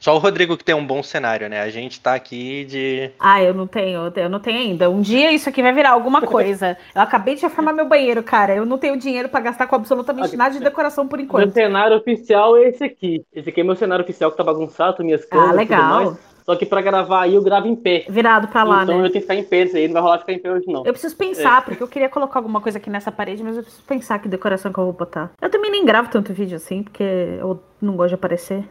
Só o Rodrigo que tem um bom cenário, né? A gente tá aqui de. Ah, eu não tenho, eu não tenho ainda. Um dia isso aqui vai virar alguma coisa. Eu acabei de reformar meu banheiro, cara. Eu não tenho dinheiro para gastar com absolutamente nada de decoração por enquanto. Meu cenário oficial é esse aqui. Esse aqui é meu cenário oficial que tá bagunçado, minhas câmeras. Ah, legal. Só que pra gravar aí eu gravo em pé. Virado pra lá, então né? eu tenho que ficar em pé, isso aí não vai rolar ficar em pé hoje, não. Eu preciso pensar, porque eu queria colocar alguma coisa aqui nessa parede, mas eu preciso pensar que decoração que eu vou botar. Eu também nem gravo tanto vídeo assim, porque eu não gosto de aparecer.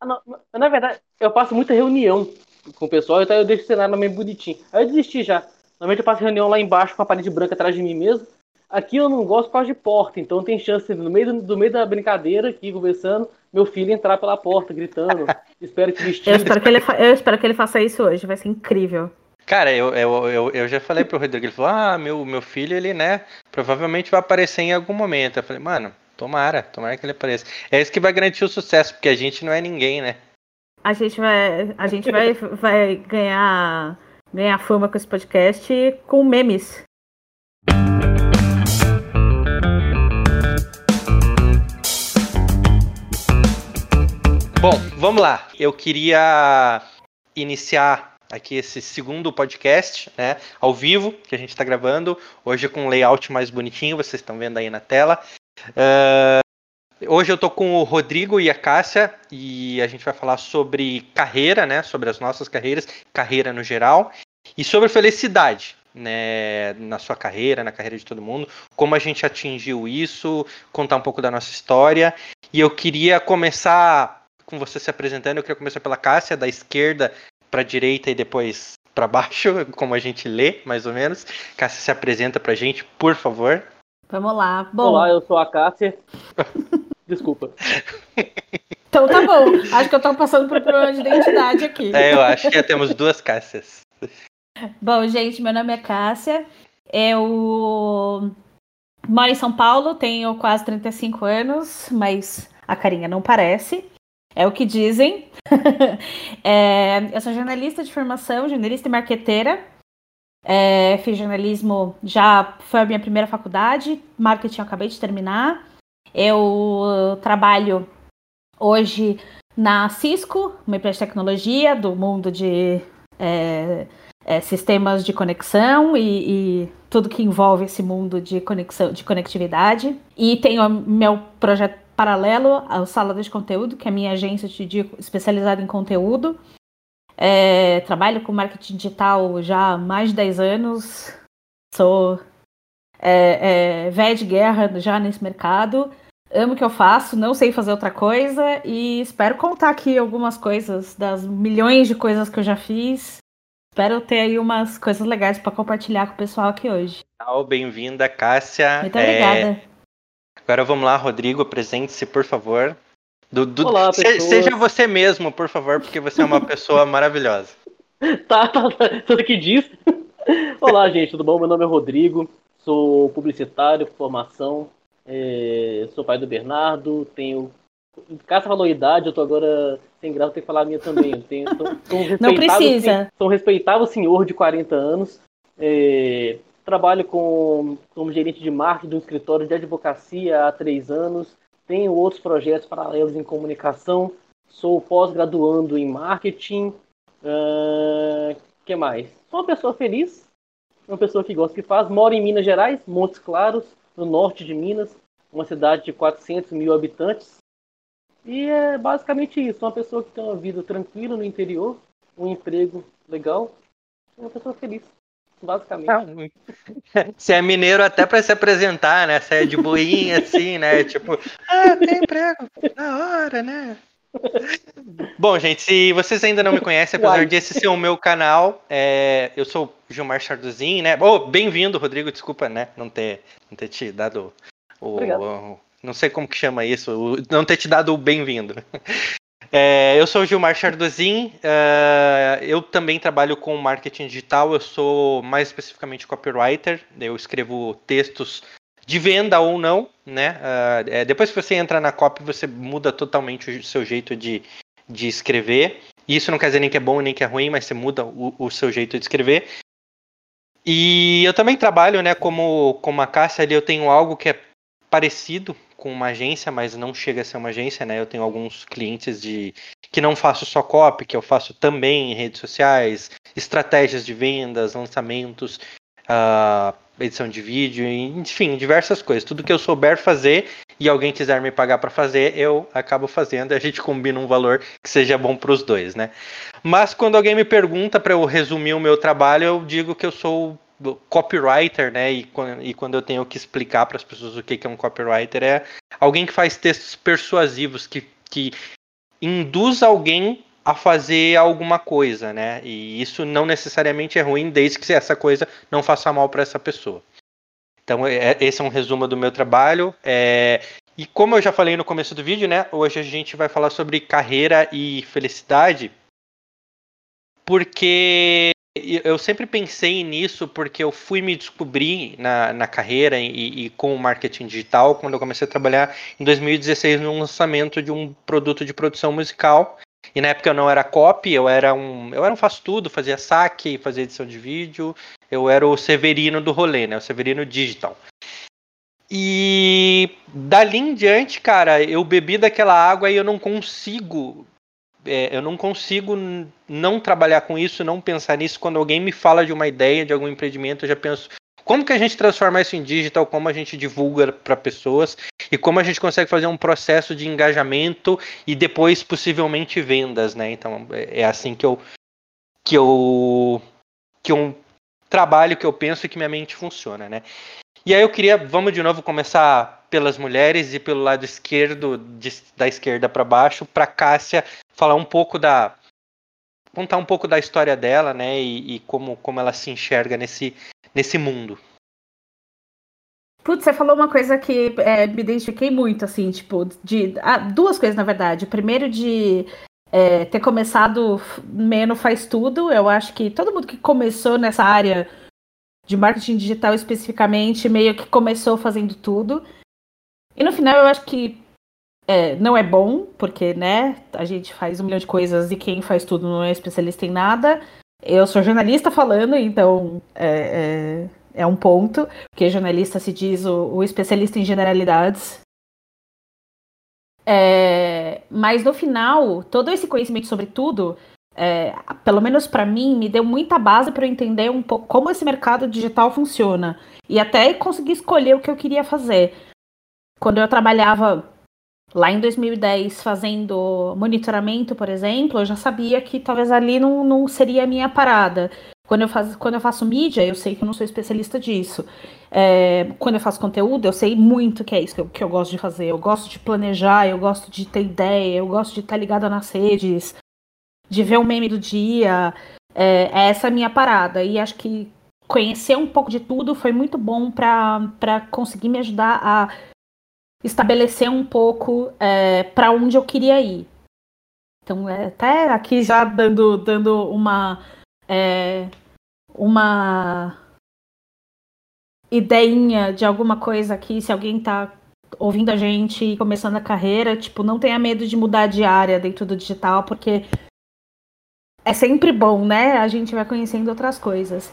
Ah, não, na verdade, eu passo muita reunião com o pessoal, então eu deixo o cenário meio bonitinho. Aí eu desisti já. Normalmente eu passo reunião lá embaixo com a parede branca atrás de mim mesmo. Aqui eu não gosto por causa de porta, então tem chance, no meio, do, no meio da brincadeira, aqui conversando, meu filho entrar pela porta, gritando. espero que vestido. Eu espero que, ele eu espero que ele faça isso hoje, vai ser incrível. Cara, eu, eu, eu, eu já falei pro Rodrigo, ele falou, ah, meu, meu filho, ele, né, provavelmente vai aparecer em algum momento. Eu falei, mano, tomara, tomara que ele apareça. É isso que vai garantir o sucesso, porque a gente não é ninguém, né? A gente vai, a gente vai, vai ganhar, ganhar fama com esse podcast com memes. Bom, vamos lá. Eu queria iniciar aqui esse segundo podcast, né, ao vivo, que a gente está gravando, hoje com um layout mais bonitinho, vocês estão vendo aí na tela. Uh, hoje eu tô com o Rodrigo e a Cássia e a gente vai falar sobre carreira, né, sobre as nossas carreiras, carreira no geral, e sobre felicidade, né, na sua carreira, na carreira de todo mundo, como a gente atingiu isso, contar um pouco da nossa história. E eu queria começar com você se apresentando, eu queria começar pela Cássia, da esquerda para a direita e depois para baixo, como a gente lê, mais ou menos. Cássia, se apresenta pra gente, por favor. Vamos lá. Bom, Olá, eu sou a Cássia. Desculpa. Então tá bom. Acho que eu tô passando por problema de identidade aqui. É, eu acho que já temos duas Cássias. Bom, gente, meu nome é Cássia. Eu moro em São Paulo, tenho quase 35 anos, mas a carinha não parece. É o que dizem. é, eu sou jornalista de formação, jornalista e marqueteira. É, fiz jornalismo, já foi a minha primeira faculdade, marketing eu acabei de terminar. Eu trabalho hoje na Cisco, uma empresa de tecnologia do mundo de é, é, sistemas de conexão e, e, tudo que envolve esse mundo de conexão, de conectividade. E tenho meu projeto paralelo ao Sala de Conteúdo, que é a minha agência de, especializada em conteúdo. É, trabalho com marketing digital já há mais de 10 anos. Sou é, é, velha de guerra já nesse mercado. Amo o que eu faço, não sei fazer outra coisa e espero contar aqui algumas coisas das milhões de coisas que eu já fiz. Espero ter aí umas coisas legais para compartilhar com o pessoal aqui hoje. Bem-vinda, Cássia. Muito obrigada. Agora vamos lá, Rodrigo, apresente-se, por favor. Do, do, Olá, se, seja você mesmo, por favor, porque você é uma pessoa maravilhosa. Tá, tá, tá. Tudo que diz. Olá, gente, tudo bom? Meu nome é Rodrigo, sou publicitário, formação, é, sou pai do Bernardo, tenho. Cássio falou idade, eu tô agora sem graça, tenho que falar a minha também. Eu tenho, sou, sou um Não precisa. Sou um respeitável senhor de 40 anos. É, trabalho com, como gerente de marketing de um escritório de advocacia há três anos. Tenho outros projetos paralelos em comunicação. Sou pós-graduando em marketing. Uh, que mais? Sou uma pessoa feliz. Uma pessoa que gosta que faz. Moro em Minas Gerais, Montes Claros, no norte de Minas. Uma cidade de 400 mil habitantes. E é basicamente isso. Uma pessoa que tem uma vida tranquila no interior. Um emprego legal. Uma pessoa feliz basicamente. Você é mineiro até para se apresentar, né? Você é de boinha, assim, né? Tipo, ah, tem emprego, na hora, né? Bom, gente, se vocês ainda não me conhecem, apesar Uai. de esse ser o meu canal, é, eu sou Gilmar Charduzin, né? Oh, bem-vindo, Rodrigo, desculpa, né? Não ter, não ter te dado o, o, Não sei como que chama isso, o, não ter te dado o bem-vindo. É, eu sou o Gilmar Chardozin, uh, eu também trabalho com marketing digital, eu sou mais especificamente copywriter, eu escrevo textos de venda ou não, né? Uh, é, depois que você entra na copy, você muda totalmente o seu jeito de, de escrever. Isso não quer dizer nem que é bom nem que é ruim, mas você muda o, o seu jeito de escrever. E eu também trabalho, né, como, como a Cássia ali, eu tenho algo que é parecido com uma agência, mas não chega a ser uma agência, né? Eu tenho alguns clientes de que não faço só copy, que eu faço também em redes sociais, estratégias de vendas, lançamentos, uh, edição de vídeo, enfim, diversas coisas. Tudo que eu souber fazer e alguém quiser me pagar para fazer, eu acabo fazendo e a gente combina um valor que seja bom para os dois, né? Mas quando alguém me pergunta para eu resumir o meu trabalho, eu digo que eu sou copywriter, né? E, e quando eu tenho que explicar para as pessoas o que é um copywriter, é alguém que faz textos persuasivos, que, que induz alguém a fazer alguma coisa, né? E isso não necessariamente é ruim, desde que essa coisa não faça mal para essa pessoa. Então, é, esse é um resumo do meu trabalho. É, e como eu já falei no começo do vídeo, né? Hoje a gente vai falar sobre carreira e felicidade. Porque eu sempre pensei nisso porque eu fui me descobrir na, na carreira e, e, com o marketing digital quando eu comecei a trabalhar em 2016 no lançamento de um produto de produção musical e na época eu não era copy, eu era um. Eu era um faz tudo, fazia saque, fazia edição de vídeo. Eu era o Severino do rolê, né? O Severino Digital. E dali em diante, cara, eu bebi daquela água e eu não consigo. É, eu não consigo não trabalhar com isso, não pensar nisso. Quando alguém me fala de uma ideia, de algum empreendimento, eu já penso, como que a gente transforma isso em digital, como a gente divulga para pessoas e como a gente consegue fazer um processo de engajamento e depois possivelmente vendas, né? Então é, é assim que eu que eu que um trabalho que eu penso e que minha mente funciona, né? E aí eu queria, vamos de novo começar pelas mulheres e pelo lado esquerdo, de, da esquerda para baixo, para Cássia falar um pouco da contar um pouco da história dela, né, e, e como, como ela se enxerga nesse, nesse mundo. Putz, você falou uma coisa que é, me identifiquei muito, assim, tipo, de. Ah, duas coisas, na verdade. Primeiro, de é, ter começado menos faz tudo. Eu acho que todo mundo que começou nessa área de marketing digital especificamente, meio que começou fazendo tudo. E no final eu acho que é, não é bom, porque, né, a gente faz um milhão de coisas e quem faz tudo não é especialista em nada. Eu sou jornalista falando, então é, é, é um ponto, porque jornalista se diz o, o especialista em generalidades. É, mas no final, todo esse conhecimento sobre tudo, é, pelo menos para mim, me deu muita base para entender um pouco como esse mercado digital funciona e até conseguir escolher o que eu queria fazer. Quando eu trabalhava Lá em 2010, fazendo monitoramento, por exemplo, eu já sabia que talvez ali não, não seria a minha parada. Quando eu, faz, quando eu faço mídia, eu sei que eu não sou especialista disso. É, quando eu faço conteúdo, eu sei muito que é isso que eu, que eu gosto de fazer. Eu gosto de planejar, eu gosto de ter ideia, eu gosto de estar ligada nas redes, de ver o meme do dia. É, essa é a minha parada. E acho que conhecer um pouco de tudo foi muito bom para conseguir me ajudar a estabelecer um pouco é, para onde eu queria ir. Então, é, até aqui já dando, dando uma, é, uma ideinha de alguma coisa aqui, se alguém está ouvindo a gente e começando a carreira, tipo, não tenha medo de mudar de área dentro do digital, porque é sempre bom, né? A gente vai conhecendo outras coisas.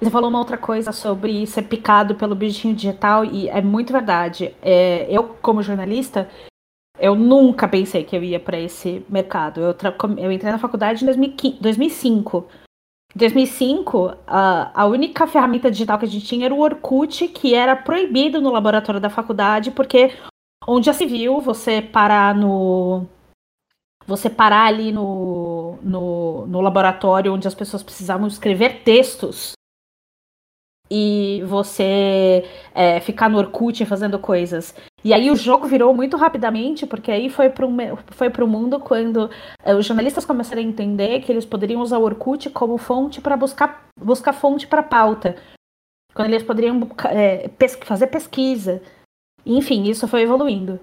Você falou uma outra coisa sobre ser picado pelo bichinho digital, e é muito verdade. É, eu, como jornalista, eu nunca pensei que eu ia para esse mercado. Eu, eu, entrei na faculdade em 2005. Em 2005, a, a única ferramenta digital que a gente tinha era o Orkut, que era proibido no laboratório da faculdade, porque onde já se viu você parar no. Você parar ali no, no, no laboratório onde as pessoas precisavam escrever textos e você é, ficar no Orkut fazendo coisas. E aí o jogo virou muito rapidamente, porque aí foi para foi o mundo quando é, os jornalistas começaram a entender que eles poderiam usar o Orkut como fonte para buscar, buscar fonte para pauta. Quando eles poderiam é, pes fazer pesquisa. Enfim, isso foi evoluindo.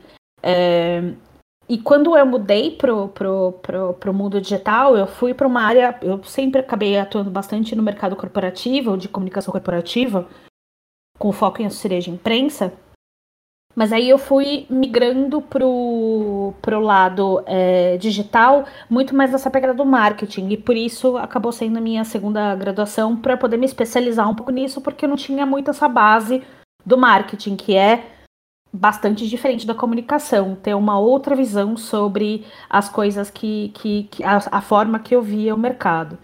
E quando eu mudei pro, pro, pro, pro mundo digital, eu fui para uma área. Eu sempre acabei atuando bastante no mercado corporativo, de comunicação corporativa, com foco em assessoria de imprensa. Mas aí eu fui migrando pro, pro lado é, digital, muito mais nessa pegada do marketing. E por isso acabou sendo a minha segunda graduação, para poder me especializar um pouco nisso, porque eu não tinha muito essa base do marketing, que é bastante diferente da comunicação, ter uma outra visão sobre as coisas que, que, que a, a, forma que eu via o mercado.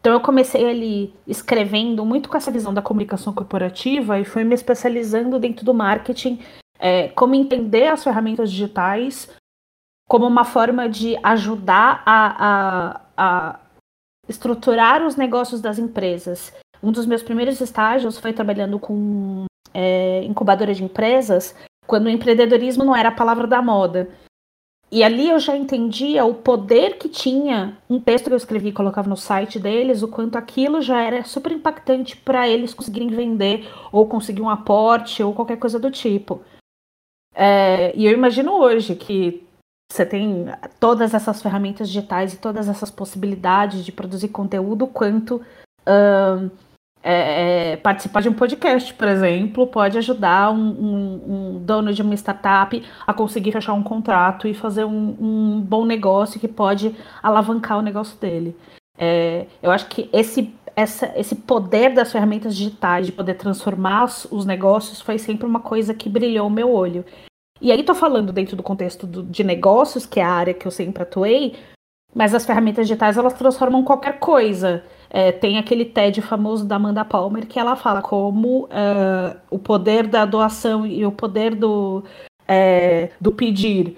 Então eu comecei ali escrevendo muito com essa visão da comunicação corporativa e fui me especializando dentro do marketing, é, como entender as ferramentas digitais como uma forma de ajudar a, a, a estruturar os negócios das empresas. Um dos meus primeiros estágios foi trabalhando com é, incubadora de empresas, quando o empreendedorismo não era a palavra da moda. E ali eu já entendia o poder que tinha um texto que eu escrevi e colocava no site deles, o quanto aquilo já era super impactante para eles conseguirem vender ou conseguir um aporte ou qualquer coisa do tipo. É, e eu imagino hoje que você tem todas essas ferramentas digitais e todas essas possibilidades de produzir conteúdo, quanto uh, é, é, participar de um podcast, por exemplo, pode ajudar um, um, um, dono de uma startup a conseguir fechar um contrato e fazer um, um bom negócio que pode alavancar o negócio dele. É, eu acho que esse, essa, esse poder das ferramentas digitais de poder transformar os, os negócios foi sempre uma coisa que brilhou o meu olho. E aí tô falando dentro do contexto do, de negócios, que é a área que eu sempre atuei, mas as ferramentas digitais elas transformam qualquer coisa. É, tem aquele TED famoso da Amanda Palmer que ela fala como uh, o poder da doação e o poder do, é, do pedir.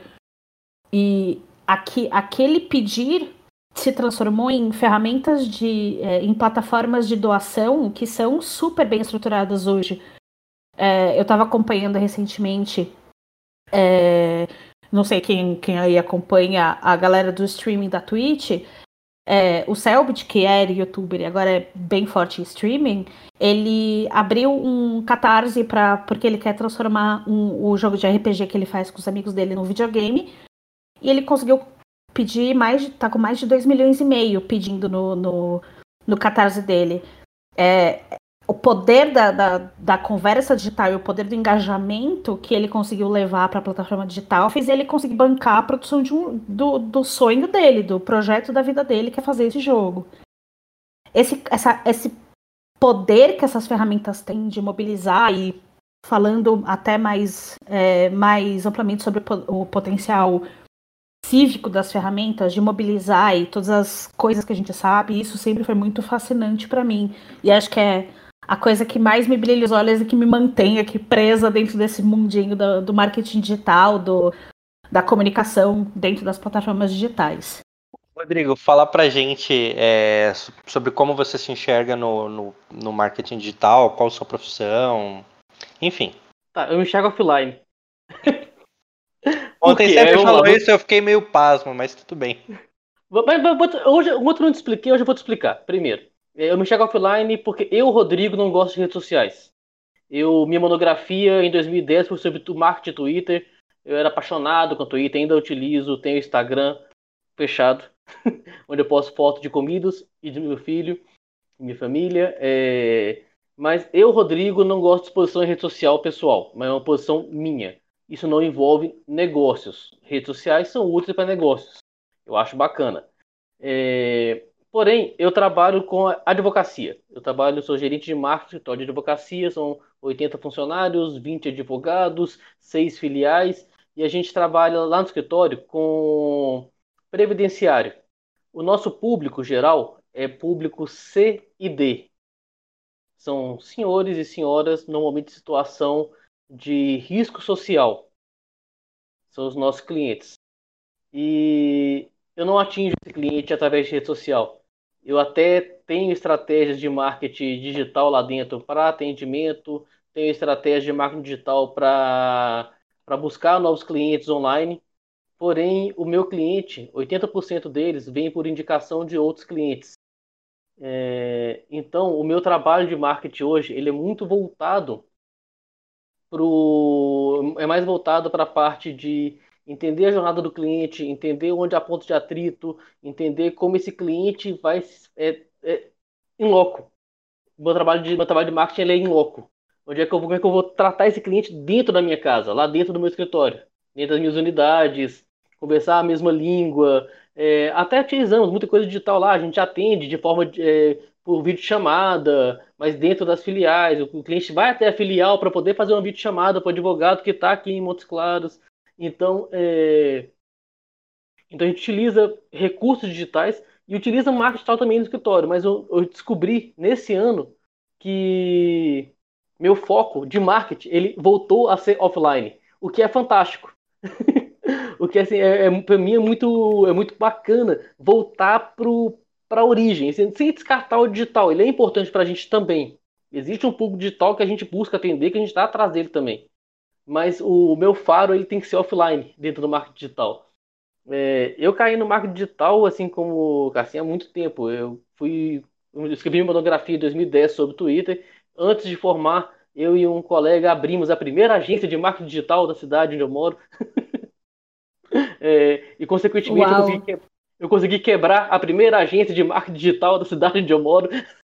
E aqui, aquele pedir se transformou em ferramentas de. É, em plataformas de doação que são super bem estruturadas hoje. É, eu estava acompanhando recentemente. É, não sei quem, quem aí acompanha a galera do streaming da Twitch é, o Selbit, que era youtuber e agora é bem forte em streaming, ele abriu um catarse para porque ele quer transformar um, o jogo de RPG que ele faz com os amigos dele no videogame. E ele conseguiu pedir mais tá com mais de 2 milhões e meio pedindo no, no, no catarse dele. É, o poder da, da, da, conversa digital e o poder do engajamento que ele conseguiu levar para a plataforma digital fez ele conseguir bancar a produção de um, do, do sonho dele, do projeto da vida dele, que é fazer esse jogo. Esse, essa, esse poder que essas ferramentas têm de mobilizar e falando até mais, é, mais amplamente sobre o potencial cívico das ferramentas, de mobilizar e todas as coisas que a gente sabe, isso sempre foi muito fascinante para mim. E acho que é a coisa que mais me brilha os olhos e que me mantém aqui presa dentro desse mundinho do, do marketing digital, do, da comunicação dentro das plataformas digitais. Rodrigo, fala pra gente é, sobre como você se enxerga no, no, no, marketing digital, qual a sua profissão, enfim. Tá, eu me enxergo offline. Ontem você falou isso, eu fiquei meio pasmo, mas tudo bem. Mas, mas, hoje, ontem eu não te expliquei, hoje eu vou te explicar. Primeiro, eu me enxergo offline porque eu, Rodrigo, não gosto de redes sociais. Eu, minha monografia em 2010 foi sobre o marketing Twitter. Eu era apaixonado com o Twitter, ainda utilizo, tenho Instagram fechado, onde eu posto fotos de comidas e de meu filho, minha família. É... Mas eu, Rodrigo, não gosto de exposição em rede social pessoal, mas é uma posição minha. Isso não envolve negócios. Redes sociais são úteis para negócios. Eu acho bacana. É... Porém, eu trabalho com advocacia. Eu trabalho, sou gerente de marketing de advocacia, são 80 funcionários, 20 advogados, 6 filiais, e a gente trabalha lá no escritório com previdenciário. O nosso público geral é público C e D. São senhores e senhoras, normalmente em situação de risco social. São os nossos clientes. E eu não atingo esse cliente através de rede social eu até tenho estratégias de marketing digital lá dentro para atendimento, tenho estratégias de marketing digital para buscar novos clientes online. Porém, o meu cliente, 80% deles vem por indicação de outros clientes. É, então, o meu trabalho de marketing hoje ele é muito voltado pro, é mais voltado para a parte de entender a jornada do cliente, entender onde há ponto de atrito, entender como esse cliente vai é, é, em loco. Meu trabalho de, meu trabalho de marketing é em loco. Onde é, que eu, como é que eu vou tratar esse cliente dentro da minha casa, lá dentro do meu escritório, dentro das minhas unidades, conversar a mesma língua. É, até utilizamos muita coisa digital lá, a gente atende de forma é, por vídeo chamada, mas dentro das filiais. O cliente vai até a filial para poder fazer uma videochamada para o advogado que está aqui em Montes Claros. Então, é... então a gente utiliza recursos digitais e utiliza marketing digital também no escritório. Mas eu, eu descobri nesse ano que meu foco de marketing ele voltou a ser offline, o que é fantástico. o que assim, é, é para mim é muito, é muito bacana voltar para a origem, sem descartar o digital. Ele é importante para a gente também. Existe um público digital que a gente busca atender, que a gente está atrás dele também. Mas o meu faro ele tem que ser offline dentro do marketing digital. É, eu caí no marketing digital, assim como assim, há muito tempo. Eu fui eu escrevi uma monografia em 2010 sobre Twitter. Antes de formar, eu e um colega abrimos a primeira agência de marketing digital da cidade onde eu moro. é, e, consequentemente, eu consegui, eu consegui, quebrar a primeira agência de marketing digital da cidade onde eu moro.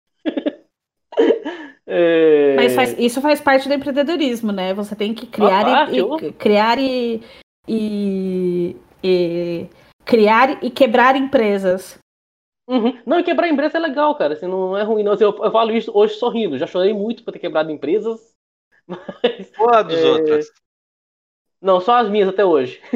é... Mas faz, isso faz parte do empreendedorismo, né? Você tem que criar, parte, e, e, criar e, e, e criar e quebrar empresas. Uhum. Não, e quebrar empresa é legal, cara. Assim, não é ruim, não. Assim, eu, eu, falo isso hoje sorrindo. Já chorei muito por ter quebrado empresas. Mas. Qual dos é... outros? Não, só as minhas até hoje.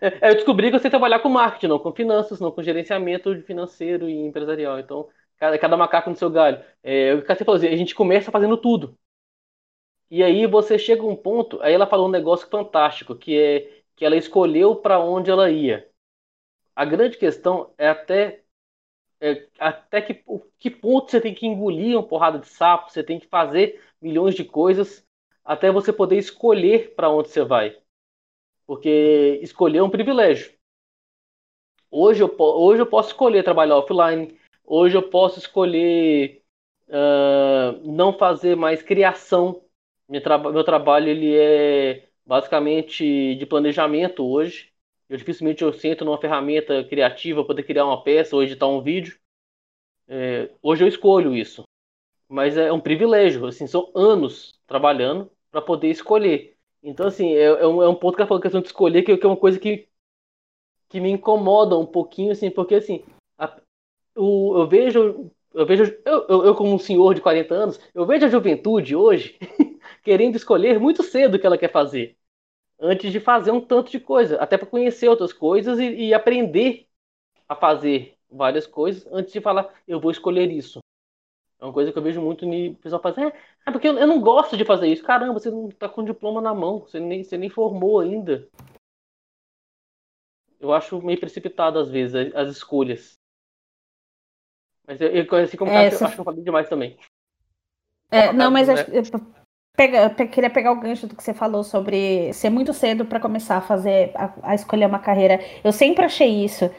é, eu descobri que eu sei trabalhar com marketing, não com finanças, não com gerenciamento financeiro e empresarial. Então, cada, cada macaco no seu galho. É, o que você falou assim, a gente começa fazendo tudo. E aí você chega a um ponto, aí ela falou um negócio fantástico, que é que ela escolheu para onde ela ia a grande questão é até é, até que, que ponto você tem que engolir uma porrada de sapo, você tem que fazer milhões de coisas até você poder escolher para onde você vai. Porque escolher é um privilégio. Hoje eu, hoje eu posso escolher trabalhar offline, hoje eu posso escolher uh, não fazer mais criação. Meu, tra meu trabalho ele é basicamente de planejamento hoje. Eu dificilmente eu sento numa ferramenta criativa para poder criar uma peça ou editar um vídeo. É, hoje eu escolho isso, mas é um privilégio. Assim, são anos trabalhando para poder escolher. Então, assim, é, é, um, é um ponto que ela falou questão de escolher, que, que, é uma coisa que, que me incomoda um pouquinho, assim, porque assim, a, o, eu vejo, eu vejo, eu, eu, eu, como um senhor de 40 anos, eu vejo a juventude hoje querendo escolher muito cedo o que ela quer fazer antes de fazer um tanto de coisa, até para conhecer outras coisas e, e, aprender a fazer várias coisas antes de falar, eu vou escolher isso. É uma coisa que eu vejo muito o pessoal fazer, é, é porque eu, não gosto de fazer isso. Caramba, você não está com diploma na mão, você nem, você nem formou ainda. Eu acho meio precipitado às vezes as escolhas. Mas eu, eu assim como é, eu acho que eu falei demais também. É, não, mas né? acho, Pega, queria pegar o gancho do que você falou sobre ser muito cedo para começar a fazer, a, a, escolher uma carreira. Eu sempre achei isso.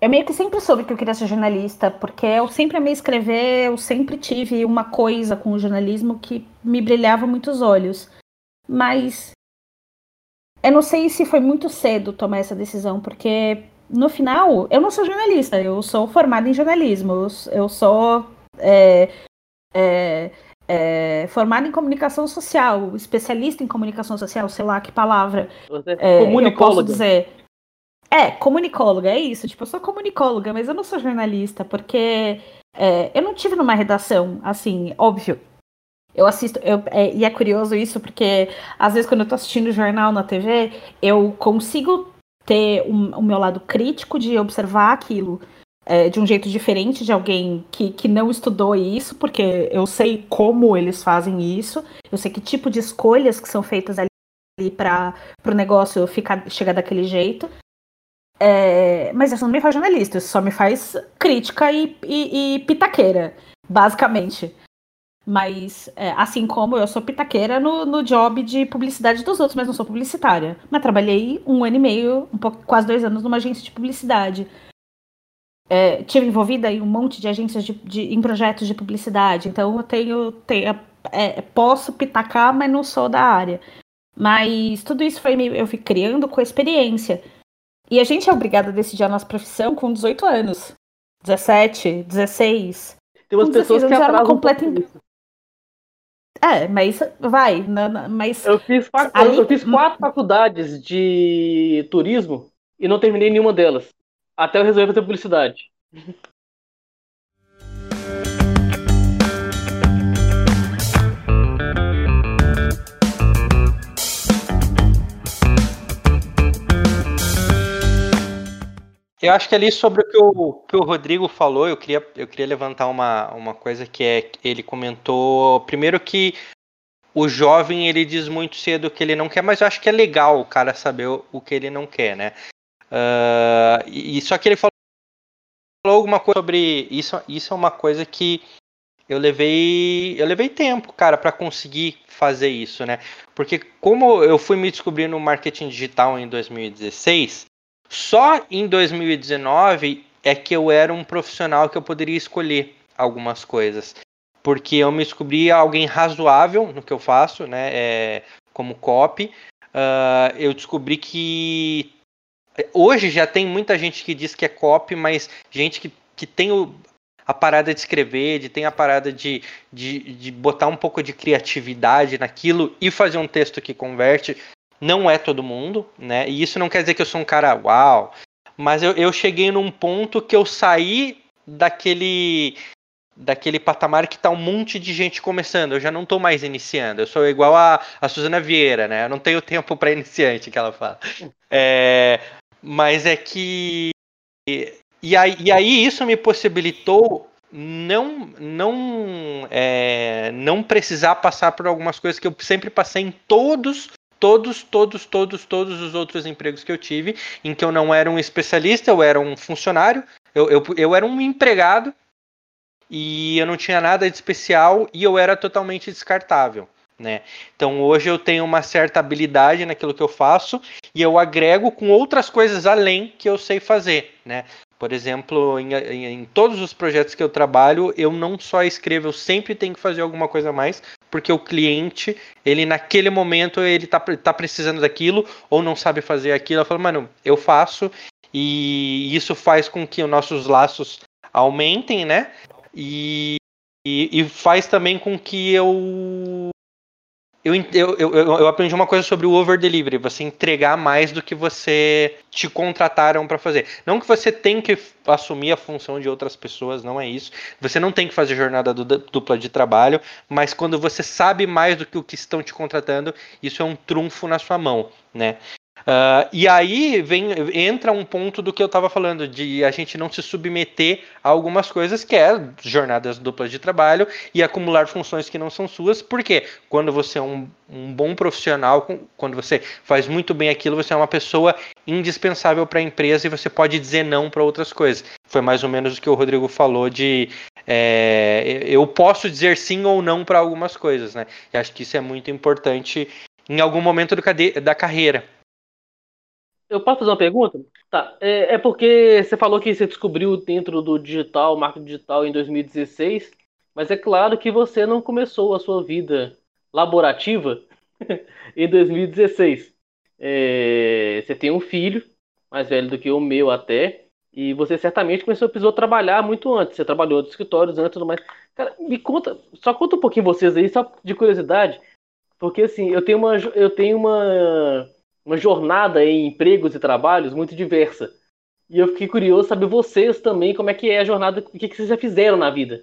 Eu meio que sempre soube que eu queria ser jornalista, porque eu sempre amei escrever, eu sempre tive uma coisa com o jornalismo que me brilhava muitos olhos. Mas eu não sei se foi muito cedo tomar essa decisão, porque no final eu não sou jornalista, eu sou formada em jornalismo, eu, sou. É, é, é, formada em comunicação social, especialista em comunicação social, sei lá que palavra. Você é, comunicóloga. Eu posso dizer. É, comunicóloga, é isso. Tipo, eu sou comunicóloga, mas eu não sou jornalista, porque é, eu não tive numa redação, assim, óbvio. Eu assisto, eu, é, e é curioso isso, porque às vezes quando eu tô assistindo jornal na TV, eu consigo ter o meu lado crítico de observar aquilo é, de um jeito diferente de alguém que, que não estudou isso, porque eu sei como eles fazem isso, eu sei que tipo de escolhas que são feitas ali para o negócio ficar, chegar daquele jeito. É, mas isso não me faz jornalista, isso só me faz crítica e, e, e pitaqueira, basicamente. Mas, é, assim como eu sou pitaqueira no, no job de publicidade dos outros, mas não sou publicitária. Mas trabalhei um ano e meio, um pouco, quase dois anos, numa agência de publicidade é, tive envolvida em um monte de agências de, de, em projetos de publicidade, então eu tenho, tenho é, posso pitacar, mas não sou da área. Mas tudo isso foi eu fui criando com a experiência. E a gente é obrigado a decidir a nossa profissão com 18 anos. 17, 16. Tem umas pessoas que atrasam completa... um É, mas vai, mas... Eu fiz, Ali... eu fiz quatro faculdades de turismo e não terminei nenhuma delas. Até eu resolver fazer publicidade. Eu acho que ali sobre o que o, que o Rodrigo falou, eu queria, eu queria levantar uma, uma coisa que é ele comentou. Primeiro que o jovem ele diz muito cedo o que ele não quer, mas eu acho que é legal o cara saber o, o que ele não quer, né? Uh, e só que ele falou, falou alguma coisa sobre isso. Isso é uma coisa que eu levei eu levei tempo, cara, para conseguir fazer isso, né? Porque como eu fui me descobrir no marketing digital em 2016, só em 2019 é que eu era um profissional que eu poderia escolher algumas coisas. Porque eu me descobri alguém razoável no que eu faço, né? É, como copy. Uh, eu descobri que hoje já tem muita gente que diz que é copy, mas gente que, que tem o, a parada de escrever, de tem a parada de, de, de botar um pouco de criatividade naquilo e fazer um texto que converte não é todo mundo, né? E isso não quer dizer que eu sou um cara uau, mas eu, eu cheguei num ponto que eu saí daquele daquele patamar que tá um monte de gente começando. Eu já não tô mais iniciando. Eu sou igual a, a Suzana Vieira, né? Eu não tenho tempo para iniciante, que ela fala. É, mas é que e aí, e aí isso me possibilitou não não é, não precisar passar por algumas coisas que eu sempre passei em todos todos, todos, todos, todos os outros empregos que eu tive, em que eu não era um especialista, eu era um funcionário, eu, eu, eu era um empregado e eu não tinha nada de especial e eu era totalmente descartável. Né? Então hoje eu tenho uma certa habilidade naquilo que eu faço e eu agrego com outras coisas além que eu sei fazer, né? Por exemplo, em, em, em, todos os projetos que eu trabalho, eu não só escrevo, eu sempre tenho que fazer alguma coisa a mais, porque o cliente, ele naquele momento, ele tá, tá precisando daquilo, ou não sabe fazer aquilo. Eu falo, mano, eu faço, e isso faz com que os nossos laços aumentem, né? E, e, e faz também com que eu eu, eu, eu, eu, aprendi uma coisa sobre o over delivery, você entregar mais do que você te contrataram para fazer. Não que você tem que assumir a função de outras pessoas, não é isso. Você não tem que fazer jornada dupla de trabalho, mas quando você sabe mais do que o que estão te contratando, isso é um trunfo na sua mão, né? Uh, e aí vem, entra um ponto do que eu estava falando, de a gente não se submeter a algumas coisas que é jornadas duplas de trabalho e acumular funções que não são suas, porque quando você é um, um bom profissional, quando você faz muito bem aquilo, você é uma pessoa indispensável para a empresa e você pode dizer não para outras coisas. Foi mais ou menos o que o Rodrigo falou de é, eu posso dizer sim ou não para algumas coisas, né? E acho que isso é muito importante em algum momento do, da carreira. Eu posso fazer uma pergunta? Tá. É, é, porque você falou que você descobriu dentro do digital, marketing digital, em 2016, mas é claro que você não começou a sua vida laborativa em 2016. É, você tem um filho, mais velho do que o meu até, e você certamente começou, precisou trabalhar muito antes. Você trabalhou em escritórios antes e tudo mais. Cara, me conta, só conta um pouquinho vocês aí, só de curiosidade, porque assim, eu tenho uma, eu tenho uma uma jornada em empregos e trabalhos muito diversa. E eu fiquei curioso saber vocês também como é que é a jornada, o que, que vocês já fizeram na vida.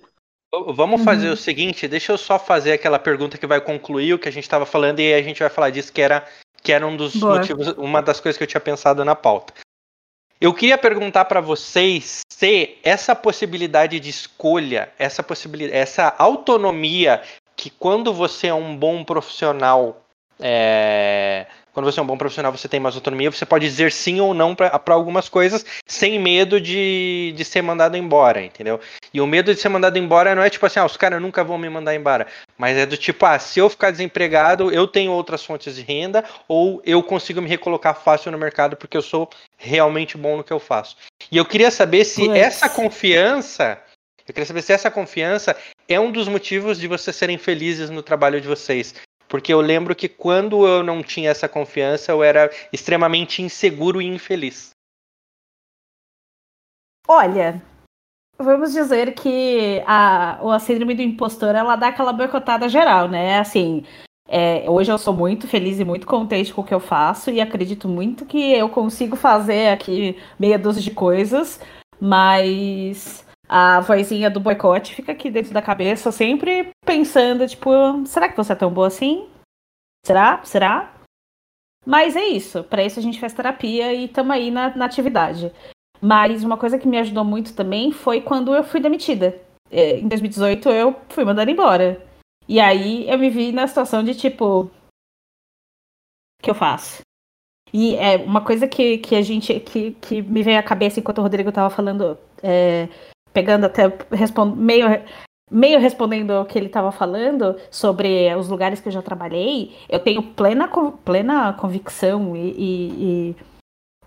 Vamos fazer uhum. o seguinte, deixa eu só fazer aquela pergunta que vai concluir o que a gente estava falando e aí a gente vai falar disso que era que era um dos Boa. motivos, uma das coisas que eu tinha pensado na pauta. Eu queria perguntar para vocês se essa possibilidade de escolha, essa possibilidade, essa autonomia que quando você é um bom profissional é, quando você é um bom profissional, você tem mais autonomia, você pode dizer sim ou não para algumas coisas sem medo de, de ser mandado embora, entendeu? E o medo de ser mandado embora não é tipo assim, ah, os caras nunca vão me mandar embora. Mas é do tipo, ah, se eu ficar desempregado, eu tenho outras fontes de renda, ou eu consigo me recolocar fácil no mercado porque eu sou realmente bom no que eu faço. E eu queria saber se essa confiança. Eu queria saber se essa confiança é um dos motivos de vocês serem felizes no trabalho de vocês. Porque eu lembro que quando eu não tinha essa confiança, eu era extremamente inseguro e infeliz. Olha, vamos dizer que a, a síndrome do impostor ela dá aquela boicotada geral, né? Assim, é, hoje eu sou muito feliz e muito contente com o que eu faço e acredito muito que eu consigo fazer aqui meia dúzia de coisas, mas a vozinha do boicote fica aqui dentro da cabeça, sempre pensando, tipo, será que você é tão boa assim? Será? Será? Mas é isso. Para isso a gente faz terapia e estamos aí na, na, atividade. Mas uma coisa que me ajudou muito também foi quando eu fui demitida. É, em 2018 eu fui mandada embora. E aí eu me vi na situação de tipo. O que eu faço? E é uma coisa que, que a gente. Que, que me veio à cabeça enquanto o Rodrigo estava falando. É, pegando até. Meio, meio respondendo o que ele estava falando sobre os lugares que eu já trabalhei, eu tenho plena, plena convicção e, e, e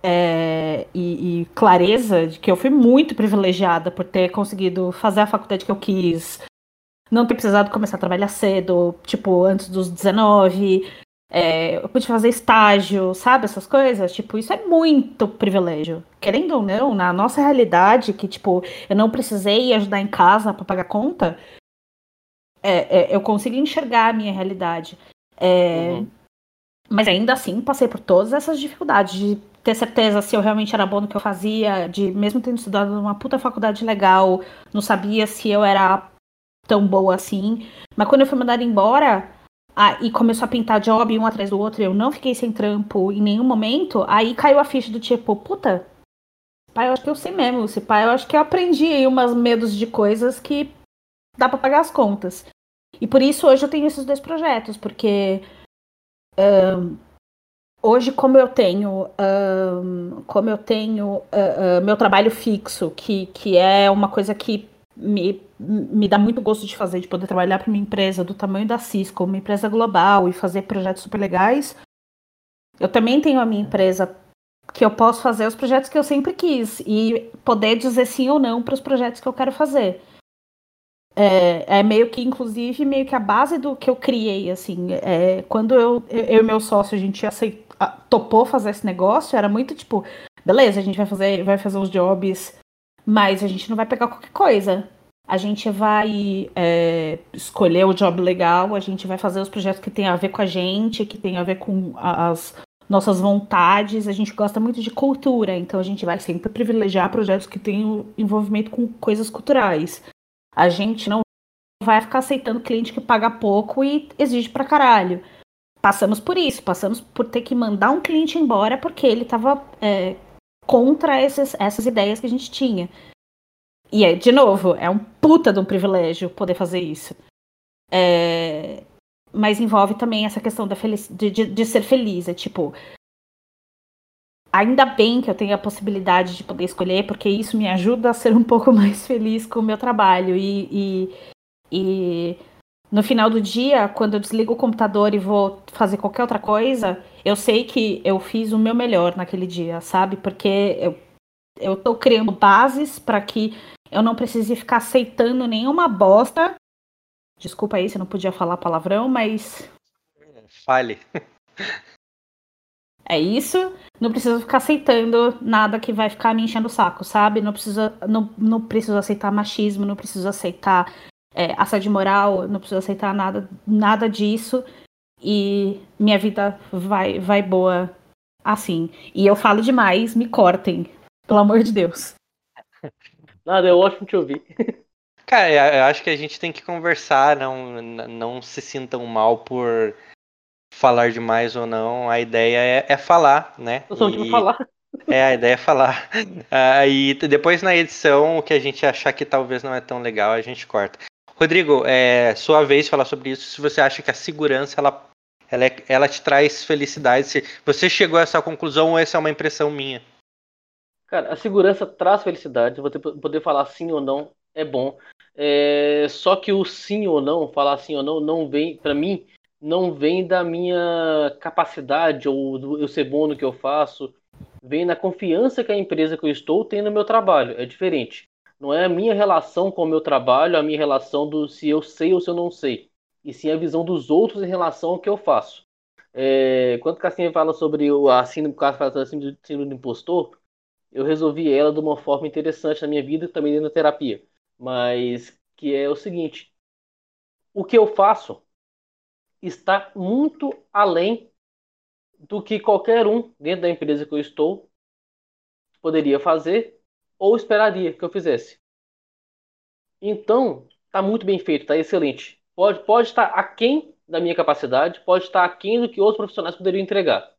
é, e, e, clareza de que eu fui muito privilegiada por ter conseguido fazer a faculdade que eu quis, não ter precisado começar a trabalhar cedo, tipo, antes dos 19. É, eu pude fazer estágio, sabe? Essas coisas. Tipo, isso é muito privilégio. Querendo ou não, na nossa realidade, que, tipo, eu não precisei ajudar em casa para pagar conta, é, é, eu consigo enxergar a minha realidade. É, uhum. Mas ainda assim, passei por todas essas dificuldades de ter certeza se eu realmente era bom no que eu fazia, de mesmo tendo estudado numa puta faculdade legal, não sabia se eu era tão boa assim. Mas quando eu fui mandada embora, ah, e começou a pintar job um atrás do outro, eu não fiquei sem trampo em nenhum momento, aí caiu a ficha do tipo, puta, pai, eu acho que eu sei mesmo, esse pai, eu acho que eu aprendi aí umas medos de coisas que dá para pagar as contas. E por isso hoje eu tenho esses dois projetos, porque um, hoje como eu tenho um, como eu tenho uh, uh, meu trabalho fixo que, que é uma coisa que me, me dá muito gosto de fazer de poder trabalhar para uma empresa do tamanho da Cisco uma empresa global e fazer projetos super legais eu também tenho a minha empresa que eu posso fazer os projetos que eu sempre quis e poder dizer sim ou não para os projetos que eu quero fazer é, é, meio que, inclusive, meio que a base do que eu criei, assim. É, quando eu, eu e meu sócio, a gente topou fazer esse negócio, era muito tipo, beleza, a gente vai fazer, vai fazer os jobs, mas a gente não vai pegar qualquer coisa. A gente vai é, escolher o job legal, a gente vai fazer os projetos que tem a ver com a gente, que tem a ver com as nossas vontades. A gente gosta muito de cultura, então a gente vai sempre privilegiar projetos que tenham envolvimento com coisas culturais. A gente não vai ficar aceitando cliente que paga pouco e exige pra caralho. Passamos por isso, passamos por ter que mandar um cliente embora porque ele estava é, contra essas ideias que a gente tinha. E, é, de novo, é um puta de um privilégio poder fazer isso. É, mas envolve também essa questão da de, de, de, ser feliz. É tipo, ainda bem que eu tenho a possibilidade de poder escolher, porque isso me ajuda a ser um pouco mais feliz com o meu trabalho. E, e, e, no final do dia, quando eu desligo o computador e vou fazer qualquer outra coisa, eu sei que eu fiz o meu melhor naquele dia, sabe? Porque eu, eu tô criando bases para que eu não precise ficar aceitando nenhuma bosta. Desculpa aí se eu não podia falar palavrão, mas. Fale. É isso. Não preciso ficar aceitando nada que vai ficar me enchendo o saco, sabe? Não preciso, não, não preciso aceitar machismo, não preciso aceitar é, assédio moral, não preciso aceitar nada, nada disso. E minha vida vai, vai boa assim. E eu falo demais, me cortem. Pelo amor de Deus. Nada, é ótimo te ouvir. Cara, eu acho que a gente tem que conversar, não, não se sintam mal por falar demais ou não, a ideia é, é falar, né? Eu sou e... falar. É, a ideia é falar. Uh, e depois na edição, o que a gente achar que talvez não é tão legal, a gente corta. Rodrigo, é sua vez falar sobre isso. Se você acha que a segurança ela, ela, é, ela te traz felicidade, se você chegou a essa conclusão ou essa é uma impressão minha? Cara, a segurança traz felicidade. Você poder falar sim ou não é bom. É, só que o sim ou não, falar sim ou não, não vem, para mim, não vem da minha capacidade ou do eu ser bom no que eu faço, vem na confiança que a empresa que eu estou tem no meu trabalho. É diferente. Não é a minha relação com o meu trabalho, a minha relação do se eu sei ou se eu não sei, e sim a visão dos outros em relação ao que eu faço. É, quando o Cassinha fala sobre o a síndrome, fala síndrome do impostor, eu resolvi ela de uma forma interessante na minha vida, também na terapia. Mas que é o seguinte: o que eu faço está muito além do que qualquer um dentro da empresa que eu estou poderia fazer ou esperaria que eu fizesse. Então, está muito bem feito, está excelente. Pode, pode estar aquém da minha capacidade, pode estar aquém do que outros profissionais poderiam entregar.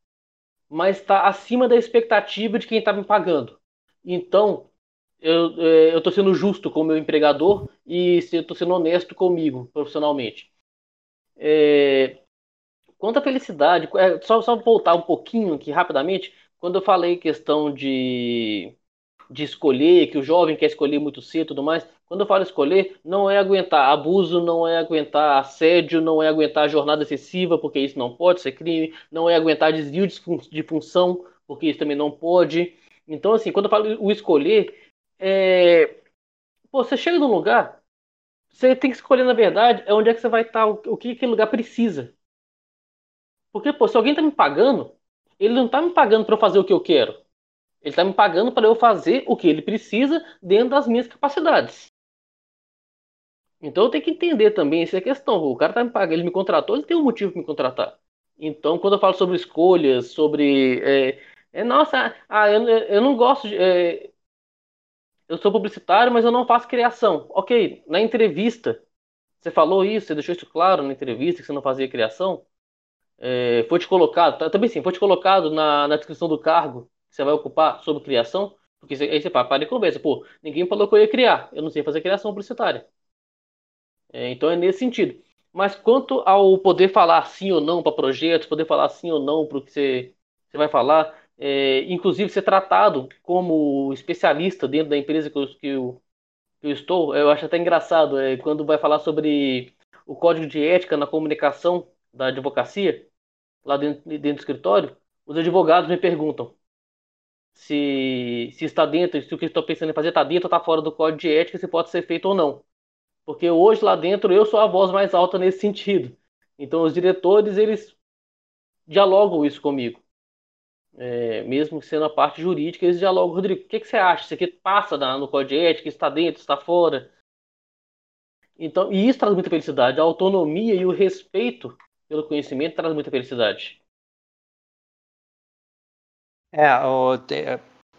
Mas está acima da expectativa de quem está me pagando. Então, eu é, estou sendo justo com o meu empregador e estou sendo honesto comigo profissionalmente. É, quanto à felicidade, é, só, só voltar um pouquinho aqui rapidamente, quando eu falei questão de, de escolher, que o jovem quer escolher muito cedo e tudo mais, quando eu falo escolher, não é aguentar abuso, não é aguentar assédio, não é aguentar jornada excessiva, porque isso não pode ser crime, não é aguentar desvio de função, porque isso também não pode. Então, assim, quando eu falo o escolher, é... Pô, você chega num lugar, você tem que escolher, na verdade, é onde é que você vai estar, o que aquele lugar precisa. Porque, pô, se alguém tá me pagando, ele não tá me pagando para fazer o que eu quero. Ele tá me pagando para eu fazer o que ele precisa dentro das minhas capacidades. Então eu tenho que entender também essa questão. O cara tá me pagando, ele me contratou, ele tem um motivo para me contratar. Então, quando eu falo sobre escolhas, sobre. É, é nossa, ah, eu, eu não gosto de. É, eu sou publicitário, mas eu não faço criação. Ok, na entrevista, você falou isso, você deixou isso claro na entrevista que você não fazia criação. É, foi te colocado, tá, também sim, foi te colocado na, na descrição do cargo você vai ocupar sobre criação. Porque aí você para e conversa, pô, ninguém falou que eu ia criar, eu não sei fazer criação publicitária. É, então é nesse sentido. Mas quanto ao poder falar sim ou não para projetos, poder falar sim ou não para o que você, você vai falar, é, inclusive ser tratado como especialista dentro da empresa que eu, que eu, que eu estou, eu acho até engraçado, é, quando vai falar sobre o código de ética na comunicação da advocacia, lá dentro, dentro do escritório, os advogados me perguntam se, se está dentro, se o que estou pensando em fazer está dentro ou está fora do código de ética, se pode ser feito ou não. Porque hoje lá dentro eu sou a voz mais alta nesse sentido. Então os diretores, eles dialogam isso comigo. É, mesmo sendo a parte jurídica, eles dialogam. Rodrigo, o que, que você acha? Isso aqui passa no código de ética, está dentro, está fora? Então, e isso traz muita felicidade. A autonomia e o respeito pelo conhecimento traz muita felicidade. É, o,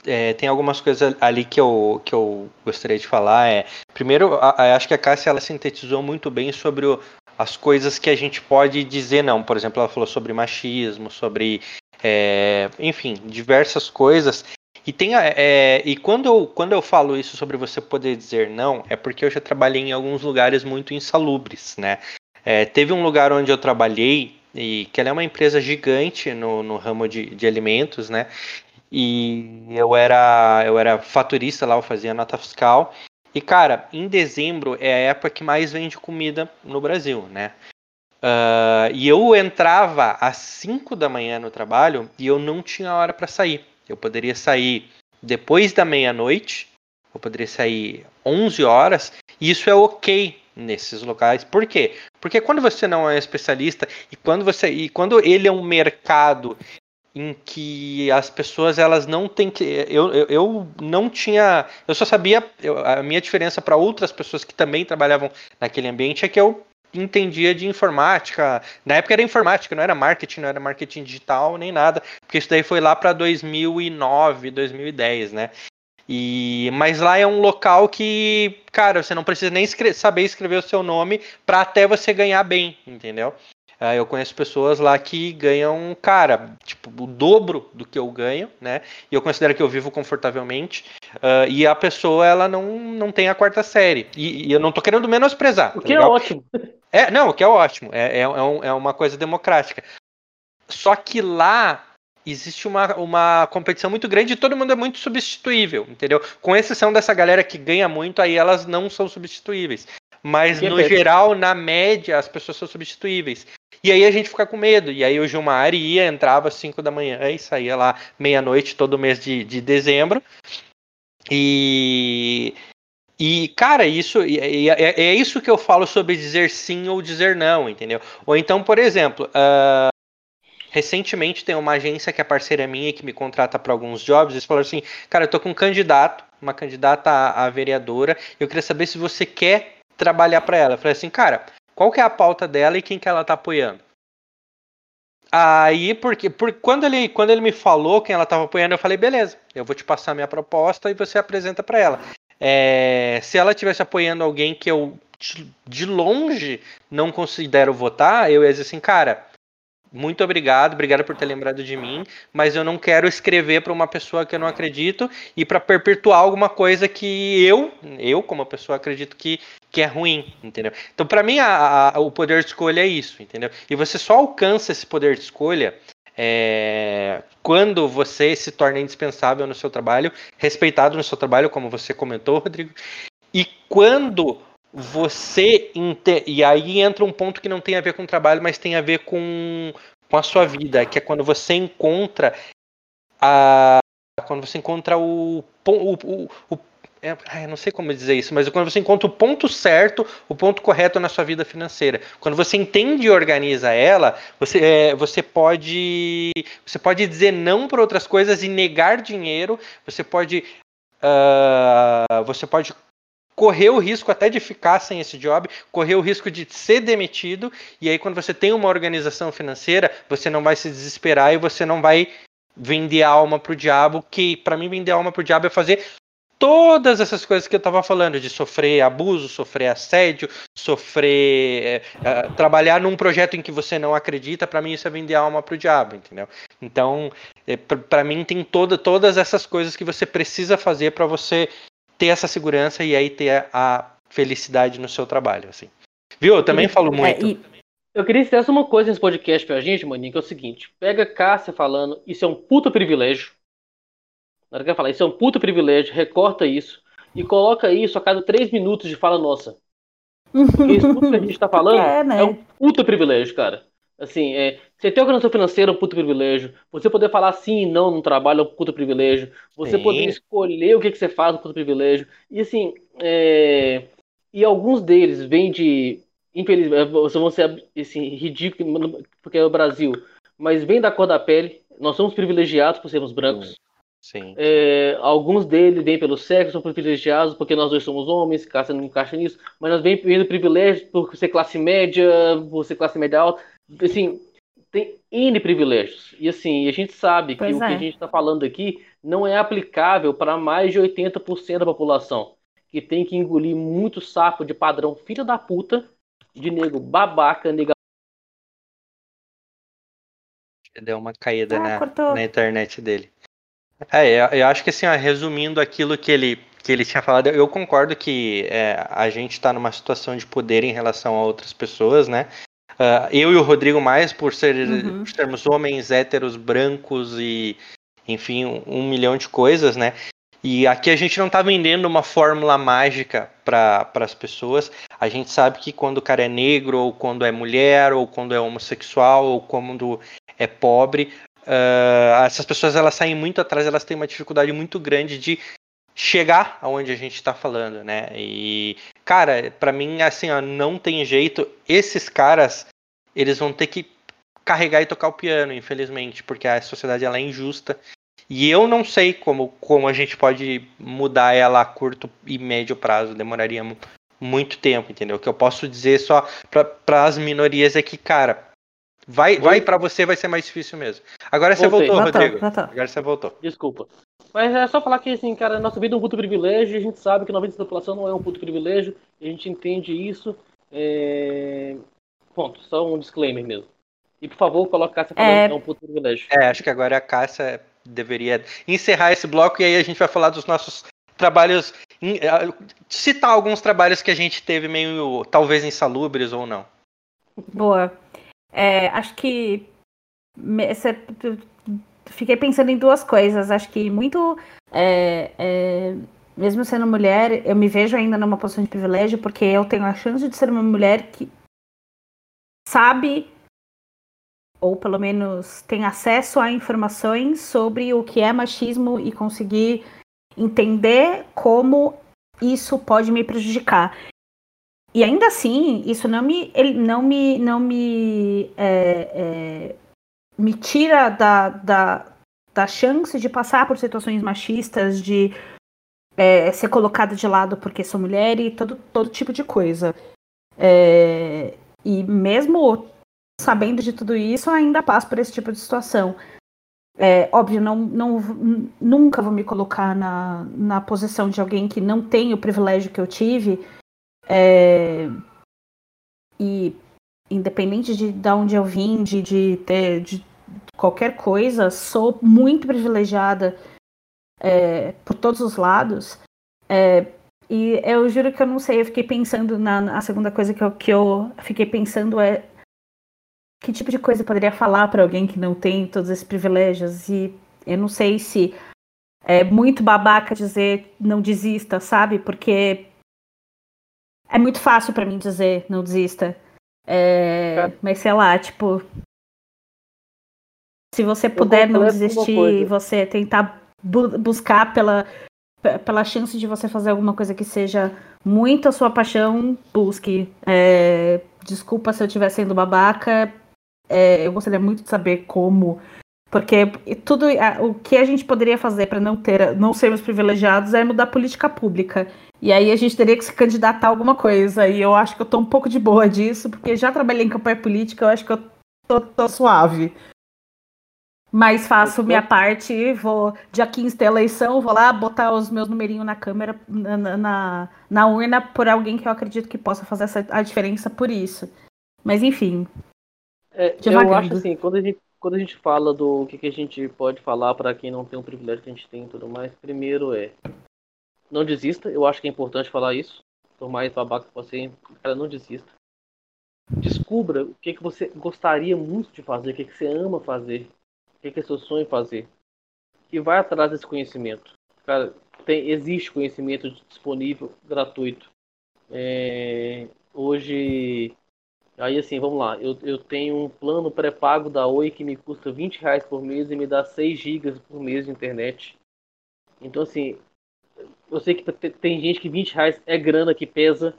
é, tem algumas coisas ali que eu, que eu gostaria de falar. É, primeiro, a, a, acho que a Cássia ela sintetizou muito bem sobre o, as coisas que a gente pode dizer não. Por exemplo, ela falou sobre machismo, sobre, é, enfim, diversas coisas. E, tem, é, e quando, eu, quando eu falo isso sobre você poder dizer não, é porque eu já trabalhei em alguns lugares muito insalubres, né? É, teve um lugar onde eu trabalhei, e que ela é uma empresa gigante no, no ramo de, de alimentos, né? E eu era, eu era faturista lá, eu fazia nota fiscal. E, cara, em dezembro é a época que mais vende comida no Brasil, né? Uh, e eu entrava às 5 da manhã no trabalho e eu não tinha hora para sair. Eu poderia sair depois da meia-noite, eu poderia sair 11 horas, e isso é ok nesses locais. Por quê? Porque quando você não é especialista e quando você e quando ele é um mercado em que as pessoas elas não têm que eu, eu, eu não tinha eu só sabia eu, a minha diferença para outras pessoas que também trabalhavam naquele ambiente é que eu entendia de informática na época era informática não era marketing não era marketing digital nem nada porque isso daí foi lá para 2009 2010 né e, mas lá é um local que, cara, você não precisa nem escre saber escrever o seu nome para até você ganhar bem, entendeu? Uh, eu conheço pessoas lá que ganham, cara, tipo, o dobro do que eu ganho, né? E eu considero que eu vivo confortavelmente. Uh, e a pessoa, ela não, não tem a quarta série. E, e eu não tô querendo menosprezar. O tá que é legal? é ótimo. É, não, o que é ótimo. É, é, é, um, é uma coisa democrática. Só que lá existe uma, uma competição muito grande e todo mundo é muito substituível, entendeu? Com exceção dessa galera que ganha muito, aí elas não são substituíveis. Mas que no é geral, na média, as pessoas são substituíveis. E aí a gente fica com medo. E aí o Gilmar ia, entrava às 5 da manhã e saía lá meia-noite todo mês de, de dezembro. E. E, cara, isso é, é, é, isso que eu falo sobre dizer sim ou dizer não, entendeu? Ou então, por exemplo, uh, Recentemente tem uma agência que é parceira minha que me contrata para alguns jobs. Eles falaram assim: Cara, eu tô com um candidato, uma candidata a, a vereadora. Eu queria saber se você quer trabalhar para ela. Eu falei assim: Cara, qual que é a pauta dela e quem que ela tá apoiando? Aí, porque, porque quando, ele, quando ele me falou quem ela estava apoiando, eu falei: Beleza, eu vou te passar minha proposta e você apresenta para ela. É, se ela estivesse apoiando alguém que eu de longe não considero votar, eu ia dizer assim, cara muito obrigado, obrigado por ter lembrado de mim, mas eu não quero escrever para uma pessoa que eu não acredito e para perpetuar alguma coisa que eu, eu como pessoa acredito que, que é ruim, entendeu? Então para mim a, a, o poder de escolha é isso, entendeu? E você só alcança esse poder de escolha é, quando você se torna indispensável no seu trabalho, respeitado no seu trabalho, como você comentou, Rodrigo, e quando você. E aí entra um ponto que não tem a ver com o trabalho, mas tem a ver com, com a sua vida, que é quando você encontra a. Quando você encontra o. o, o, o é, não sei como dizer isso, mas quando você encontra o ponto certo, o ponto correto na sua vida financeira. Quando você entende e organiza ela, você, é, você pode você pode dizer não para outras coisas e negar dinheiro. Você pode uh, você pode correr o risco até de ficar sem esse job, correr o risco de ser demitido, e aí quando você tem uma organização financeira, você não vai se desesperar e você não vai vender a alma pro diabo, que para mim vender a alma pro diabo é fazer todas essas coisas que eu estava falando, de sofrer abuso, sofrer assédio, sofrer. É, trabalhar num projeto em que você não acredita, para mim isso é vender alma pro diabo, entendeu? Então, é, para mim tem toda, todas essas coisas que você precisa fazer para você ter essa segurança e aí ter a felicidade no seu trabalho, assim. Viu? Eu também falo é, muito. É, e... Eu queria dizer uma coisa nesse podcast pra gente, maninho, que é o seguinte: pega Cássia falando, isso é um puta privilégio. Na hora que eu falar, isso é um puta privilégio, recorta isso e coloca isso a cada três minutos de fala nossa. Isso tudo que a gente tá falando é, né? é um puta privilégio, cara. Assim, é, você ter organização financeira é um puto privilégio. Você poder falar sim e não no trabalho é um puto privilégio. Você sim. poder escolher o que, que você faz é um puto privilégio. E assim, é... e alguns deles vêm de. Infelizmente, vão ser assim, ridículos porque é o Brasil, mas vem da cor da pele. Nós somos privilegiados por sermos brancos. Sim. É, alguns deles vêm pelo sexo, são privilegiados porque nós dois somos homens, Cássio não encaixa nisso, mas nós vem do privilégio por ser classe média, por ser classe média alta assim, tem N privilégios. E assim, a gente sabe pois que é. o que a é. gente está falando aqui não é aplicável para mais de 80% da população. Que tem que engolir muito sapo de padrão filho da puta, de nego babaca, nega. Deu uma caída ah, na, na internet dele. É, eu acho que assim, ó, resumindo aquilo que ele, que ele tinha falado, eu concordo que é, a gente está numa situação de poder em relação a outras pessoas, né? Uh, eu e o Rodrigo mais por, ser, uhum. por sermos homens héteros, brancos e, enfim, um, um, milhão de coisas, né? E aqui a gente não está vendendo uma fórmula mágica para as pessoas. A gente sabe que quando o cara é negro, ou quando é mulher, ou quando é homossexual, ou quando é pobre, uh, essas pessoas elas saem muito atrás, elas têm uma dificuldade muito grande de chegar aonde a gente está falando, né? E cara, para mim assim, ó, não tem jeito. Esses caras, eles vão ter que carregar e tocar o piano, infelizmente, porque a sociedade ela é injusta. E eu não sei como, como a gente pode mudar ela a curto e médio prazo. Demoraria muito tempo, entendeu? O que eu posso dizer só para as minorias é que, cara, vai, vai para você vai ser mais difícil mesmo. Agora você voltou, Rodrigo. Agora você voltou. Desculpa. Mas é só falar que, assim, cara, nossa vida é um puto privilégio, a gente sabe que 90% da população não é um puto privilégio, a gente entende isso. É... Ponto, só um disclaimer mesmo. E por favor, coloque a Cássia falando é... que é um puto privilégio. É, acho que agora a Cássia deveria encerrar esse bloco e aí a gente vai falar dos nossos trabalhos. Citar alguns trabalhos que a gente teve meio, talvez, insalubres ou não. Boa. É, acho que fiquei pensando em duas coisas. Acho que muito. É, é, mesmo sendo mulher, eu me vejo ainda numa posição de privilégio, porque eu tenho a chance de ser uma mulher que sabe, ou pelo menos tem acesso a informações sobre o que é machismo e conseguir entender como isso pode me prejudicar. E ainda assim, isso não me, ele não me, não me é, é, me tira da, da, da chance de passar por situações machistas, de é, ser colocada de lado porque sou mulher e todo, todo tipo de coisa. É, e mesmo sabendo de tudo isso, ainda passo por esse tipo de situação. É, óbvio, não, não, nunca vou me colocar na, na posição de alguém que não tem o privilégio que eu tive. É, e independente de, de onde eu vim, de, de ter de qualquer coisa, sou muito privilegiada é, por todos os lados. É, e eu juro que eu não sei, eu fiquei pensando na, na segunda coisa que eu, que eu fiquei pensando é que tipo de coisa eu poderia falar para alguém que não tem todos esses privilégios e eu não sei se é muito babaca dizer não desista, sabe? Porque é muito fácil para mim dizer não desista. É, é. Mas sei lá, tipo. Se você puder não desistir, você tentar bu buscar pela, pela chance de você fazer alguma coisa que seja muito a sua paixão, busque. É, desculpa se eu estiver sendo babaca. É, eu gostaria muito de saber como. Porque tudo o que a gente poderia fazer para não ter, não sermos privilegiados é mudar a política pública. E aí a gente teria que se candidatar a alguma coisa. E eu acho que eu tô um pouco de boa disso, porque já trabalhei em campanha política, eu acho que eu tô, tô suave. Mas faço minha parte, vou. Dia 15 tem eleição, vou lá botar os meus numerinhos na câmera, na, na, na, urna, por alguém que eu acredito que possa fazer essa, a diferença por isso. Mas enfim. É, eu acho assim, quando a gente, quando a gente fala do que, que a gente pode falar para quem não tem o privilégio que a gente tem e tudo mais, primeiro é. Não desista, eu acho que é importante falar isso. Por mais babaca que você, cara, não desista. Descubra o que, que você gostaria muito de fazer, o que, que você ama fazer que, que é seu sonho fazer. E vai atrás desse conhecimento. Cara, tem, existe conhecimento disponível, gratuito. É, hoje, aí assim, vamos lá. Eu, eu tenho um plano pré-pago da Oi que me custa 20 reais por mês e me dá 6 gigas por mês de internet. Então, assim, eu sei que tem gente que 20 reais é grana que pesa,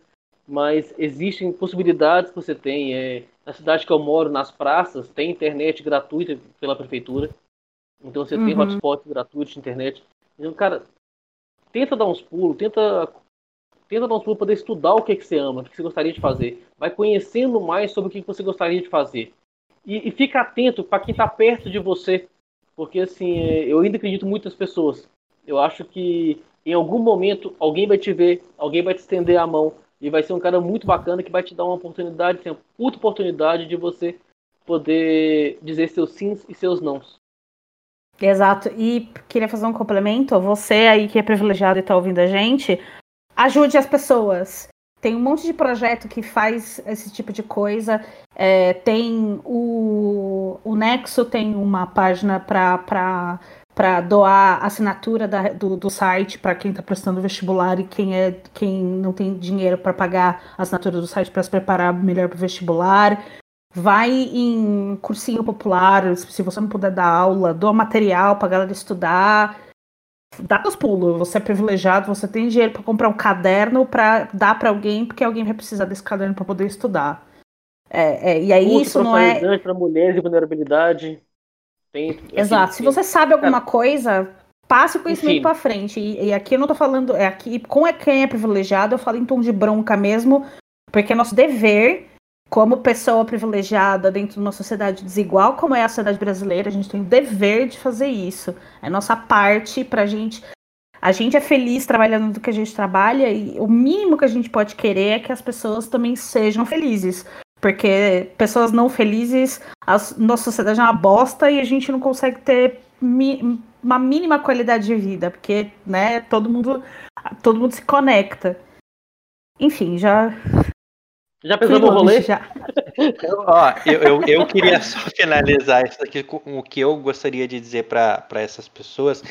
mas existem possibilidades que você tem. É, na cidade que eu moro, nas praças, tem internet gratuita pela prefeitura. Então você uhum. tem hotspot gratuito de internet. Então, cara, tenta dar uns pulos, tenta, tenta dar uns pulos para poder estudar o que, que você ama, o que você gostaria de fazer. Vai conhecendo mais sobre o que você gostaria de fazer. E, e fica atento para quem está perto de você. Porque assim, é, eu ainda acredito em muitas pessoas. Eu acho que em algum momento alguém vai te ver, alguém vai te estender a mão, e vai ser um cara muito bacana que vai te dar uma oportunidade, uma puta oportunidade de você poder dizer seus sims e seus nãos. Exato. E queria fazer um complemento. Você aí que é privilegiado e está ouvindo a gente, ajude as pessoas. Tem um monte de projeto que faz esse tipo de coisa. É, tem o, o Nexo tem uma página para para doar assinatura da, do, do, site para quem está prestando vestibular e quem é quem não tem dinheiro para pagar a assinatura do site para se preparar melhor para o vestibular. Vai em cursinho popular, se você não puder dar aula, doa material para a galera estudar. Dá os pulos, você é privilegiado, você tem dinheiro para comprar um caderno para dar para alguém, porque alguém vai precisar desse caderno para poder estudar. É, é, e aí Curso isso não é. para mulheres de vulnerabilidade. Tem, Exato. Assim, Se você sabe alguma coisa, passe o conhecimento para frente. E, e, aqui eu não tô falando, é aqui com quem é privilegiado, eu falo em tom de bronca mesmo, porque é nosso dever como pessoa privilegiada dentro de uma sociedade desigual como é a sociedade brasileira, a gente tem o dever de fazer isso. É nossa parte pra gente. A gente é feliz trabalhando do que a gente trabalha e o mínimo que a gente pode querer é que as pessoas também sejam felizes. Porque pessoas não felizes, a nossa sociedade é uma bosta e a gente não consegue ter mi uma mínima qualidade de vida, porque, né, todo mundo, todo mundo se conecta. Enfim, já. Já pensou no rolê? Já. Ó, eu, eu, eu, queria só finalizar isso aqui com o que eu gostaria de dizer para essas pessoas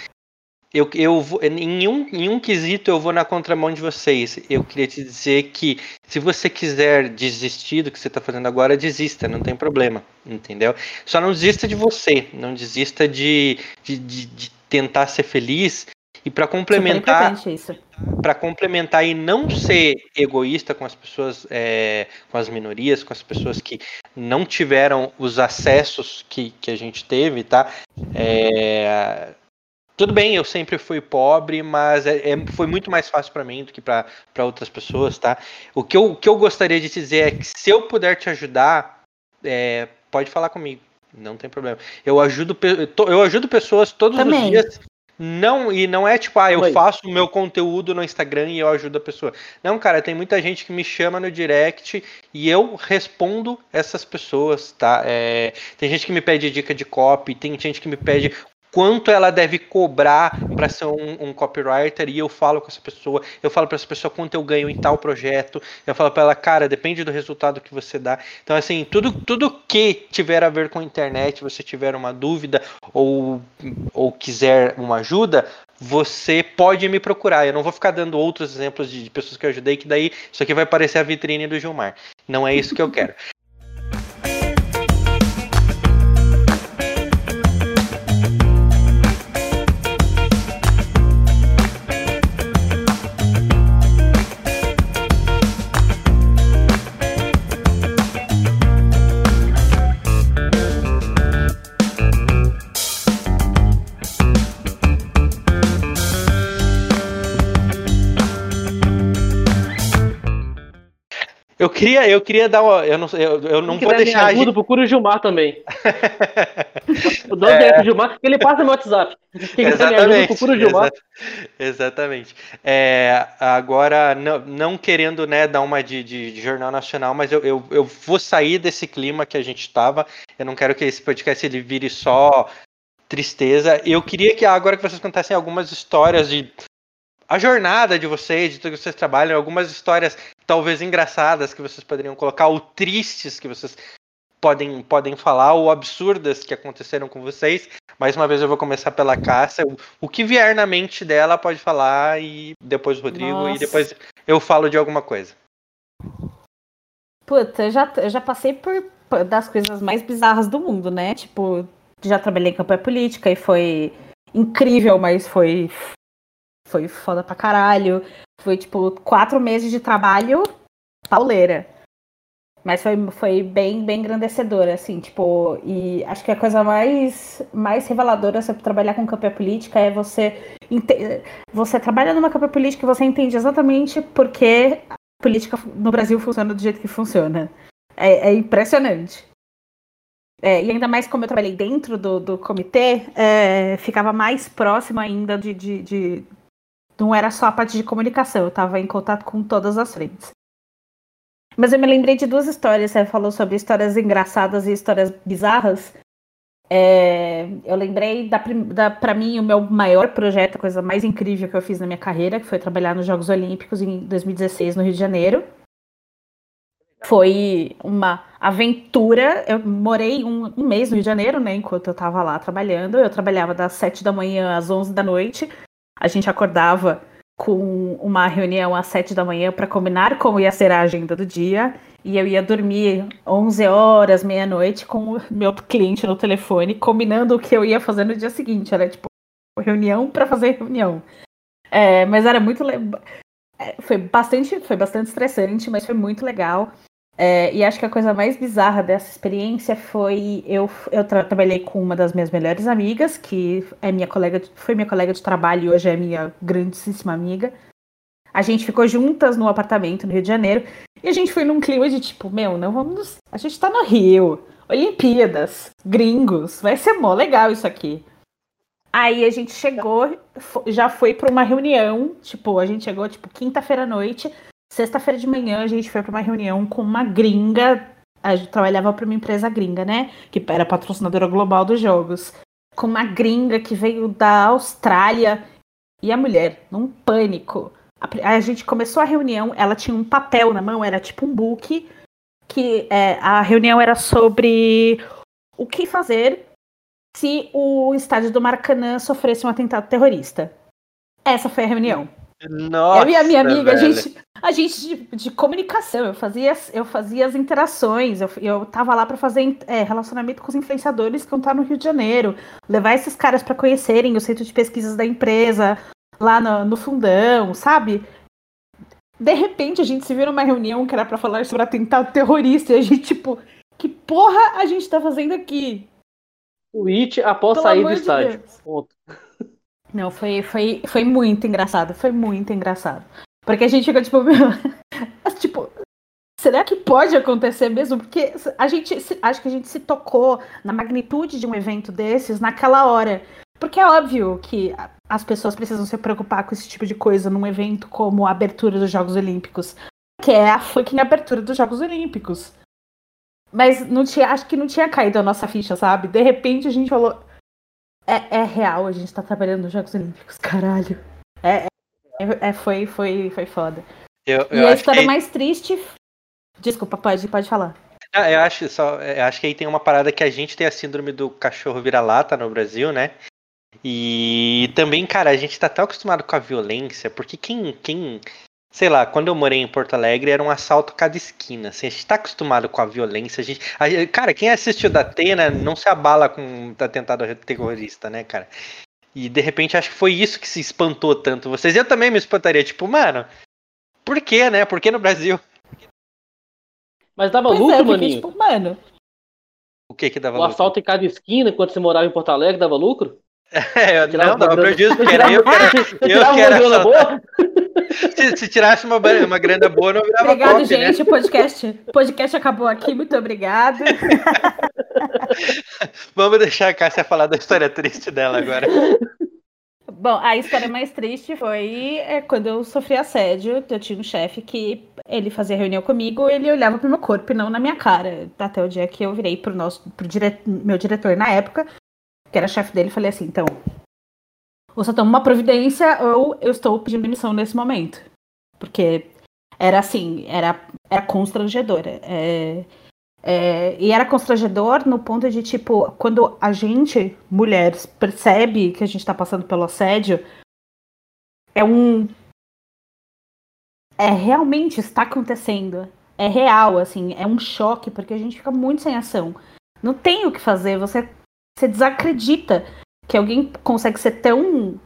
eu, eu vou, em, um, em um quesito eu vou na contramão de vocês. Eu queria te dizer que se você quiser desistir do que você está fazendo agora, desista, não tem problema, entendeu? Só não desista de você, não desista de, de, de, de tentar ser feliz e para complementar, para complementar e não ser egoísta com as pessoas, é, com as minorias, com as pessoas que não tiveram os acessos que, que a gente teve, tá? É, tudo bem, eu sempre fui pobre, mas é, é foi muito mais fácil para mim do que para outras pessoas, tá? O que, eu, o que eu gostaria de te dizer é que se eu puder te ajudar, é, pode falar comigo, não tem problema. Eu ajudo, eu ajudo pessoas todos Também. os dias Não, e não é tipo, ah, eu faço o meu conteúdo no Instagram e eu ajudo a pessoa. Não, cara, tem muita gente que me chama no direct e eu respondo essas pessoas, tá? É, tem gente que me pede dica de copy, tem gente que me pede quanto ela deve cobrar para ser um, um, copywriter e eu falo com essa pessoa, eu falo para essa pessoa quanto eu ganho em tal projeto, eu falo para ela, cara, depende do resultado que você dá. Então assim, tudo tudo que tiver a ver com a internet, você tiver uma dúvida ou ou quiser uma ajuda, você pode me procurar. Eu não vou ficar dando outros exemplos de, de pessoas que eu ajudei, que daí isso aqui vai parecer a vitrine do Gilmar. Não é isso que eu quero. Queria, eu queria dar uma. Eu não, eu, eu não vou deixar. Ajuda, gente... procura o Gilmar também. o dono é... do Gilmar, ele passa no WhatsApp. Quem exatamente. Ajuda, procura o Gilmar. exatamente. É, agora, não, não, querendo né, dar uma de, de, de jornal nacional, mas eu, eu, eu, vou sair desse clima que a gente estava. Eu não quero que esse podcast ele vire só tristeza. Eu queria que agora que vocês contassem algumas histórias de a jornada de vocês, de tudo que vocês trabalham, algumas histórias talvez engraçadas que vocês poderiam colocar, ou tristes que vocês podem, podem falar, ou absurdas que aconteceram com vocês. Mais uma vez eu vou começar pela Cássia. O, que vier na mente dela pode falar, e depois o Rodrigo, Nossa. e depois eu falo de alguma coisa. Puta, eu já, eu já passei por das coisas mais bizarras do mundo, né? Tipo, já trabalhei em campanha política e foi incrível, mas foi foi foda pra caralho. Foi, tipo, quatro meses de trabalho pauleira. Mas foi, foi bem, bem engrandecedora, assim, tipo, e acho que a coisa mais, mais reveladora sobre trabalhar com campanha política é você. Você trabalha numa campanha política e você entende exatamente por que a política no Brasil funciona do jeito que funciona. É, é impressionante. É, e ainda mais como eu trabalhei dentro do, do comitê, é, ficava mais próximo ainda de, de, de, não era só a parte de comunicação, eu estava em contato com todas as frentes. Mas eu me lembrei de duas histórias. Você falou sobre histórias engraçadas e histórias bizarras. É, eu lembrei da, da para mim o meu maior projeto, a coisa mais incrível que eu fiz na minha carreira, que foi trabalhar nos Jogos Olímpicos em 2016 no Rio de Janeiro. Foi uma aventura. Eu morei um, um mês no Rio de Janeiro, né? Enquanto eu estava lá trabalhando. Eu trabalhava das 7 da manhã às 11 da noite a gente acordava com uma reunião às sete da manhã para combinar como ia ser a agenda do dia. E eu ia dormir 11 horas, meia-noite, com o meu cliente no telefone, combinando o que eu ia fazer no dia seguinte. Era tipo reunião para fazer reunião. É, mas era muito. É, foi bastante, foi bastante estressante, mas foi muito legal. É, e acho que a coisa mais bizarra dessa experiência foi eu, eu tra trabalhei com uma das minhas melhores amigas, que é minha colega, foi minha colega de trabalho e hoje é minha grandíssima amiga. A gente ficou juntas no apartamento no Rio de Janeiro e a gente foi num clima de tipo, meu, não vamos. A gente tá no Rio, Olimpíadas, gringos, vai ser mó legal isso aqui. Aí a gente chegou, já foi para uma reunião, tipo, a gente chegou tipo quinta-feira à noite, Sexta-feira de manhã a gente foi para uma reunião com uma gringa. A gente trabalhava para uma empresa gringa, né? Que era patrocinadora global dos jogos. Com uma gringa que veio da Austrália. E a mulher, num pânico. A, a gente começou a reunião, ela tinha um papel na mão, era tipo um book. Que é, a reunião era sobre o que fazer se o estádio do Maracanã sofresse um atentado terrorista. Essa foi a reunião. Nossa, eu e a minha amiga, velho. a gente, a gente de, de, comunicação, eu fazia, eu fazia as interações, eu, eu tava lá para fazer é, relacionamento com os influenciadores que vão estar no Rio de Janeiro, levar esses caras para conhecerem o centro de pesquisas da empresa, lá no, no fundão, sabe? De repente a gente se viu numa reunião que era para falar sobre atentado terrorista e a gente, tipo, que porra a gente tá fazendo aqui? O It após Pelo sair do estádio. Não, foi, foi, foi muito engraçado, foi muito engraçado. Porque a gente ficou tipo, meu, tipo, será que pode acontecer mesmo? Porque a gente, acho que a gente se tocou na magnitude de um evento desses naquela hora. Porque é óbvio que as pessoas precisam se preocupar com esse tipo de coisa num evento como a abertura dos Jogos Olímpicos. Que é a fucking abertura dos Jogos Olímpicos. Mas não tinha, acho que não tinha caído a nossa ficha, sabe? De repente a gente falou. É, é real, a gente tá trabalhando nos Jogos Olímpicos, caralho. É, é, é foi, foi, foi foda. Eu, eu e a história que... mais triste. Desculpa, pode, pode falar. Ah, eu acho só, eu acho que aí tem uma parada que a gente tem a síndrome do cachorro vira-lata no Brasil, né? E também, cara, a gente tá tão acostumado com a violência, porque quem, quem, sei lá, quando eu morei em Porto Alegre era um assalto a cada esquina. Assim, a gente tá acostumado com a violência. A gente, a, cara, quem assistiu da Atena não se abala com um atentado terrorista, né, cara? E de repente acho que foi isso que se espantou tanto vocês. Eu também me espantaria, tipo, mano, por quê, né? Por que no Brasil? Mas dava pois lucro, é, porque, maninho? Tipo, mano. O que que dava o lucro? O assalto em cada esquina, quando você morava em Porto Alegre, dava lucro? É, não, dava prejuízo, porque era eu que era. Eu que era grana boa? Se, se, tirasse uma, uma grana boa, não virava Obrigado, pop, gente. Né? O podcast, podcast acabou aqui. Muito obrigado. Vamos deixar a Cássia falar da história triste dela agora. Bom, a história mais triste foi é, quando eu sofri assédio. Eu tinha um chefe que ele fazia reunião comigo, ele olhava pro meu corpo e não na minha cara. Até o dia que eu virei pro nosso, pro dire, meu diretor na época, que era chefe dele, e falei assim: então, ou você toma uma providência ou eu estou pedindo demissão nesse momento. Porque era assim, era, era constrangedora. É, é, e era constrangedor no ponto de, tipo, quando a gente, mulheres, percebe que a gente tá passando pelo assédio, é um. É realmente está acontecendo. É real, assim, é um choque, porque a gente fica muito sem ação. Não tem o que fazer, você, você desacredita que alguém consegue ser tão.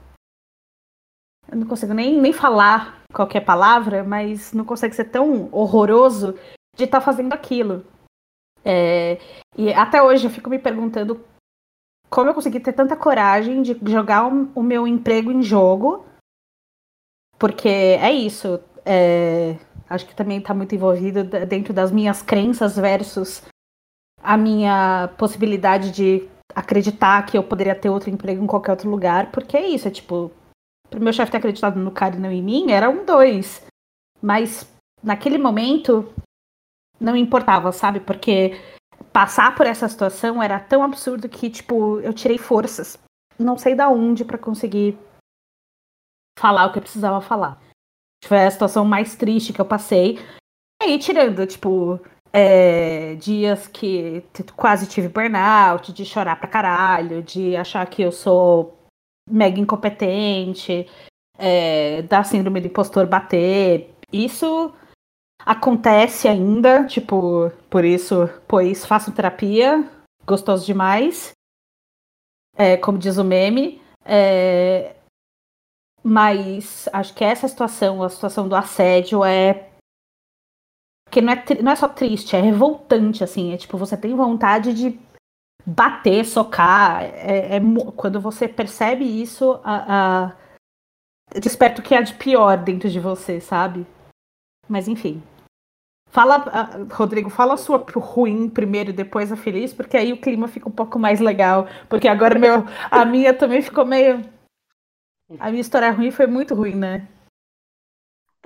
Eu não consigo nem, nem falar qualquer palavra, mas não consegue ser tão horroroso de estar tá fazendo aquilo. É, e até hoje eu fico me perguntando como eu consegui ter tanta coragem de jogar o, o meu emprego em jogo. Porque é isso. É, acho que também está muito envolvido dentro das minhas crenças versus a minha possibilidade de acreditar que eu poderia ter outro emprego em qualquer outro lugar. Porque é isso, é tipo, pro meu chefe ter acreditado no cara e não em mim, era um dois. Mas naquele momento não importava, sabe? Porque passar por essa situação era tão absurdo que, tipo, eu tirei forças, não sei da onde, para conseguir falar o que eu precisava falar. Foi a situação mais triste que eu passei. E aí, tirando, tipo, é, dias que quase tive burnout, de chorar pra caralho, de achar que eu sou mega incompetente, é, da síndrome do impostor bater. Isso acontece ainda, tipo, por isso, pois faço terapia, gostoso demais, é, como diz o meme. É, mas acho que essa situação, a situação do assédio, é. Porque não é, não é só triste, é revoltante, assim. É tipo, você tem vontade de bater, socar. É, é quando você percebe isso, a, a, desperta o que há de pior dentro de você, sabe? Mas enfim. Fala, Rodrigo, fala a sua ruim primeiro e depois a feliz, porque aí o clima fica um pouco mais legal. Porque agora meu, a minha também ficou meio. A minha história ruim foi muito ruim, né?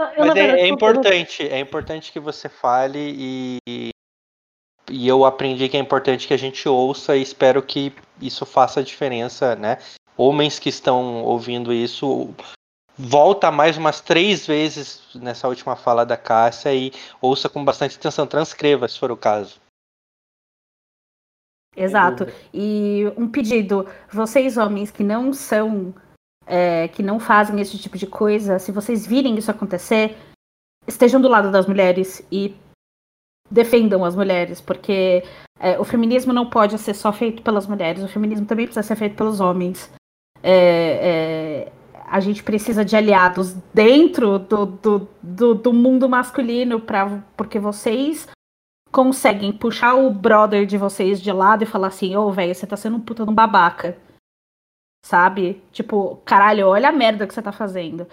Tá, Mas é, é importante, é importante que você fale e, e eu aprendi que é importante que a gente ouça e espero que isso faça diferença, né? Homens que estão ouvindo isso, volta mais umas três vezes nessa última fala da Cássia e ouça com bastante atenção, transcreva se for o caso. Exato. E um pedido, vocês homens que não são, é, que não fazem esse tipo de coisa, se vocês virem isso acontecer, estejam do lado das mulheres e defendam as mulheres, porque é, o feminismo não pode ser só feito pelas mulheres, o feminismo também precisa ser feito pelos homens. É, é, a gente precisa de aliados dentro do, do, do, do mundo masculino, pra, porque vocês conseguem puxar o brother de vocês de lado e falar assim: ô, oh, velho, você tá sendo um puta de um babaca. Sabe? Tipo, caralho, olha a merda que você tá fazendo.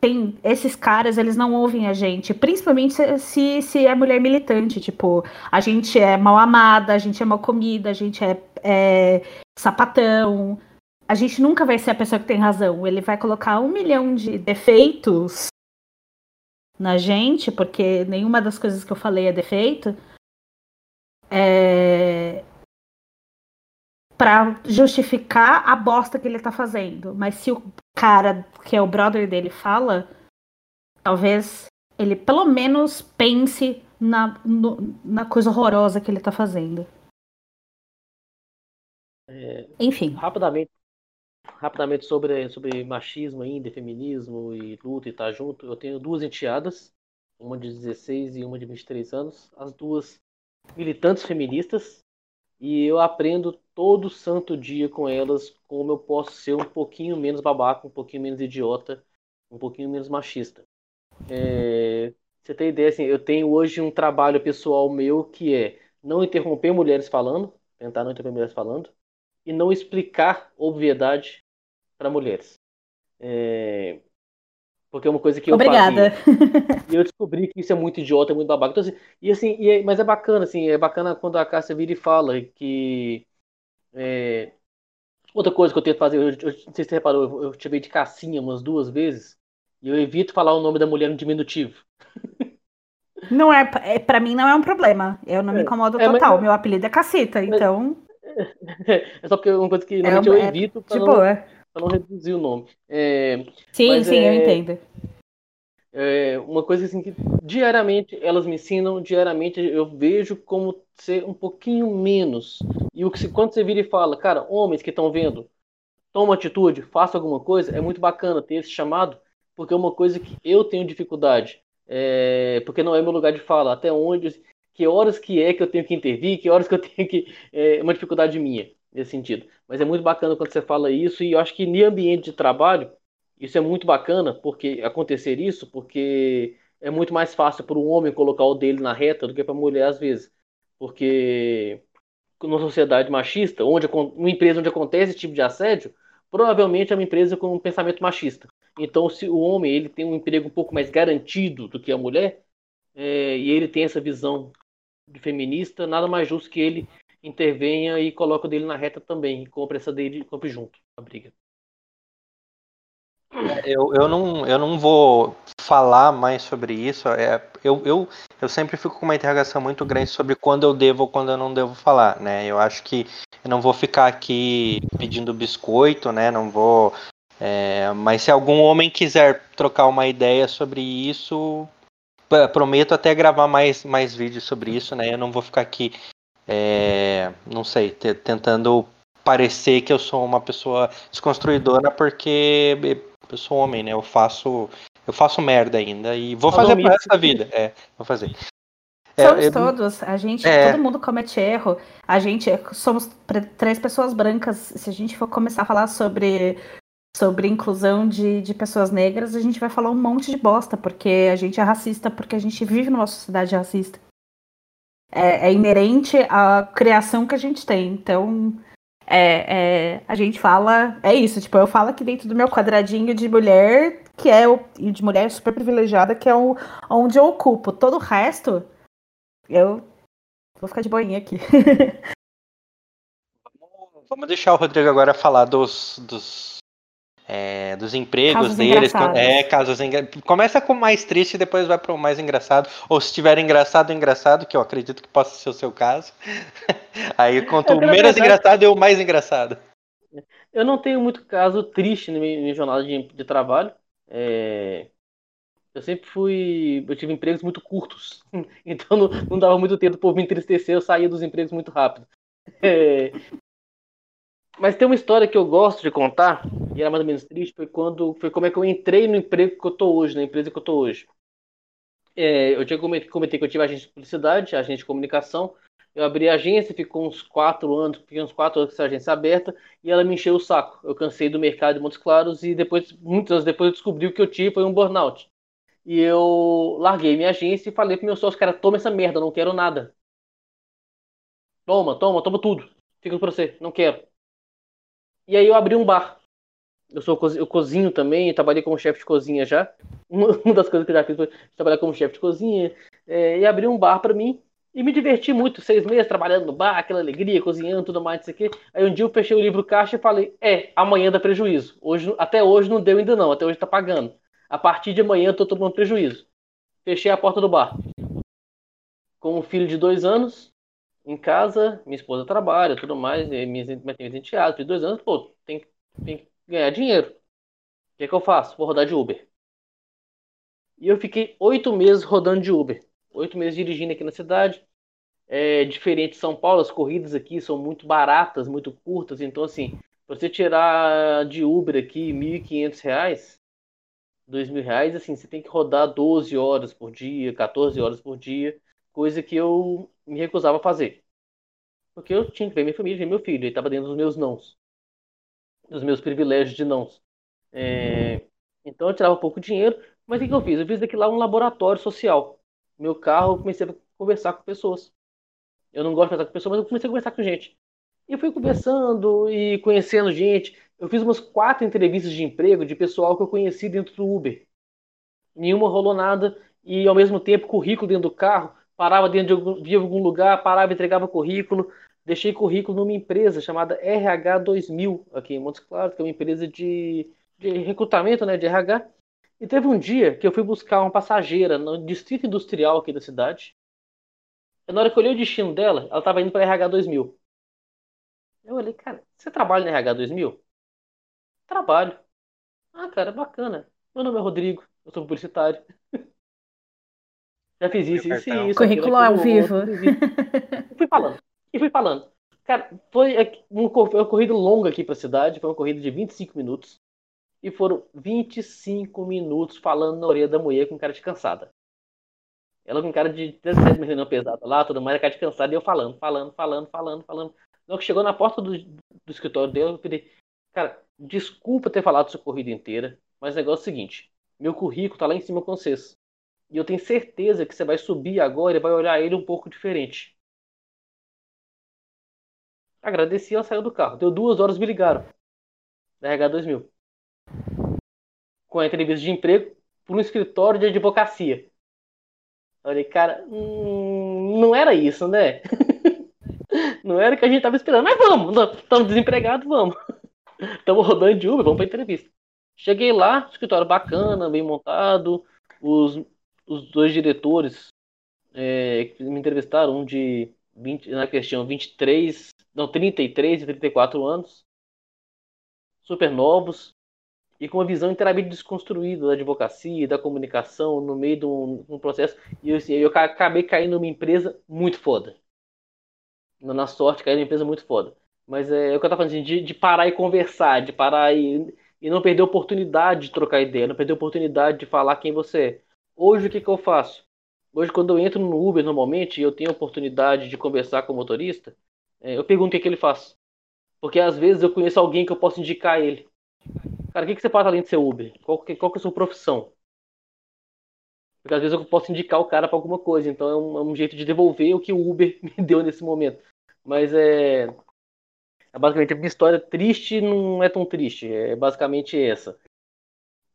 Tem, esses caras, eles não ouvem a gente, principalmente se, se, é mulher militante. Tipo, a gente é mal amada, a gente é mal comida, a gente é, é sapatão, a gente nunca vai ser a pessoa que tem razão. Ele vai colocar um milhão de defeitos na gente, porque nenhuma das coisas que eu falei é defeito. É... Pra justificar a bosta que ele tá fazendo. Mas se o cara, que é o brother dele, fala, talvez ele pelo menos pense na, no, na coisa horrorosa que ele tá fazendo. É, Enfim. rapidamente, rapidamente sobre, sobre machismo ainda, feminismo e luta e estar junto. Eu tenho duas enteadas, uma de 16 e uma de 23 anos, as duas militantes feministas, e eu aprendo todo santo dia com elas como eu posso ser um pouquinho menos babaca, um pouquinho menos idiota, um pouquinho menos machista. É, você tem ideia, assim, eu tenho hoje um trabalho pessoal meu que é não interromper mulheres falando, tentar não interromper mulheres falando, e não explicar obviedade para mulheres. É, Porque é uma coisa que eu Obrigada. fazia. E eu descobri que isso é muito idiota, é muito babaca. Então, assim, e assim, e é- mas é bacana, assim, é bacana quando a Cássia vira e fala que. é, Outra coisa que eu tento fazer, eu, eu não sei se você reparou, eu, eu chamei de Cassinha umas duas vezes, e eu evito falar o nome da mulher no diminutivo. Não é, é para mim não é um problema. Eu não me É, incomodo é, mas- total. Meu apelido é caceta, então É só porque é uma coisa que é, normalmente eu é evito para de não, boa. Pra não reduzir o nome. É, Sim, sim, é- eu entendo. É uma coisa assim que diariamente elas me ensinam, diariamente eu vejo como ser um pouquinho menos. E o que se- quando você vira e fala, cara, homens que estão vendo, toma atitude, faça alguma coisa, é muito bacana ter esse chamado, porque é uma coisa que eu tenho dificuldade. É, porque não é meu lugar de fala, até onde, que horas que é que eu tenho que intervir, que horas que eu tenho que. É uma dificuldade minha nesse sentido. Mas é muito bacana quando você fala isso, e eu acho que em ambiente de trabalho isso é muito bacana porque acontecer isso, porque é muito mais fácil para um homem colocar o dele na reta do que para a mulher às vezes. Porque numa sociedade machista, onde uma empresa onde acontece esse tipo de assédio, provavelmente é uma empresa com um pensamento machista. Então, se o homem ele tem um emprego um pouco mais garantido do que a mulher, é, e ele tem essa visão de feminista, nada mais justo que ele intervenha e coloque o dele na reta também, e compre essa dele e compre junto a briga. Eu, eu, não, eu não vou falar mais sobre isso. É, eu, eu, eu sempre fico com uma interrogação muito grande sobre quando eu devo ou quando eu não devo falar, né? Eu acho que eu não vou ficar aqui pedindo biscoito, né? Não vou. é, mas se algum homem quiser trocar uma ideia sobre isso, prometo até gravar mais, mais vídeos sobre isso, né? Eu não vou ficar aqui, é, não sei, te- tentando parecer que eu sou uma pessoa desconstruidora porque eu sou homem, né? Eu faço, eu faço merda ainda e vou Faz fazer pro resto da vida. É, vou fazer. É, Somos eu- todos, a gente, É. todo mundo comete erro. A gente somos três pessoas brancas. Se a gente for começar a falar sobre, sobre inclusão de, de pessoas negras, a gente vai falar um monte de bosta, porque a gente é racista, porque a gente vive numa sociedade racista. É, é inerente à criação que a gente tem. Então, é, é, a gente fala. É isso, tipo, eu falo aqui dentro do meu quadradinho de mulher, que é o. E de mulher super privilegiada, que é o, onde eu ocupo. Todo o resto, eu vou ficar de boinha aqui. Vamos deixar o Rodrigo agora falar dos, dos, é, dos empregos Casos deles. engraçados. É, casos engra... Começa com o mais triste e depois vai para o mais engraçado. Ou se tiver engraçado, engraçado, que eu acredito que possa ser o seu caso. Aí conta o menos engraçado e o mais engraçado. Eu não tenho muito caso triste na minha, minha jornada de, de trabalho. É, Eu sempre fui. Eu tive empregos muito curtos. Então não, não dava muito tempo para me entristecer, eu saía dos empregos muito rápido. É, Mas tem uma história que eu gosto de contar, e era mais ou menos triste, foi quando foi como é que eu entrei no emprego que eu tô hoje, na empresa que eu tô hoje. É, eu tinha comentei, que eu tive agência de publicidade, agência de comunicação. Eu abri a agência, ficou uns quatro anos, fiquei uns quatro anos com essa agência aberta, e ela me encheu o saco. Eu cansei do mercado de Montes Claros e depois, muitos anos depois, eu descobri o que eu tive foi um burnout. E eu larguei minha agência e falei pro meu sócio, cara, toma essa merda, eu não quero nada. Toma, toma, toma tudo. Fica pra você, não quero. E aí eu abri um bar. Eu sou eu cozinho também, trabalhei como chefe de cozinha já. Uma das coisas que eu já fiz foi trabalhar como chefe de cozinha. é, e abri um bar pra mim. E me diverti muito, seis meses trabalhando no bar, aquela alegria, cozinhando, tudo mais, isso aqui. Aí um dia eu fechei o livro caixa e falei, é, amanhã dá prejuízo. Hoje, até hoje não deu ainda não, até hoje tá pagando. A partir de amanhã eu tô tomando prejuízo. Fechei a porta do bar. Com um filho de dois anos, em casa, minha esposa trabalha, tudo mais, minhas, minhas enteadas, de dois anos, pô, tem, tem que ganhar dinheiro. O que, é que eu faço? Vou rodar de Uber. E eu fiquei oito meses rodando de Uber. Oito meses dirigindo aqui na cidade é, diferente de São Paulo, as corridas aqui são muito baratas, muito curtas, então assim, você tirar de Uber aqui R$ 1.500, R$ 2.000, assim, você tem que rodar 12 horas por dia, 14 horas por dia, coisa que eu me recusava a fazer. Porque eu tinha que ver minha família, ver meu filho, ele estava dentro dos meus nãos, dos meus privilégios de nãos. É, então eu tirava pouco dinheiro, mas o que, que eu fiz? Eu fiz aqui lá um laboratório social. Meu carro, eu comecei a conversar com pessoas. Eu não gosto de conversar com pessoas, mas eu comecei a conversar com gente. E fui conversando e conhecendo gente. Eu fiz umas quatro entrevistas de emprego de pessoal que eu conheci dentro do Uber. Nenhuma rolou nada. E ao mesmo tempo, currículo dentro do carro. Parava dentro de algum, de algum lugar, parava e entregava currículo. Deixei currículo numa empresa chamada RH2000, aqui em Montes Claros, que é uma empresa de, de recrutamento né, de RH. E teve um dia que eu fui buscar uma passageira no distrito industrial aqui da cidade. Na hora que eu olhei o destino dela, ela tava indo para RH 2000. Eu olhei, cara, você trabalha na RH 2000? Trabalho. Ah, cara, bacana. Meu nome é Rodrigo, eu sou publicitário. Já fiz isso, isso e isso. Currículo ao vivo. E fui falando. E fui falando. Cara, foi uma corrida longa aqui pra cidade, foi uma corrida de 25 minutos. E foram 25 minutos falando na orelha da mulher com cara de cansada. Ela com cara de 17 reunião pesada lá, tudo mais, cara de cansada, e eu falando, falando, falando, falando, falando. Não, que chegou na porta do, do escritório dele, eu pedi, cara, desculpa ter falado sua corrida inteira, mas o negócio é o seguinte, meu currículo tá lá em cima com vocês. E eu tenho certeza que você vai subir agora e vai olhar ele um pouco diferente. Agradeci, ela saiu do carro. Deu duas horas, me ligaram. Da RH 2000. Com a entrevista de emprego para um escritório de advocacia. Falei, cara, hum, não era isso, né? não era o que a gente tava esperando. Mas vamos, estamos desempregados, vamos. Estamos rodando de Uber, vamos pra entrevista. Cheguei lá, escritório bacana, bem montado. Os, os dois diretores é, que me entrevistaram, um de 20, na questão 23, não, 33 e 34 anos. Super novos e com uma visão inteiramente desconstruída da advocacia, da comunicação, no meio de um, um processo. E assim, eu acabei caindo numa empresa muito foda. Na sorte, caí numa empresa muito foda. Mas é, é o que eu tava falando, assim, de, de parar e conversar, de parar e, e não perder a oportunidade de trocar ideia, não perder a oportunidade de falar quem você é. Hoje, o que, que eu faço? Hoje, quando eu entro no Uber, normalmente, e eu tenho a oportunidade de conversar com o motorista, é, eu pergunto o que, que ele faz. Porque às vezes eu conheço alguém que eu posso indicar ele. Cara, o que, que você faz além de ser Uber? Qual que, qual que é a sua profissão? Porque às vezes eu posso indicar o cara para alguma coisa, então é um, é um, jeito de devolver o que o Uber me deu nesse momento. Mas é, é basicamente a minha história triste não é tão triste, é basicamente essa.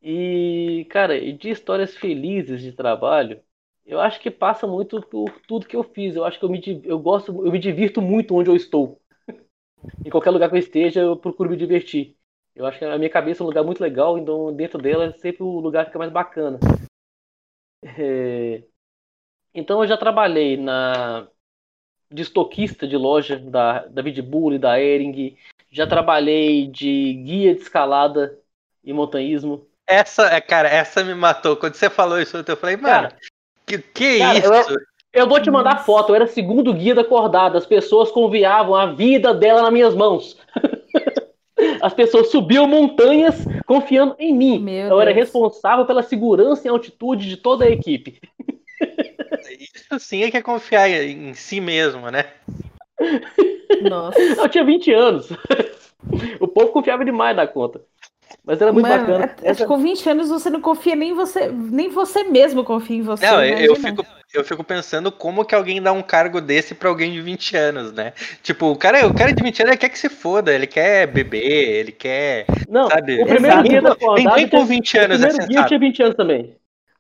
E, cara, de histórias felizes de trabalho, eu acho que passa muito por tudo que eu fiz. Eu acho que eu me, eu gosto, eu me divirto muito onde eu estou. em qualquer lugar que eu esteja, eu procuro me divertir. Eu acho que a minha cabeça é um lugar muito legal, então dentro dela sempre o lugar fica mais bacana. É... Então eu já trabalhei na de estoquista de loja da, da Vidbull e da Ering, já trabalhei de guia de escalada e montanhismo. Essa, é, cara, essa me matou. Quando você falou isso, eu falei, mano, cara, que, que cara, isso? Eu, eu, vou te mandar Nossa. foto, eu era segundo guia da cordada, as pessoas conviavam a vida dela nas minhas mãos. As pessoas subiam montanhas confiando em mim. Meu eu Deus. era responsável pela segurança e altitude de toda a equipe. Isso sim é que é confiar em si mesmo, né? Nossa. Eu tinha 20 anos. O povo confiava demais da conta. Mas era muito Mano, bacana. É, Essa... Com 20 anos você não confia nem você, nem você mesmo confia em você. Não, eu fico, eu fico pensando como que alguém dá um cargo desse pra alguém de 20 anos, né? Tipo, o cara, o cara de 20 anos ele quer que se foda, ele quer beber, ele quer. Não, sabe? o primeiro Exato. dia da Ninguém com 20 anos o primeiro é dia tinha 20 anos também.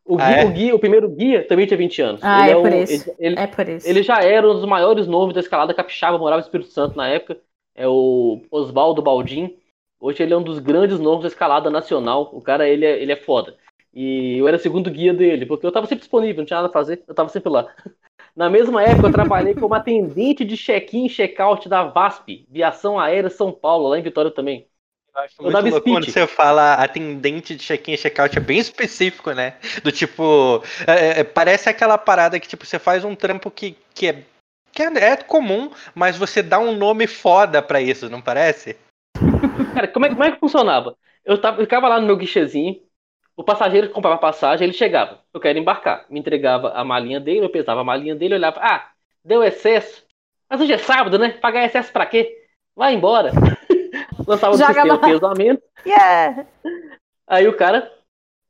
O, guia, ah, é? o, guia, o primeiro guia também tinha 20 anos. Ah, ele é, é, por isso. Ele, é por isso. Ele já era um dos maiores nomes da escalada capixaba, morava no Espírito Santo na época. É o Oswaldo Baldim. Hoje ele é um dos grandes nomes da escalada nacional. O cara, ele é, ele é foda. E eu era segundo guia dele, porque eu tava sempre disponível, não tinha nada a fazer, eu tava sempre lá. Na mesma época, eu trabalhei como atendente de check-in e check-out da VASP, Viação Aérea São Paulo, lá em Vitória também. Eu acho eu muito louco quando você fala atendente de check-in e check-out, é bem específico, né? Do tipo, é, é, parece aquela parada que tipo, você faz um trampo que, que, é, que é, é comum, mas você dá um nome foda pra isso, não parece? Cara, como é, como é que funcionava? Eu, tava, eu ficava lá no meu guichezinho, o passageiro comprava passagem, ele chegava, eu quero embarcar. Me entregava a malinha dele, eu pesava a malinha dele, olhava, ah, deu excesso. Mas hoje é sábado, né? Pagar excesso pra quê? Vai embora. Lançava no sistema pesamento. Yeah. Aí o cara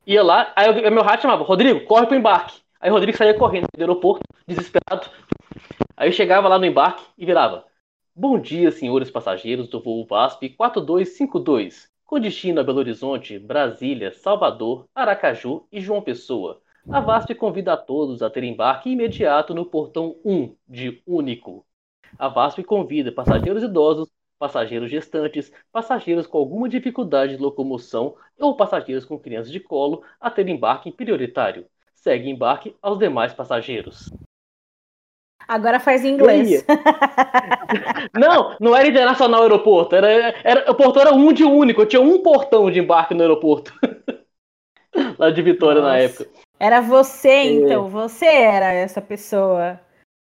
ia lá, aí o meu rato chamava, Rodrigo, corre pro embarque. Aí o Rodrigo saía correndo do aeroporto, desesperado. Aí eu chegava lá no embarque e virava. Bom dia, senhores passageiros do voo VASP 4252 com destino a Belo Horizonte, Brasília, Salvador, Aracaju e João Pessoa. A VASP convida a todos a ter embarque imediato no portão 1 de Único. A VASP convida passageiros idosos, passageiros gestantes, passageiros com alguma dificuldade de locomoção ou passageiros com crianças de colo a ter embarque prioritário. Segue embarque aos demais passageiros. Agora faz em inglês. não, não era internacional aeroporto. Era, era, o portão era um de único. Eu tinha um portão de embarque no aeroporto. Lá de Vitória Nossa. na época. Era você, é. então. Você era essa pessoa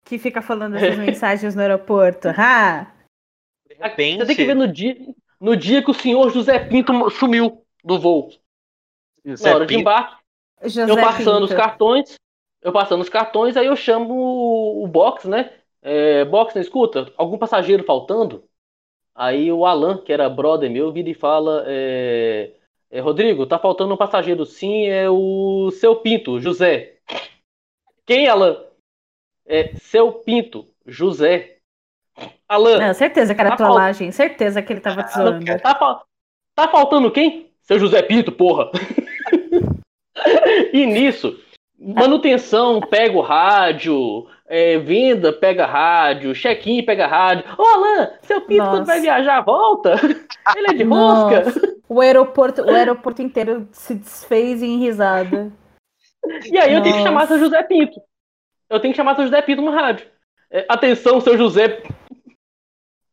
que fica falando essas mensagens no aeroporto. Ah. Você tem que ver no dia, no dia que o senhor José Pinto sumiu do voo. José na hora Pinto. de embarque. José eu passando Pinto. os cartões eu passando os cartões, aí eu chamo o, o box, né? É, box, não escuta? Algum passageiro faltando? Aí o Alan, que era brother meu, vira e fala: é, é, Rodrigo, tá faltando um passageiro. Sim, é o seu Pinto, José. Quem, Alan? É seu Pinto, José. Alan. Não, certeza que era tá trollagem. Fal... Certeza que ele tava te zoando. Tá, tá faltando quem? Seu José Pinto, porra. e nisso, Manutenção pega o rádio, é, venda pega rádio, check-in pega rádio. Ô Alan, seu Pinto Nossa. quando vai viajar volta? Ele é de rosca. O aeroporto, o aeroporto inteiro se desfez em risada. E aí eu tenho que chamar seu José Pinto. Eu tenho que chamar seu José Pinto no rádio. É, atenção, seu José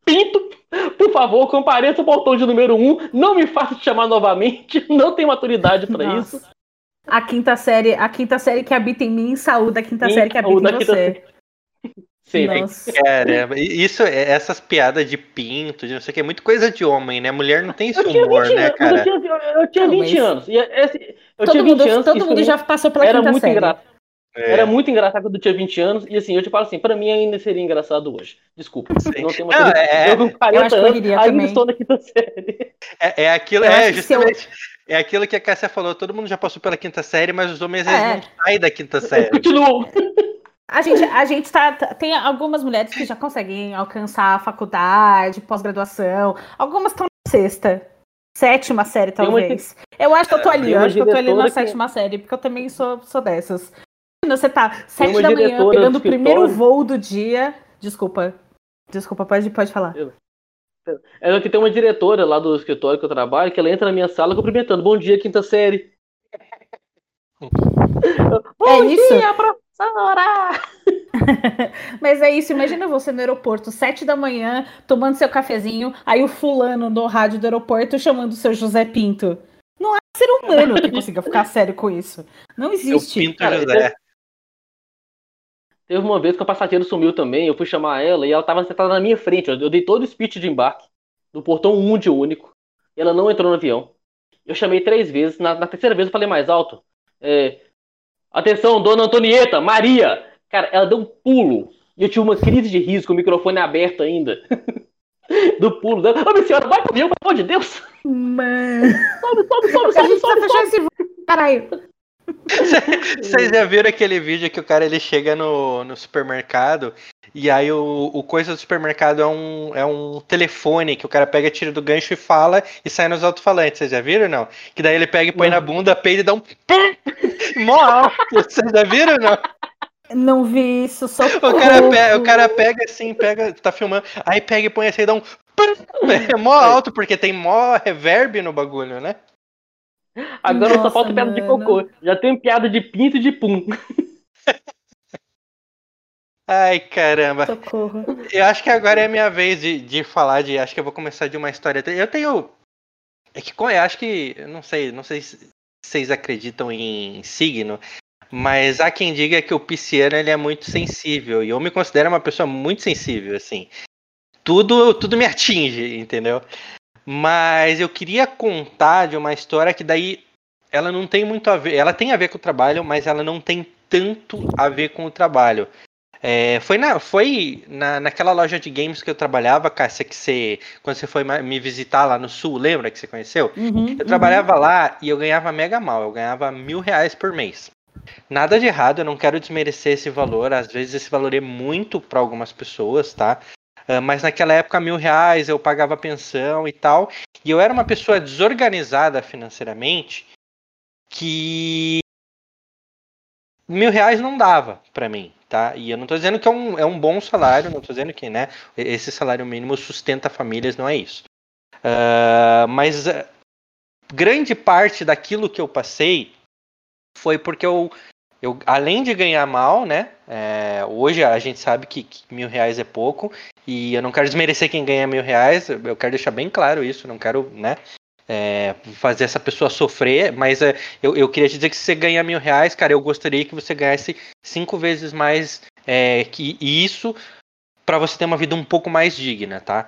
Pinto, por favor, compareça ao portão de número 1. Um, não me faça te chamar novamente. Não tenho maturidade para isso. A quinta série, a quinta série que habita em mim, saúde a quinta série que habita em você. Sim, cara, isso, é, essas piadas de pinto, de não sei o que, é muito coisa de homem, né? Mulher não tem esse humor, né, cara? Eu tinha, eu tinha 20 mas... anos. E esse, eu todo tinha 20 mundo, anos. Todo mundo já passou pela era quinta muito série. Engraçado. É. Era muito engraçado quando eu tinha 20 anos. E assim, eu te falo assim, pra mim ainda seria engraçado hoje. Desculpa. Sim. Não tenho uma não, é, Eu com 40 eu anos, ainda também. estou na quinta série. É, é aquilo, eu é justamente. É aquilo que a Cássia falou, todo mundo já passou pela quinta série, mas os homens é. não saem da quinta série. Continuam. A gente, a gente tá, tá, Tem algumas mulheres que já conseguem alcançar a faculdade, pós-graduação. Algumas estão na sexta. Sétima série, talvez. Eu acho que eu tô ali, eu acho que eu tô ali na que... sétima série, porque eu também sou, sou dessas. Você tá sete da manhã, pegando o primeiro voo do dia. Desculpa. Desculpa, pode, pode falar. É que tem uma diretora lá do escritório que eu trabalho, que ela entra na minha sala cumprimentando. Bom dia, quinta série. Bom é isso? dia, professora! Mas é isso, imagina você no aeroporto, sete da manhã, tomando seu cafezinho, aí o fulano no rádio do aeroporto chamando o seu José Pinto. Não há ser humano que consiga ficar sério com isso. Não existe. Pinto Cara, José. Teve uma vez que a passageiro sumiu também, eu fui chamar ela e ela estava sentada na minha frente. Eu dei todo o speech de embarque, do portão 1 de único. E ela não entrou no avião. Eu chamei três vezes, na, na terceira vez eu falei mais alto. É, Atenção, dona Antonieta, Maria! Cara, ela deu um pulo. E eu tive uma crise de riso com o microfone aberto ainda. do pulo dela. Ô, minha senhora, vai pro avião, pelo amor de Deus! Mano. Sobe, sobe, sobe, sobe, sobe, sobe. Esse... Caralho. Vocês já viram aquele vídeo que o cara ele chega no, no supermercado e aí o, o coisa do supermercado é um, é um telefone que o cara pega, tira do gancho e fala e sai nos alto-falantes. Vocês já viram ou não? Que daí ele pega e põe não. na bunda, peida e dá um mó alto. Vocês já viram ou não? Não vi isso, só o cara, pega, o cara pega assim, pega, tá filmando, aí pega e põe assim e dá um é mó alto, porque tem mó reverb no bagulho, né? Agora Nossa, só falta piada de cocô. Já tem piada de pinto e de pum. Ai, caramba. Socorro. Eu acho que agora é a minha vez de, de falar de. Acho que eu vou começar de uma história. Eu tenho. É que eu acho que. Não sei, não sei se vocês acreditam em signo. Mas há quem diga que o pisciano ele é muito sensível. E eu me considero uma pessoa muito sensível, assim. Tudo, tudo me atinge, entendeu? Mas eu queria contar de uma história que daí ela não tem muito a ver. Ela tem a ver com o trabalho, mas ela não tem tanto a ver com o trabalho. É, foi na, foi na, naquela loja de games que eu trabalhava, Cássia, que você, quando você foi me visitar lá no sul, lembra que você conheceu? Uhum, eu trabalhava uhum. lá e eu ganhava mega mal, eu ganhava mil reais por mês. Nada de errado, eu não quero desmerecer esse valor, às vezes esse valor é muito para algumas pessoas, tá? Uh, mas naquela época, mil reais, eu pagava pensão e tal, e eu era uma pessoa desorganizada financeiramente, que mil reais não dava para mim, tá? E eu não estou dizendo que é um, é um bom salário, não estou dizendo que, né, esse salário mínimo sustenta famílias, não é isso. Uh, mas uh, grande parte daquilo que eu passei foi porque eu, eu além de ganhar mal, né, é, hoje a gente sabe que, que, mil reais é pouco, e eu não quero desmerecer quem ganha mil reais, eu quero deixar bem claro isso, não quero, né, é, fazer essa pessoa sofrer, mas é, eu, eu queria te dizer que se você ganhar mil reais, cara, eu gostaria que você ganhasse cinco vezes mais é, que isso para você ter uma vida um pouco mais digna, tá?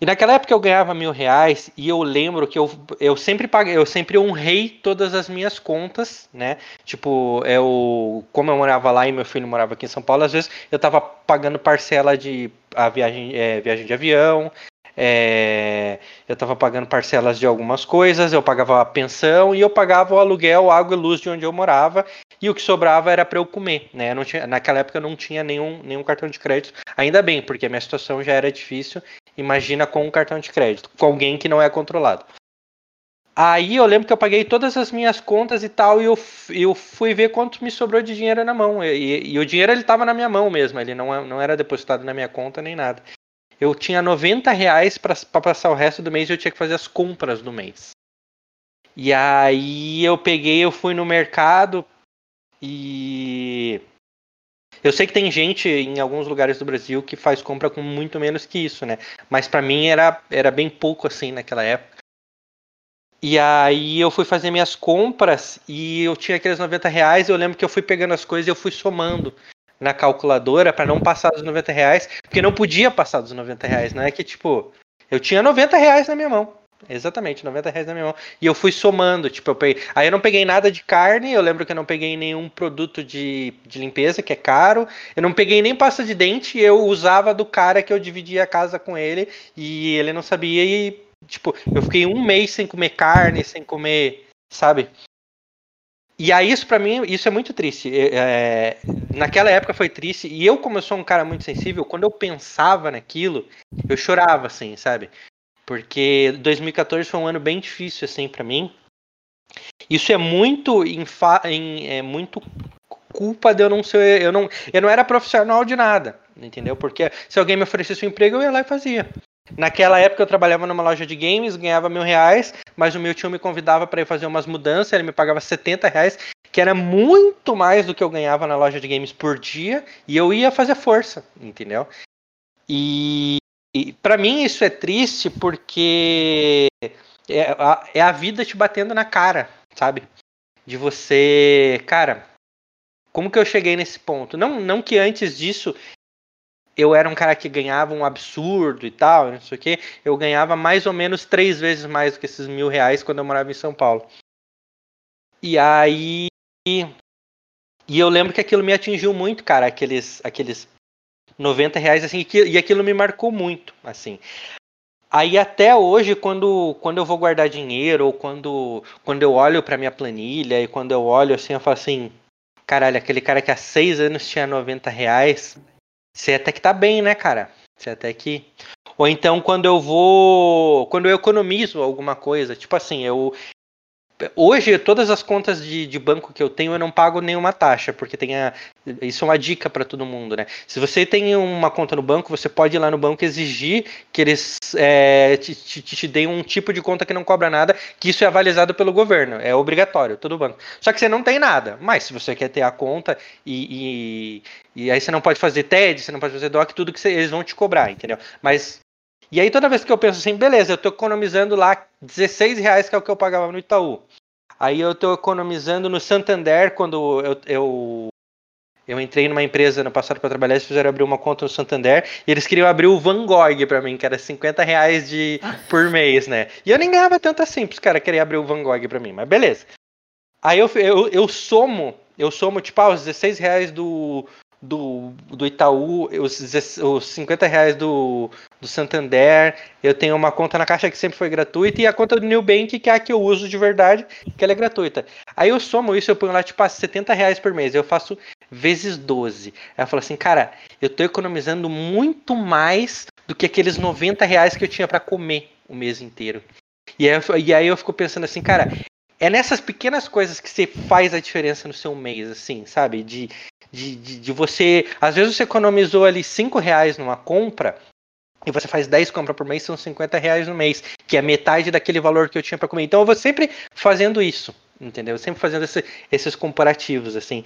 E naquela época eu ganhava mil reais e eu lembro que eu, eu sempre paguei, eu sempre honrei todas as minhas contas, né? Tipo, eu, como eu morava lá e meu filho morava aqui em São Paulo, às vezes eu tava pagando parcela de a viagem, é, viagem de avião, é, eu estava pagando parcelas de algumas coisas, eu pagava a pensão e eu pagava o aluguel, água e luz de onde eu morava, e o que sobrava era para eu comer. Né? Eu tinha, naquela época eu não tinha nenhum, nenhum cartão de crédito, ainda bem, porque a minha situação já era difícil. Imagina com um cartão de crédito, com alguém que não é controlado. Aí eu lembro que eu paguei todas as minhas contas e tal, e eu, eu fui ver quanto me sobrou de dinheiro na mão. E, e, e o dinheiro ele estava na minha mão mesmo, ele não, não era depositado na minha conta nem nada eu tinha 90 reais para passar o resto do mês e eu tinha que fazer as compras do mês. E aí eu peguei, eu fui no mercado e eu sei que tem gente em alguns lugares do Brasil que faz compra com muito menos que isso, né? Mas para mim era, era bem pouco assim naquela época. E aí eu fui fazer minhas compras e eu tinha aqueles 90 reais. Eu lembro que eu fui pegando as coisas e eu fui somando na calculadora para não passar dos 90 reais, porque não podia passar dos 90 reais, não é que tipo, eu tinha 90 reais na minha mão. Exatamente, 90 reais na minha mão. E eu fui somando, tipo, eu peguei. Aí eu não peguei nada de carne, eu lembro que eu não peguei nenhum produto de, de limpeza, que é caro. Eu não peguei nem pasta de dente, eu usava do cara que eu dividia a casa com ele e ele não sabia. E, tipo, eu fiquei um mês sem comer carne, sem comer, sabe? E aí, isso para mim, isso é muito triste. É, naquela época foi triste. E eu, como eu sou um cara muito sensível, quando eu pensava naquilo, eu chorava, assim, sabe? Porque 2014 foi um ano bem difícil, assim, para mim. Isso é muito, em, é muito culpa de eu não ser. Eu não, eu não era profissional de nada, entendeu? Porque se alguém me oferecesse um emprego, eu ia lá e fazia. Naquela época eu trabalhava numa loja de games, ganhava mil reais, mas o meu tio me convidava para ir fazer umas mudanças, ele me pagava 70 reais, que era muito mais do que eu ganhava na loja de games por dia, e eu ia fazer força, entendeu? E, e para mim isso é triste porque é a, é a vida te batendo na cara, sabe? De você, cara, como que eu cheguei nesse ponto? Não, não que antes disso eu era um cara que ganhava um absurdo e tal, não sei o que. Eu ganhava mais ou menos três vezes mais do que esses mil reais quando eu morava em São Paulo. E aí. E eu lembro que aquilo me atingiu muito, cara, aqueles, aqueles 90 reais, assim, e aquilo me marcou muito, assim. Aí até hoje, quando, quando eu vou guardar dinheiro, ou quando, quando eu olho para minha planilha, e quando eu olho assim, eu falo assim, caralho, aquele cara que há seis anos tinha 90 reais, você até que tá bem, né, cara? Você até que. Ou então quando eu vou. Quando eu economizo alguma coisa, tipo assim, eu, Hoje, todas as contas de, de, banco que eu tenho, eu não pago nenhuma taxa, porque tem a, isso é uma dica para todo mundo, né? Se você tem uma conta no banco, você pode ir lá no banco exigir que eles é, te, te, te, deem um tipo de conta que não cobra nada, que isso é avalizado pelo governo, é obrigatório, todo banco. Só que você não tem nada, mas se você quer ter a conta e, e, e aí você não pode fazer TED, você não pode fazer DOC, tudo que você, eles vão te cobrar, entendeu? Mas e aí toda vez que eu penso assim, beleza, eu estou economizando lá 16 reais, que é o que eu pagava no Itaú. Aí eu estou economizando no Santander, quando eu, eu, eu entrei numa empresa no passado para trabalhar, eles fizeram abrir uma conta no Santander, e eles queriam abrir o Van Gogh para mim, que era 50 reais de, por mês, né? E eu nem ganhava tanto assim, os caras queriam abrir o Van Gogh para mim, mas beleza. Aí eu, eu, eu somo, eu somo, tipo, ah, os 16 reais do, do, do Itaú, os, os 50 reais do, do Santander, eu tenho uma conta na Caixa que sempre foi gratuita e a conta do New Bank, que é a que eu uso de verdade, que ela é gratuita. Aí eu somo isso, eu ponho lá tipo 70 reais por mês, eu faço vezes 12. Aí eu falo assim, cara, eu tô economizando muito mais do que aqueles 90 reais que eu tinha para comer o mês inteiro. E aí, e aí eu fico pensando assim, cara, é nessas pequenas coisas que você faz a diferença no seu mês, assim, sabe? De, de, de, de, você. Às vezes você economizou ali 5 reais numa compra e você faz 10 compras por mês, são 50 reais no mês, que é metade daquele valor que eu tinha para comer. Então eu vou sempre fazendo isso, entendeu? Sempre fazendo esse, esses comparativos, assim.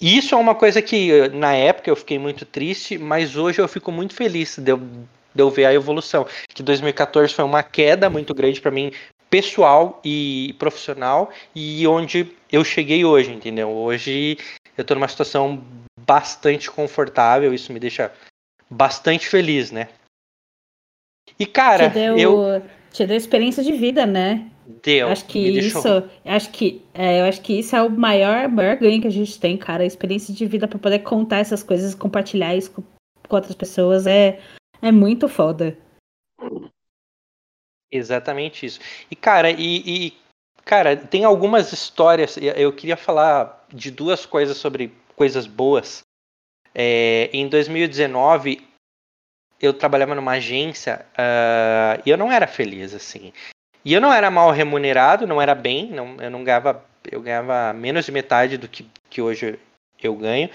Isso é uma coisa que na época eu fiquei muito triste, mas hoje eu fico muito feliz de eu, de eu ver a evolução. Que 2014 foi uma queda muito grande para mim, pessoal e profissional, e onde eu cheguei hoje, entendeu? Hoje eu estou numa situação bastante confortável, isso me deixa bastante feliz, né? E cara, te deu, eu te deu experiência de vida, né? Deu. Acho que isso, deixou... acho que, é, eu acho que isso é o maior, maior ganho que a gente tem, cara, a experiência de vida para poder contar essas coisas, compartilhar isso com, com outras pessoas é é muito foda. Exatamente isso. E cara, e, e cara, tem algumas histórias. Eu queria falar de duas coisas sobre coisas boas. É, em 2019, eu trabalhava numa agência uh, e eu não era feliz, assim. E eu não era mal remunerado, não era bem, não, eu não ganhava, eu ganhava menos de metade do que, que hoje eu ganho.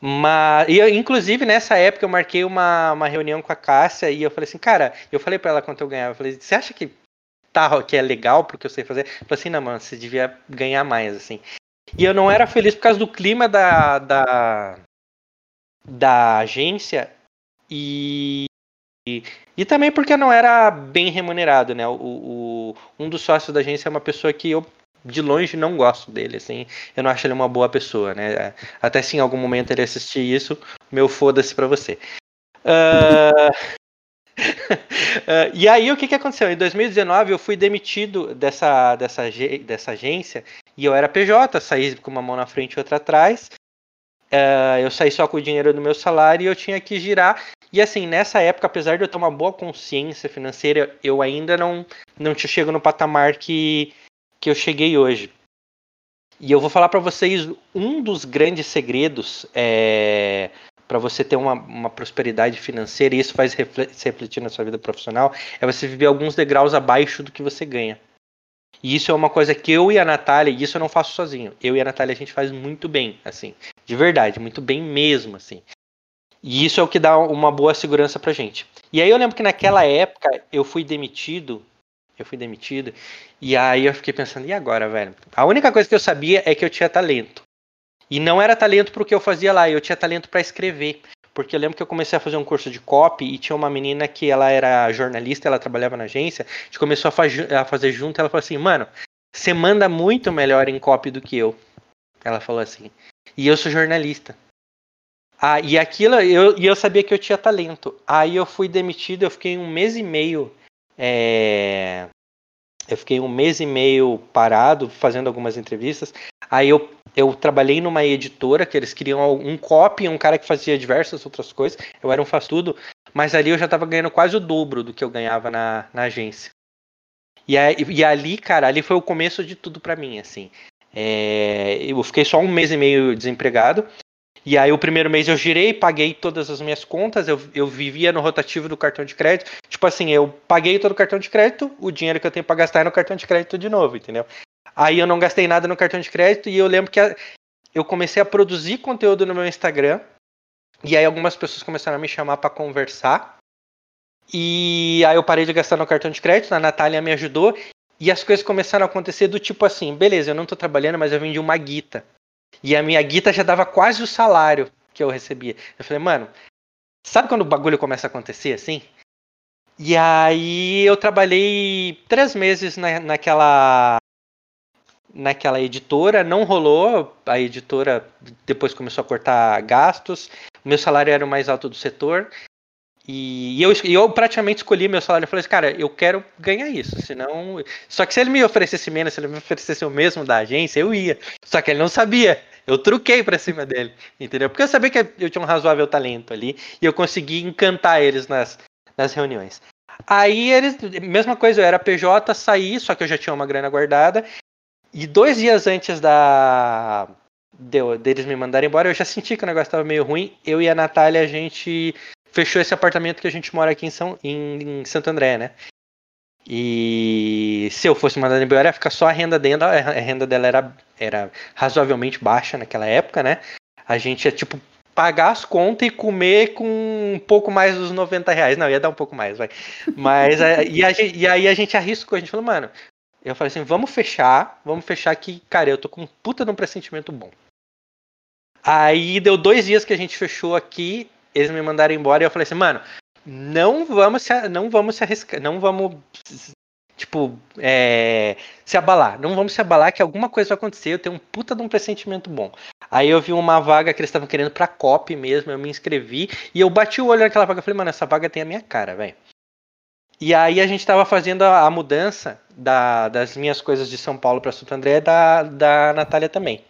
Mas, e eu, inclusive nessa época eu marquei uma, uma reunião com a Cássia e eu falei assim, cara, eu falei para ela quanto eu ganhava, eu falei, você acha que tá, que é legal porque eu sei fazer? Eu falei assim, não, mano, você devia ganhar mais, assim. E eu não era feliz por causa do clima da, da, da agência e, e, também porque não era bem remunerado, né? O, o, um dos sócios da agência é uma pessoa que eu de longe não gosto dele, assim, eu não acho ele uma boa pessoa, né? Até se em algum momento ele assistir isso, meu foda-se pra você. Uh... uh, e aí o que, que aconteceu? Em 2019 eu fui demitido dessa, dessa, dessa agência e eu era PJ, saí com uma mão na frente e outra atrás. Uh, eu saí só com o dinheiro do meu salário e eu tinha que girar. E assim, nessa época, apesar de eu ter uma boa consciência financeira, eu ainda não, não te chego no patamar que, que eu cheguei hoje. E eu vou falar para vocês um dos grandes segredos é, para você ter uma, uma, prosperidade financeira, e isso faz refletir na sua vida profissional, é você viver alguns degraus abaixo do que você ganha. E isso é uma coisa que eu e a Natália, e isso eu não faço sozinho, eu e a Natália a gente faz muito bem, assim, de verdade, muito bem mesmo, assim. E isso é o que dá uma boa segurança pra gente. E aí eu lembro que naquela época eu fui demitido, eu fui demitido, e aí eu fiquei pensando, e agora, velho? A única coisa que eu sabia é que eu tinha talento. E não era talento para o que eu fazia lá, eu tinha talento para escrever. Porque eu lembro que eu comecei a fazer um curso de copy e tinha uma menina que ela era jornalista, ela trabalhava na agência, a gente começou a, a fazer junto, ela falou assim, mano, você manda muito melhor em copy do que eu. Ela falou assim. E eu sou jornalista. Ah, e aquilo, eu, e eu sabia que eu tinha talento. Aí eu fui demitido, eu fiquei um mês e meio. É... Eu fiquei um mês e meio parado, fazendo algumas entrevistas. Aí eu eu trabalhei numa editora que eles queriam um copy, um cara que fazia diversas outras coisas. Eu era um faz tudo, mas ali eu já tava ganhando quase o dobro do que eu ganhava na, na agência. E, aí, e ali, cara, ali foi o começo de tudo para mim, assim. É, eu fiquei só um mês e meio desempregado. E aí o primeiro mês eu girei, paguei todas as minhas contas, eu, eu vivia no rotativo do cartão de crédito. Tipo assim, eu paguei todo o cartão de crédito, o dinheiro que eu tenho para gastar é no cartão de crédito de novo, entendeu? Aí eu não gastei nada no cartão de crédito e eu lembro que a, eu comecei a produzir conteúdo no meu Instagram. E aí algumas pessoas começaram a me chamar para conversar. E aí eu parei de gastar no cartão de crédito, a Natália me ajudou. E as coisas começaram a acontecer do tipo assim, beleza, eu não tô trabalhando, mas eu vendi uma guita. E a minha guita já dava quase o salário que eu recebia. Eu falei, mano, sabe quando o bagulho começa a acontecer assim? E aí eu trabalhei três meses na, naquela naquela editora, não rolou, a editora depois começou a cortar gastos, meu salário era o mais alto do setor, e eu, eu praticamente escolhi meu salário. Eu falei assim, cara, eu quero ganhar isso. Senão. Só que se ele me oferecesse menos, se ele me oferecesse o mesmo da agência, eu ia. Só que ele não sabia. Eu truquei pra cima dele. Entendeu? Porque eu sabia que eu tinha um razoável talento ali. E eu consegui encantar eles nas, nas reuniões. Aí eles. Mesma coisa, eu era PJ, saí, só que eu já tinha uma grana guardada. E dois dias antes da. Deu, deles me mandarem embora, eu já senti que o negócio estava meio ruim. Eu e a Natália, a gente fechou esse apartamento que a gente mora aqui em, São, em, em Santo André, né? E se eu fosse mandado embora, ia ficar só a renda dela. A renda dela era, era razoavelmente baixa naquela época, né? A gente ia, tipo, pagar as contas e comer com um pouco mais dos 90 reais. Não, ia dar um pouco mais, vai. Mas, e, a, e aí a gente arriscou, a gente falou, mano, eu falei assim, vamos fechar, vamos fechar que, cara, eu tô com um puta de um pressentimento bom. Aí deu dois dias que a gente fechou aqui, eles me mandaram embora e eu falei assim, mano, não vamos se, não vamos se arriscar, não vamos tipo, é, se abalar. Não vamos se abalar que alguma coisa vai acontecer. Eu tenho um puta de um pressentimento bom. Aí eu vi uma vaga que eles estavam querendo pra COP mesmo, eu me inscrevi e eu bati o olho naquela vaga e falei, mano, essa vaga tem a minha cara, velho. E aí a gente tava fazendo a, a mudança da, das minhas coisas de São Paulo para Santo André da, da Natália também.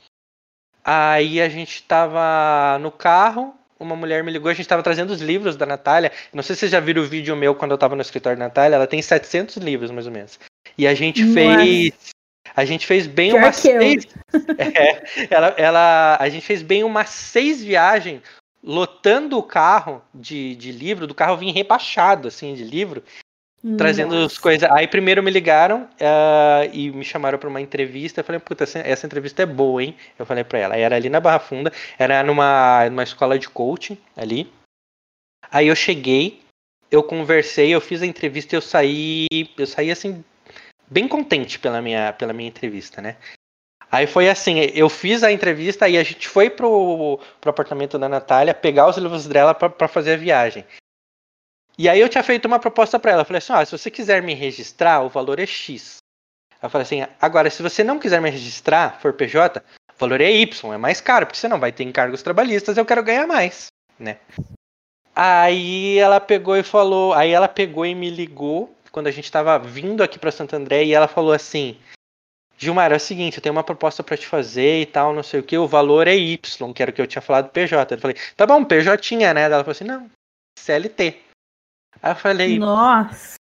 Aí a gente tava no carro, uma mulher me ligou, a gente estava trazendo os livros da Natália. Não sei se vocês já viram o vídeo meu quando eu estava no escritório da Natália, ela tem 700 livros mais ou menos. E a gente Nossa. fez a gente fez bem Pior umas seis. É, ela, ela, a gente fez bem umas seis viagens lotando o carro de, de livro, do carro vinha repachado assim de livro trazendo as coisas. Aí primeiro me ligaram uh, e me chamaram para uma entrevista. Eu falei, puta, essa, essa, entrevista é boa, hein? Eu falei para ela. Era ali na Barra Funda, era numa, numa escola de coaching ali. Aí eu cheguei, eu conversei, eu fiz a entrevista e eu saí, eu saí assim bem contente pela minha, pela minha entrevista, né? Aí foi assim, eu fiz a entrevista e a gente foi pro, pro apartamento da Natália pegar os livros dela para fazer a viagem. E aí eu tinha feito uma proposta para ela. Falei assim: ó, se você quiser me registrar, o valor é X. Eu falei assim: agora, se você não quiser me registrar, for PJ, o valor é Y, é mais caro, porque você não vai ter encargos trabalhistas, eu quero ganhar mais, né? Aí ela pegou e falou, aí ela pegou e me ligou quando a gente estava vindo aqui para Santo André e ela falou assim: Gilmar, é o seguinte, eu tenho uma proposta para te fazer e tal, não sei o que, o valor é Y, que era o que eu tinha falado PJ. Eu falei, tá bom, PJ tinha, né? Ela falou assim, não, CLT. Aí eu falei. Nossa!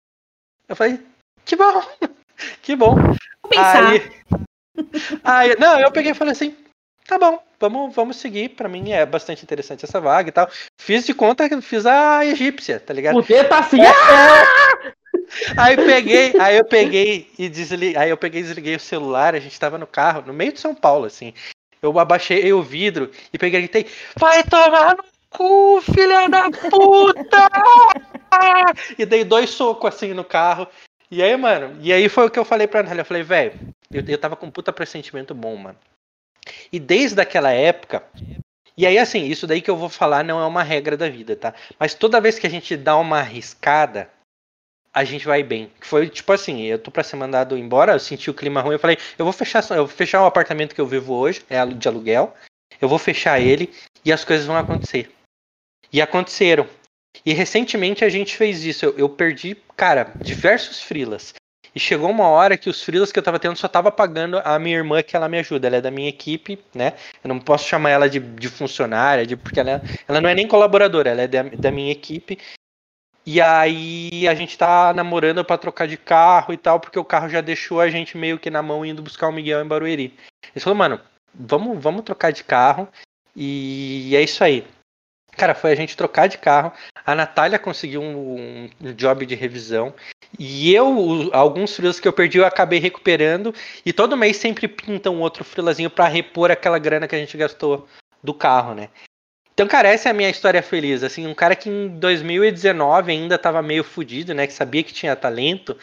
Eu falei, que bom! Que bom! Vou pensar. Aí, aí, não, eu peguei e falei assim, tá bom, vamos, vamos seguir. Pra mim é bastante interessante essa vaga e tal. Fiz de conta que fiz a egípcia, tá ligado? O tá assim. É. Aí peguei, aí eu peguei e desliguei, aí eu peguei e desliguei o celular, a gente tava no carro, no meio de São Paulo, assim. Eu abaixei o vidro e peguei e gritei, vai tomar no cu, filha da puta! e dei dois socos assim no carro. E aí, mano, e aí foi o que eu falei pra ela. Eu falei, velho, eu, eu tava com um puta pressentimento bom, mano. E desde aquela época. E aí, assim, isso daí que eu vou falar não é uma regra da vida, tá? Mas toda vez que a gente dá uma arriscada, a gente vai bem. Foi tipo assim, eu tô pra ser mandado embora, eu senti o clima ruim, eu falei, eu vou fechar, eu vou fechar o apartamento que eu vivo hoje, é de aluguel, eu vou fechar ele e as coisas vão acontecer. E aconteceram. E recentemente a gente fez isso. Eu, eu perdi, cara, diversos frilas. E chegou uma hora que os frilas que eu tava tendo só tava pagando a minha irmã que ela me ajuda. Ela é da minha equipe, né? Eu não posso chamar ela de, de funcionária, de, porque ela, ela não é nem colaboradora, ela é da, da minha equipe. E aí a gente tá namorando para trocar de carro e tal, porque o carro já deixou a gente meio que na mão indo buscar o Miguel em Barueri. Ele falou, mano, vamos, vamos trocar de carro. E é isso aí. Cara, foi a gente trocar de carro. A Natália conseguiu um, um job de revisão. E eu, alguns frilas que eu perdi, eu acabei recuperando. E todo mês sempre pinta um outro frilazinho para repor aquela grana que a gente gastou do carro, né? Então, cara, essa é a minha história feliz. Assim, um cara que em 2019 ainda tava meio fudido, né? Que sabia que tinha talento.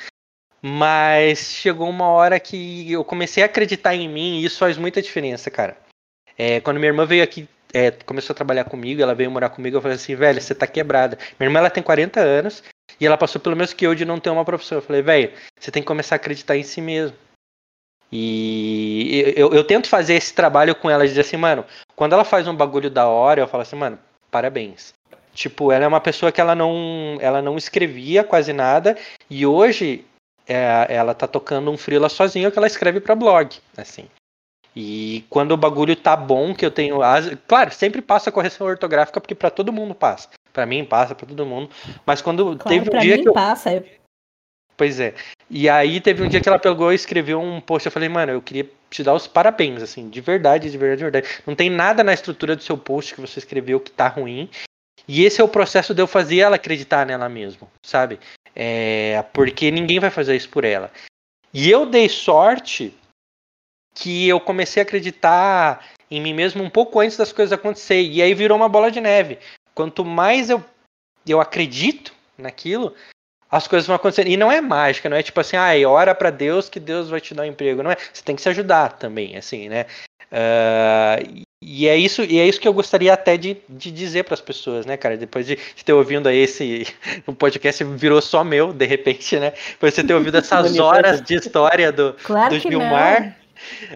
Mas chegou uma hora que eu comecei a acreditar em mim e isso faz muita diferença, cara. É, quando minha irmã veio aqui é, começou a trabalhar comigo, ela veio morar comigo, eu falei assim, velho, você tá quebrada. Minha irmã ela tem 40 anos e ela passou pelo menos que eu de não ter uma profissão. Eu falei, velho, você tem que começar a acreditar em si mesmo. E eu, eu, tento fazer esse trabalho com ela, dizer assim, mano, quando ela faz um bagulho da hora, eu falo assim, mano, parabéns. Tipo, ela é uma pessoa que ela não, ela não escrevia quase nada e hoje é, ela tá tocando um freela sozinha que ela escreve para blog, assim. E quando o bagulho tá bom, que eu tenho. Claro, sempre passa a correção ortográfica, porque para todo mundo passa. para mim passa, para todo mundo. Mas quando claro, teve um dia que. Eu... passa. Pois é. E aí teve um dia que ela pegou e escreveu um post. Eu falei, mano, eu queria te dar os parabéns, assim, de verdade, de verdade, de verdade. Não tem nada na estrutura do seu post que você escreveu que tá ruim. E esse é o processo de eu fazer ela acreditar nela mesmo, sabe? É, porque ninguém vai fazer isso por ela. E eu dei sorte que eu comecei a acreditar em mim mesmo um pouco antes das coisas acontecerem. E aí virou uma bola de neve. Quanto mais eu, eu acredito naquilo, as coisas vão acontecer. E não é mágica, não é tipo assim, ah, ora para Deus que Deus vai te dar um emprego. Não é. Você tem que se ajudar também, assim, né? Uh, e é isso, e é isso que eu gostaria até de, de dizer para as pessoas, né, cara? Depois de, de ter ouvido aí esse o podcast virou só meu, de repente, né? Depois de você ter ouvido essas horas de história do, claro do Gilmar.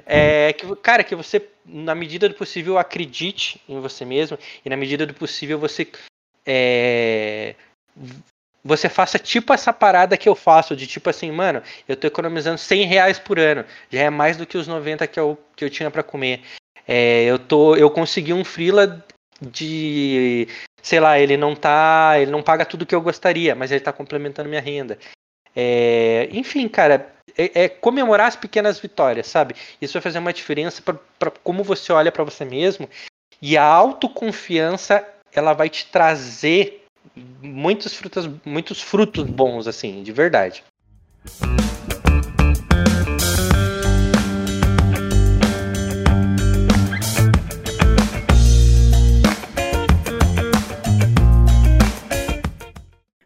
É, que, cara, que você, na medida do possível, acredite em você mesmo e na medida do possível você é, você faça tipo essa parada que eu faço, de tipo assim, mano, eu tô economizando 100 reais por ano, já é mais do que os 90 que eu, que eu tinha para comer. É, eu, tô, eu consegui um freela de, sei lá, ele não tá, ele não paga tudo que eu gostaria, mas ele tá complementando minha renda. É, enfim, cara, é, é, comemorar as pequenas vitórias, sabe? Isso vai fazer uma diferença para como você olha para você mesmo. E a autoconfiança, ela vai te trazer muitos frutos, muitos frutos bons, assim, de verdade.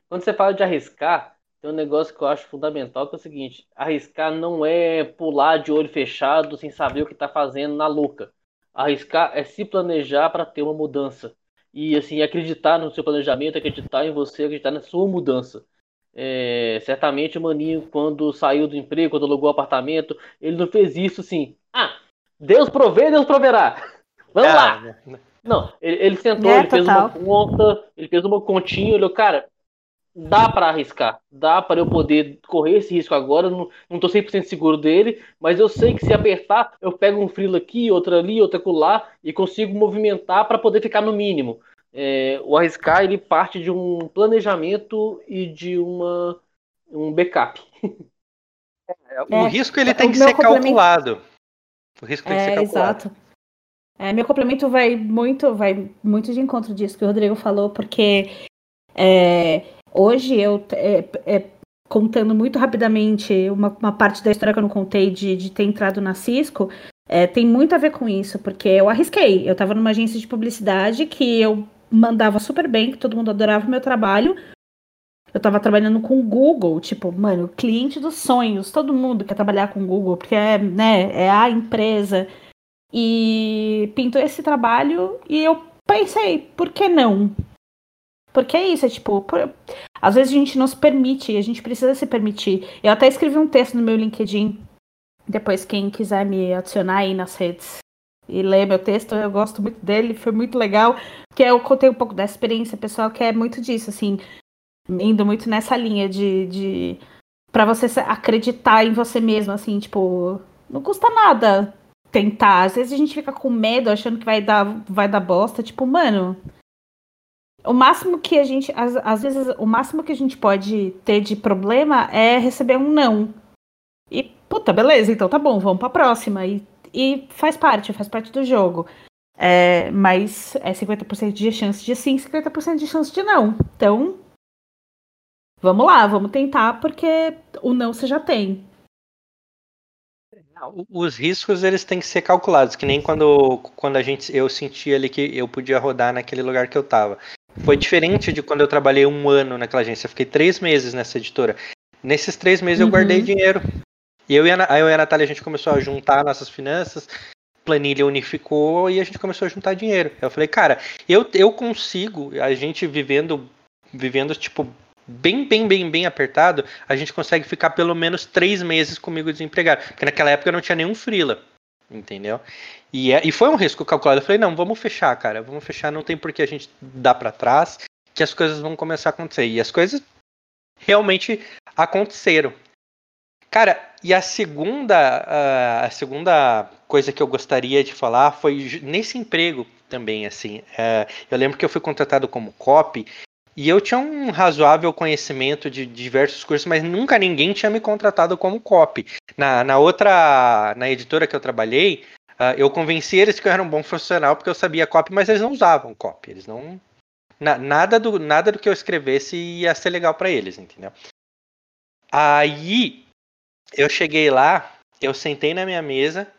Quando você fala de arriscar, tem um negócio que eu acho fundamental, que é o seguinte: arriscar não é pular de olho fechado sem saber o que está fazendo na louca. Arriscar é se planejar para ter uma mudança. E assim, acreditar no seu planejamento, acreditar em você, acreditar na sua mudança. É, certamente o Maninho, quando saiu do emprego, quando alugou o apartamento, ele não fez isso assim. Ah, Deus provê, Deus proverá. Vamos lá. Né. Não, ele, ele sentou, é, ele fez uma conta, ele fez uma continha, olhou, cara, dá para arriscar, dá para eu poder correr esse risco agora. Não, não tô 100% seguro dele, mas eu sei que se apertar, eu pego um frilo aqui, outro ali, outro lá e consigo movimentar para poder ficar no mínimo. É, o arriscar ele parte de um planejamento e de uma um backup. É, o é, risco ele tem que ser calculado. O risco tem que ser é, calculado. Exato. É, meu complemento vai muito, vai muito de encontro disso que o Rodrigo falou, porque é, Hoje eu é, é, contando muito rapidamente uma, uma, parte da história que eu não contei de, de ter entrado na Cisco, é, tem muito a ver com isso, porque eu arrisquei. Eu estava numa agência de publicidade que eu mandava super bem, que todo mundo adorava o meu trabalho. Eu estava trabalhando com o Google, tipo, mano, cliente dos sonhos, todo mundo quer trabalhar com o Google, porque é, né, é a empresa. E pintou esse trabalho e eu pensei, por que não? Porque é isso, é tipo, por... às vezes a gente não se permite, a gente precisa se permitir. Eu até escrevi um texto no meu LinkedIn, depois quem quiser me adicionar aí nas redes e ler meu texto, eu gosto muito dele, foi muito legal, porque eu contei um pouco da experiência pessoal, que é muito disso, assim, indo muito nessa linha de, de para você acreditar em você mesmo, assim, tipo, não custa nada tentar. Às vezes a gente fica com medo, achando que vai dar, vai dar bosta, tipo, mano, o máximo que a gente, às, às vezes, o máximo que a gente pode ter de problema é receber um não. E, puta, beleza, então tá bom, vamos pra próxima. E, e faz parte, faz parte do jogo. É, mas é 50% de chance de sim, 50% de chance de não. Então, vamos lá, vamos tentar, porque o não você já tem. Os riscos eles têm que ser calculados, que nem quando, quando a gente eu senti ali que eu podia rodar naquele lugar que eu tava. Foi diferente de quando eu trabalhei um ano naquela agência. Eu fiquei três meses nessa editora. Nesses três meses uhum. eu guardei dinheiro. E eu e, a, eu e a Natália, a gente começou a juntar nossas finanças, planilha unificou e a gente começou a juntar dinheiro. Eu falei, cara, eu, eu consigo, a gente vivendo, vivendo, tipo, bem, bem, bem, bem apertado, a gente consegue ficar pelo menos três meses comigo desempregado. Porque naquela época eu não tinha nenhum freela. Entendeu? E, é, e foi um risco calculado. Eu falei, não, vamos fechar, cara. Vamos fechar, não tem por que a gente dar para trás, que as coisas vão começar a acontecer. E as coisas realmente aconteceram. Cara, e a segunda, a segunda coisa que eu gostaria de falar foi nesse emprego também, assim. É, eu lembro que eu fui contratado como copy e eu tinha um razoável conhecimento de diversos cursos, mas nunca ninguém tinha me contratado como copy. Na, na outra, na editora que eu trabalhei, uh, eu convenci eles que eu era um bom profissional porque eu sabia copy, mas eles não usavam copy. Eles não. Na, nada, do, nada do que eu escrevesse ia ser legal para eles, entendeu? Aí eu cheguei lá, eu sentei na minha mesa,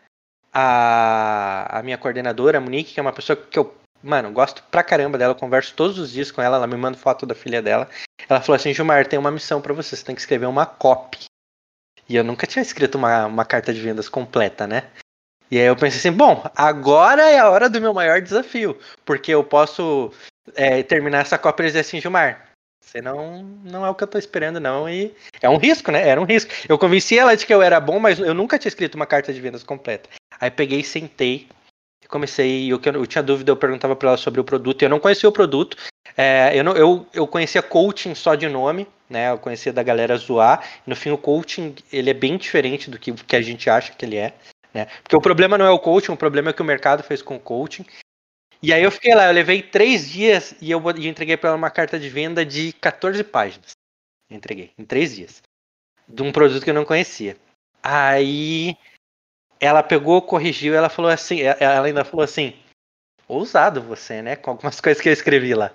a, a minha coordenadora, a Monique, que é uma pessoa que eu Mano, gosto pra caramba dela, converso todos os dias com ela, ela me manda foto da filha dela. Ela falou assim: Gilmar, tem uma missão para você, você tem que escrever uma copy. E eu nunca tinha escrito uma, uma carta de vendas completa, né? E aí eu pensei assim: bom, agora é a hora do meu maior desafio, porque eu posso é, terminar essa cópia e dizer assim: Gilmar, você não, não é o que eu tô esperando, não. E é um risco, né? Era um risco. Eu convenci ela de que eu era bom, mas eu nunca tinha escrito uma carta de vendas completa. Aí peguei, sentei, comecei, eu, eu tinha dúvida, eu perguntava para ela sobre o produto, eu não conhecia o produto, é, eu, não, eu, eu conhecia coaching só de nome, né, eu conhecia da galera zoar, no fim o coaching, ele é bem diferente do que, que a gente acha que ele é, né, porque o problema não é o coaching, o problema é o que o mercado fez com o coaching, e aí eu fiquei lá, eu levei três dias e eu e entreguei para ela uma carta de venda de 14 páginas, entreguei, em três dias, de um produto que eu não conhecia. Aí ela pegou, corrigiu, ela falou assim, ela ainda falou assim, ousado você, né? Com algumas coisas que eu escrevi lá.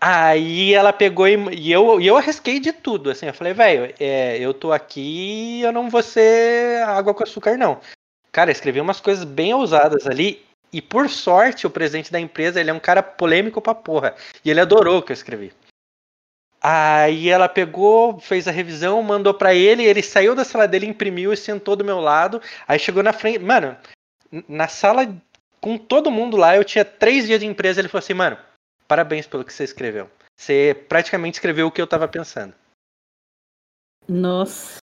Aí ela pegou e, e eu, e eu arrisquei de tudo, assim, eu falei, velho, é, eu tô aqui eu não vou ser água com açúcar, não. Cara, escrevi umas coisas bem ousadas ali, e por sorte, o presidente da empresa, ele é um cara polêmico pra porra. E ele adorou o que eu escrevi. Aí ela pegou, fez a revisão, mandou para ele, ele saiu da sala dele, imprimiu e sentou do meu lado. Aí chegou na frente, mano, na sala com todo mundo lá, eu tinha três dias de empresa. Ele falou assim, mano, parabéns pelo que você escreveu. Você praticamente escreveu o que eu tava pensando. Nossa.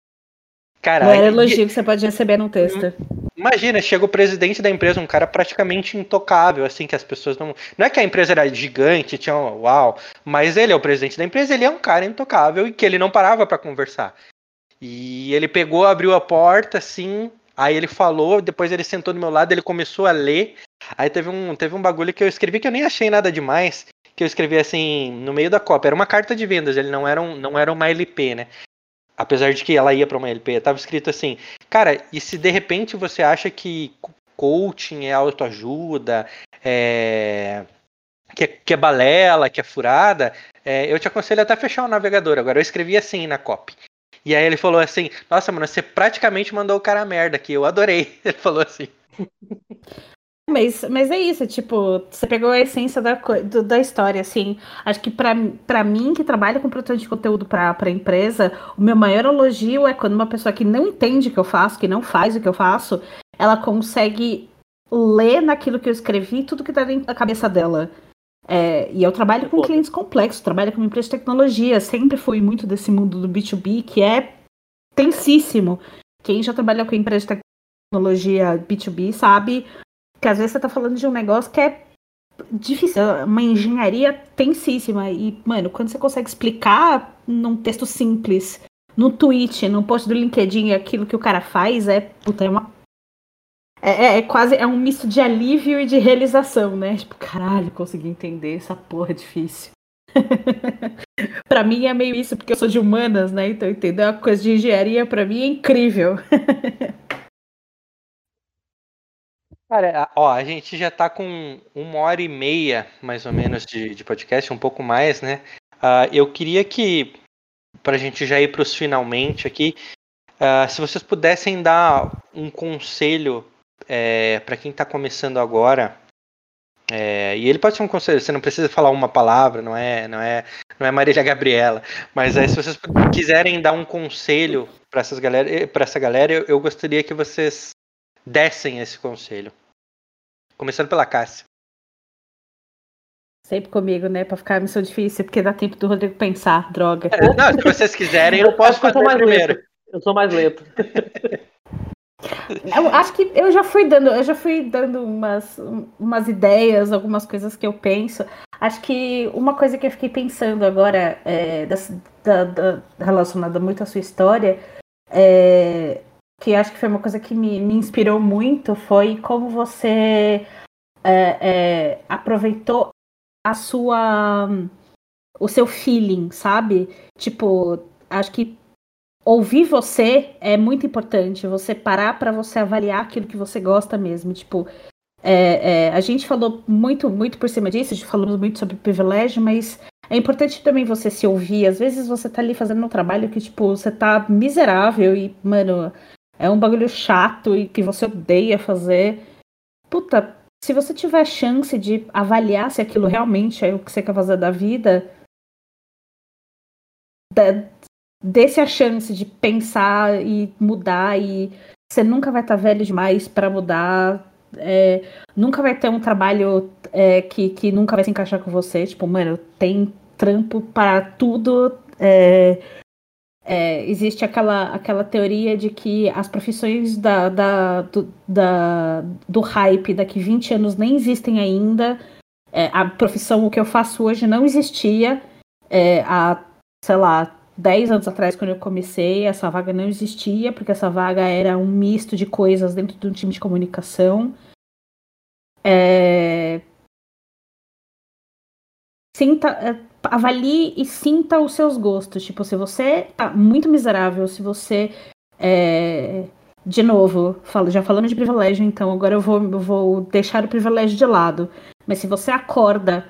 Caralho. Não era elogio que você pode receber num texto. Imagina, chega o presidente da empresa, um cara praticamente intocável, assim, que as pessoas não. Não é que a empresa era gigante, tinha um, uau, mas ele é o presidente da empresa, ele é um cara intocável e que ele não parava para conversar. E ele pegou, abriu a porta, assim, aí ele falou, depois ele sentou do meu lado, ele começou a ler. Aí teve um, teve um bagulho que eu escrevi que eu nem achei nada demais, que eu escrevi assim, no meio da cópia. Era uma carta de vendas, ele não era, um, não era uma LP, né? Apesar de que ela ia para uma LP, estava escrito assim, cara, e se de repente você acha que coaching é autoajuda, é, que, é, que é balela, que é furada, é, eu te aconselho até fechar o navegador. Agora, eu escrevi assim na copy. E aí ele falou assim, nossa, mano, você praticamente mandou o cara merda aqui, eu adorei. Ele falou assim. Mas, mas é isso, tipo, você pegou a essência da, do, da história, assim. Acho que para mim, que trabalha com produção de conteúdo para empresa, o meu maior elogio é quando uma pessoa que não entende o que eu faço, que não faz o que eu faço, ela consegue ler naquilo que eu escrevi tudo que tá dentro da cabeça dela. É, e eu trabalho com clientes complexos, trabalho com uma empresa de tecnologia, sempre fui muito desse mundo do B2B, que é tensíssimo. Quem já trabalhou com empresa de tecnologia B2B sabe que às vezes você tá falando de um negócio que é difícil, é uma engenharia tensíssima. E, mano, quando você consegue explicar num texto simples, no tweet, no post do LinkedIn, aquilo que o cara faz, é, puta, é uma. é, é, é, quase é um misto de alívio e de realização, né? Tipo, caralho, consegui entender essa porra difícil. para mim é meio isso, porque eu sou de humanas, né? Então entender uma coisa de engenharia para mim é incrível. Cara, ó, a gente já tá com uma hora e meia, mais ou menos, de, de podcast, um pouco mais, né? Uh, eu queria que, pra gente já ir pros finalmente aqui, uh, se vocês pudessem dar um conselho é, para quem tá começando agora, é, e ele pode ser um conselho, você não precisa falar uma palavra, não é, não é, não é Marília Gabriela, mas é, se vocês quiserem dar um conselho para essas para essa galera, eu, eu gostaria que vocês dessem esse conselho. Começando pela Cássia. Sempre comigo, né? Pra ficar missão difícil, porque dá tempo do Rodrigo pensar, droga. É, não, se vocês quiserem, eu posso fazer mais primeiro. Lento. Eu sou mais lento. Eu acho que eu já fui dando, eu já fui dando umas, umas ideias, algumas coisas que eu penso. Acho que uma coisa que eu fiquei pensando agora, é, da, da, relacionada muito à sua história, é, que acho que foi uma coisa que me, me inspirou muito foi como você é, é, aproveitou a sua o seu feeling, sabe? Tipo, acho que ouvir você é muito importante. Você parar para você avaliar aquilo que você gosta mesmo. Tipo, é, é, a gente falou muito, muito por cima disso, falou muito sobre privilégio, mas é importante também você se ouvir. Às vezes você tá ali fazendo um trabalho que, tipo, você tá miserável e, mano, é um bagulho chato e que você odeia fazer. Puta, se você tiver chance de avaliar se aquilo realmente é o que você quer fazer da vida, desse a chance de pensar e mudar e você nunca vai estar tá velho demais para mudar. É, nunca vai ter um trabalho é, que, que nunca vai se encaixar com você. Tipo, mano, tem trampo para tudo. É, é, existe aquela, aquela teoria de que as profissões da, da, do, da, do hype daqui 20 anos nem existem ainda. É, a profissão, o que eu faço hoje, não existia é, há, sei lá, 10 anos atrás, quando eu comecei. Essa vaga não existia, porque essa vaga era um misto de coisas dentro de um time de comunicação. É, sinta, é, avalie e sinta os seus gostos. Tipo, se você tá muito miserável, se você. É, de novo, falo, já falando de privilégio, então agora eu vou, vou deixar o privilégio de lado. Mas se você acorda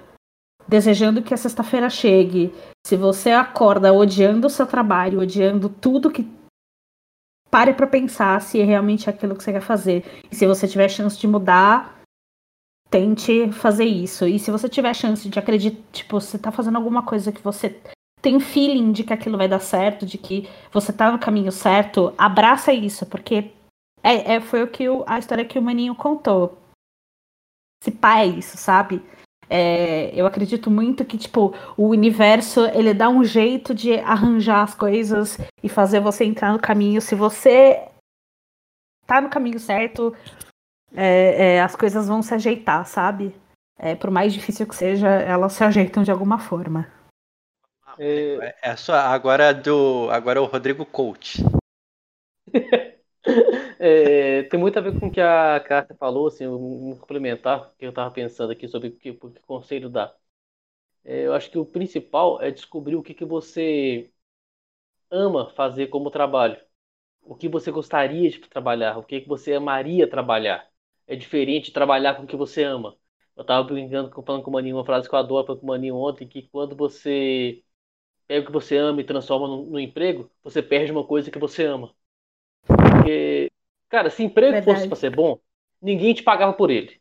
desejando que a sexta-feira chegue, se você acorda odiando o seu trabalho, odiando tudo que. Pare para pensar se é realmente aquilo que você quer fazer. E se você tiver chance de mudar, tente fazer isso. E se você tiver chance de acreditar, tipo, você tá fazendo alguma coisa que você tem feeling de que aquilo vai dar certo, de que você tá no caminho certo, abraça isso, porque é, é foi o que o, a história que o Maninho contou. Se pá é isso, sabe? É, eu acredito muito que, tipo, o universo, ele dá um jeito de arranjar as coisas e fazer você entrar no caminho. Se você tá no caminho certo, é, é, as coisas vão se ajeitar, sabe? É, por mais difícil que seja, elas se ajeitam de alguma forma. É, é só agora do agora é o Rodrigo Coach. é, tem muito a ver com o que a Carta falou, assim, um complementar que eu estava pensando aqui sobre o que, o que conselho dá. É, eu acho que o principal é descobrir o que, que você ama fazer como trabalho, o que você gostaria de trabalhar, o que, que você amaria trabalhar é diferente trabalhar com o que você ama. Eu tava brincando, falando com o Maninho, uma frase que eu adoro falando com o Maninho ontem, que quando você pega o que você ama e transforma no, no emprego, você perde uma coisa que você ama. Porque, cara, se emprego Verdade. fosse para ser bom, ninguém te pagava por ele.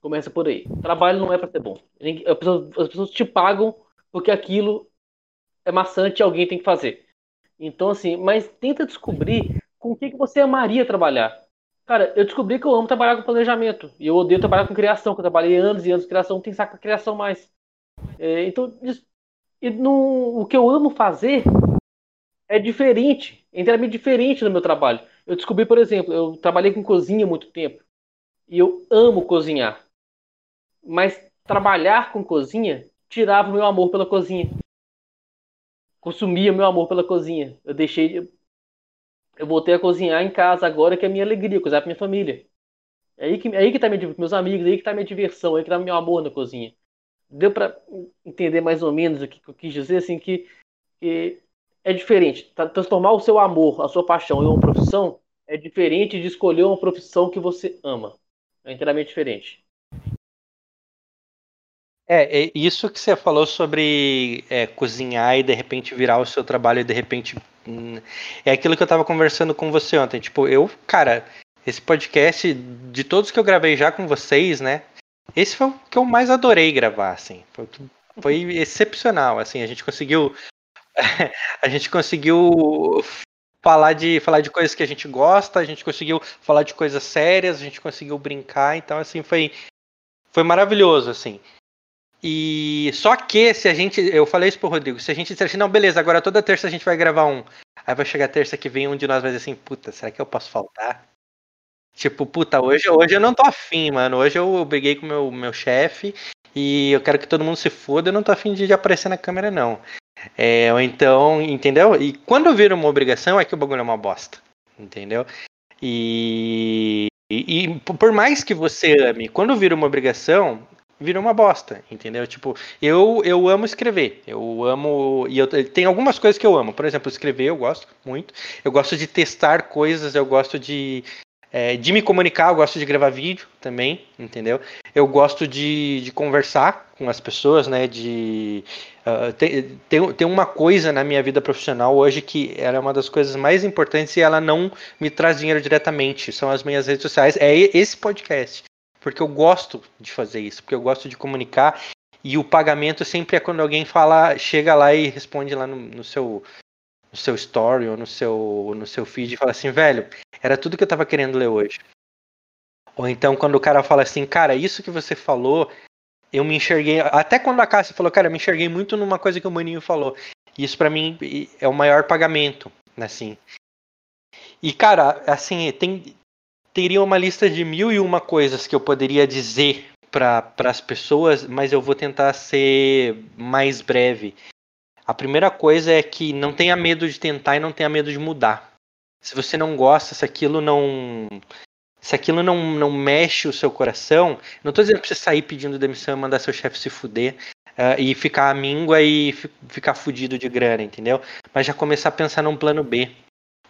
Começa por aí. Trabalho não é para ser bom. As pessoas te pagam porque aquilo é maçante e alguém tem que fazer. Então, assim, mas tenta descobrir com o que, que você amaria trabalhar. Cara, eu descobri que eu amo trabalhar com planejamento. E eu odeio trabalhar com criação, que eu trabalhei anos e anos com criação, não tem saco pra criação mais. É, então, e no, o que eu amo fazer é diferente, é inteiramente diferente do meu trabalho. Eu descobri, por exemplo, eu trabalhei com cozinha muito tempo. E eu amo cozinhar. Mas trabalhar com cozinha tirava o meu amor pela cozinha. Consumia meu amor pela cozinha. Eu deixei eu voltei a cozinhar em casa agora, que é a minha alegria, cozinhar pra minha família. É aí que, é aí que tá minha, meus amigos, é aí que tá minha diversão, é aí que tá meu amor na cozinha. Deu para entender mais ou menos o que eu quis dizer, assim, que, que é diferente. Transformar o seu amor, a sua paixão em uma profissão é diferente de escolher uma profissão que você ama. É inteiramente diferente. É, é isso que você falou sobre é, cozinhar e de repente virar o seu trabalho e de repente. Hum, é aquilo que eu tava conversando com você ontem. Tipo, eu, cara, esse podcast, de todos que eu gravei já com vocês, né? Esse foi o que eu mais adorei gravar, assim. Foi, foi excepcional, assim. A gente conseguiu. a gente conseguiu falar de, falar de coisas que a gente gosta, a gente conseguiu falar de coisas sérias, a gente conseguiu brincar, então assim foi foi maravilhoso assim. E só que se a gente, eu falei isso pro Rodrigo, se a gente disser assim, não, beleza, agora toda terça a gente vai gravar um. Aí vai chegar terça que vem um de nós vai dizer assim, puta, será que eu posso faltar? Tipo, puta, hoje, hoje eu não tô afim, mano. Hoje eu briguei com meu meu chefe e eu quero que todo mundo se foda, eu não tô afim de aparecer na câmera, não. É, ou então, entendeu? E quando vira uma obrigação é que o bagulho é uma bosta. Entendeu? E, e, e por mais que você ame, quando vira uma obrigação, vira uma bosta, entendeu? Tipo, eu, eu amo escrever, eu amo. E eu, tem algumas coisas que eu amo, por exemplo, escrever eu gosto muito, eu gosto de testar coisas, eu gosto de, é, de me comunicar, eu gosto de gravar vídeo também, entendeu? Eu gosto de, de conversar com as pessoas, né? De. Uh, tem, tem, tem uma coisa na minha vida profissional hoje que era uma das coisas mais importantes e ela não me traz dinheiro diretamente. São as minhas redes sociais. É esse podcast porque eu gosto de fazer isso, porque eu gosto de comunicar e o pagamento sempre é quando alguém fala, chega lá e responde lá no, no seu no seu story ou no seu no seu feed e fala assim, velho, era tudo que eu tava querendo ler hoje. Ou então quando o cara fala assim, cara, isso que você falou, eu me enxerguei, até quando a Cássia falou, cara, eu me enxerguei muito numa coisa que o Maninho falou. Isso para mim é o maior pagamento, assim. E cara, assim, tem teria uma lista de mil e uma coisas que eu poderia dizer para as pessoas, mas eu vou tentar ser mais breve. A primeira coisa é que não tenha medo de tentar e não tenha medo de mudar. Se você não gosta, se aquilo não se aquilo não, não mexe o seu coração, não estou dizendo para você sair pedindo demissão e mandar seu chefe se fuder uh, e ficar à míngua e ficar fudido de grana, entendeu? Mas já começar a pensar num plano B.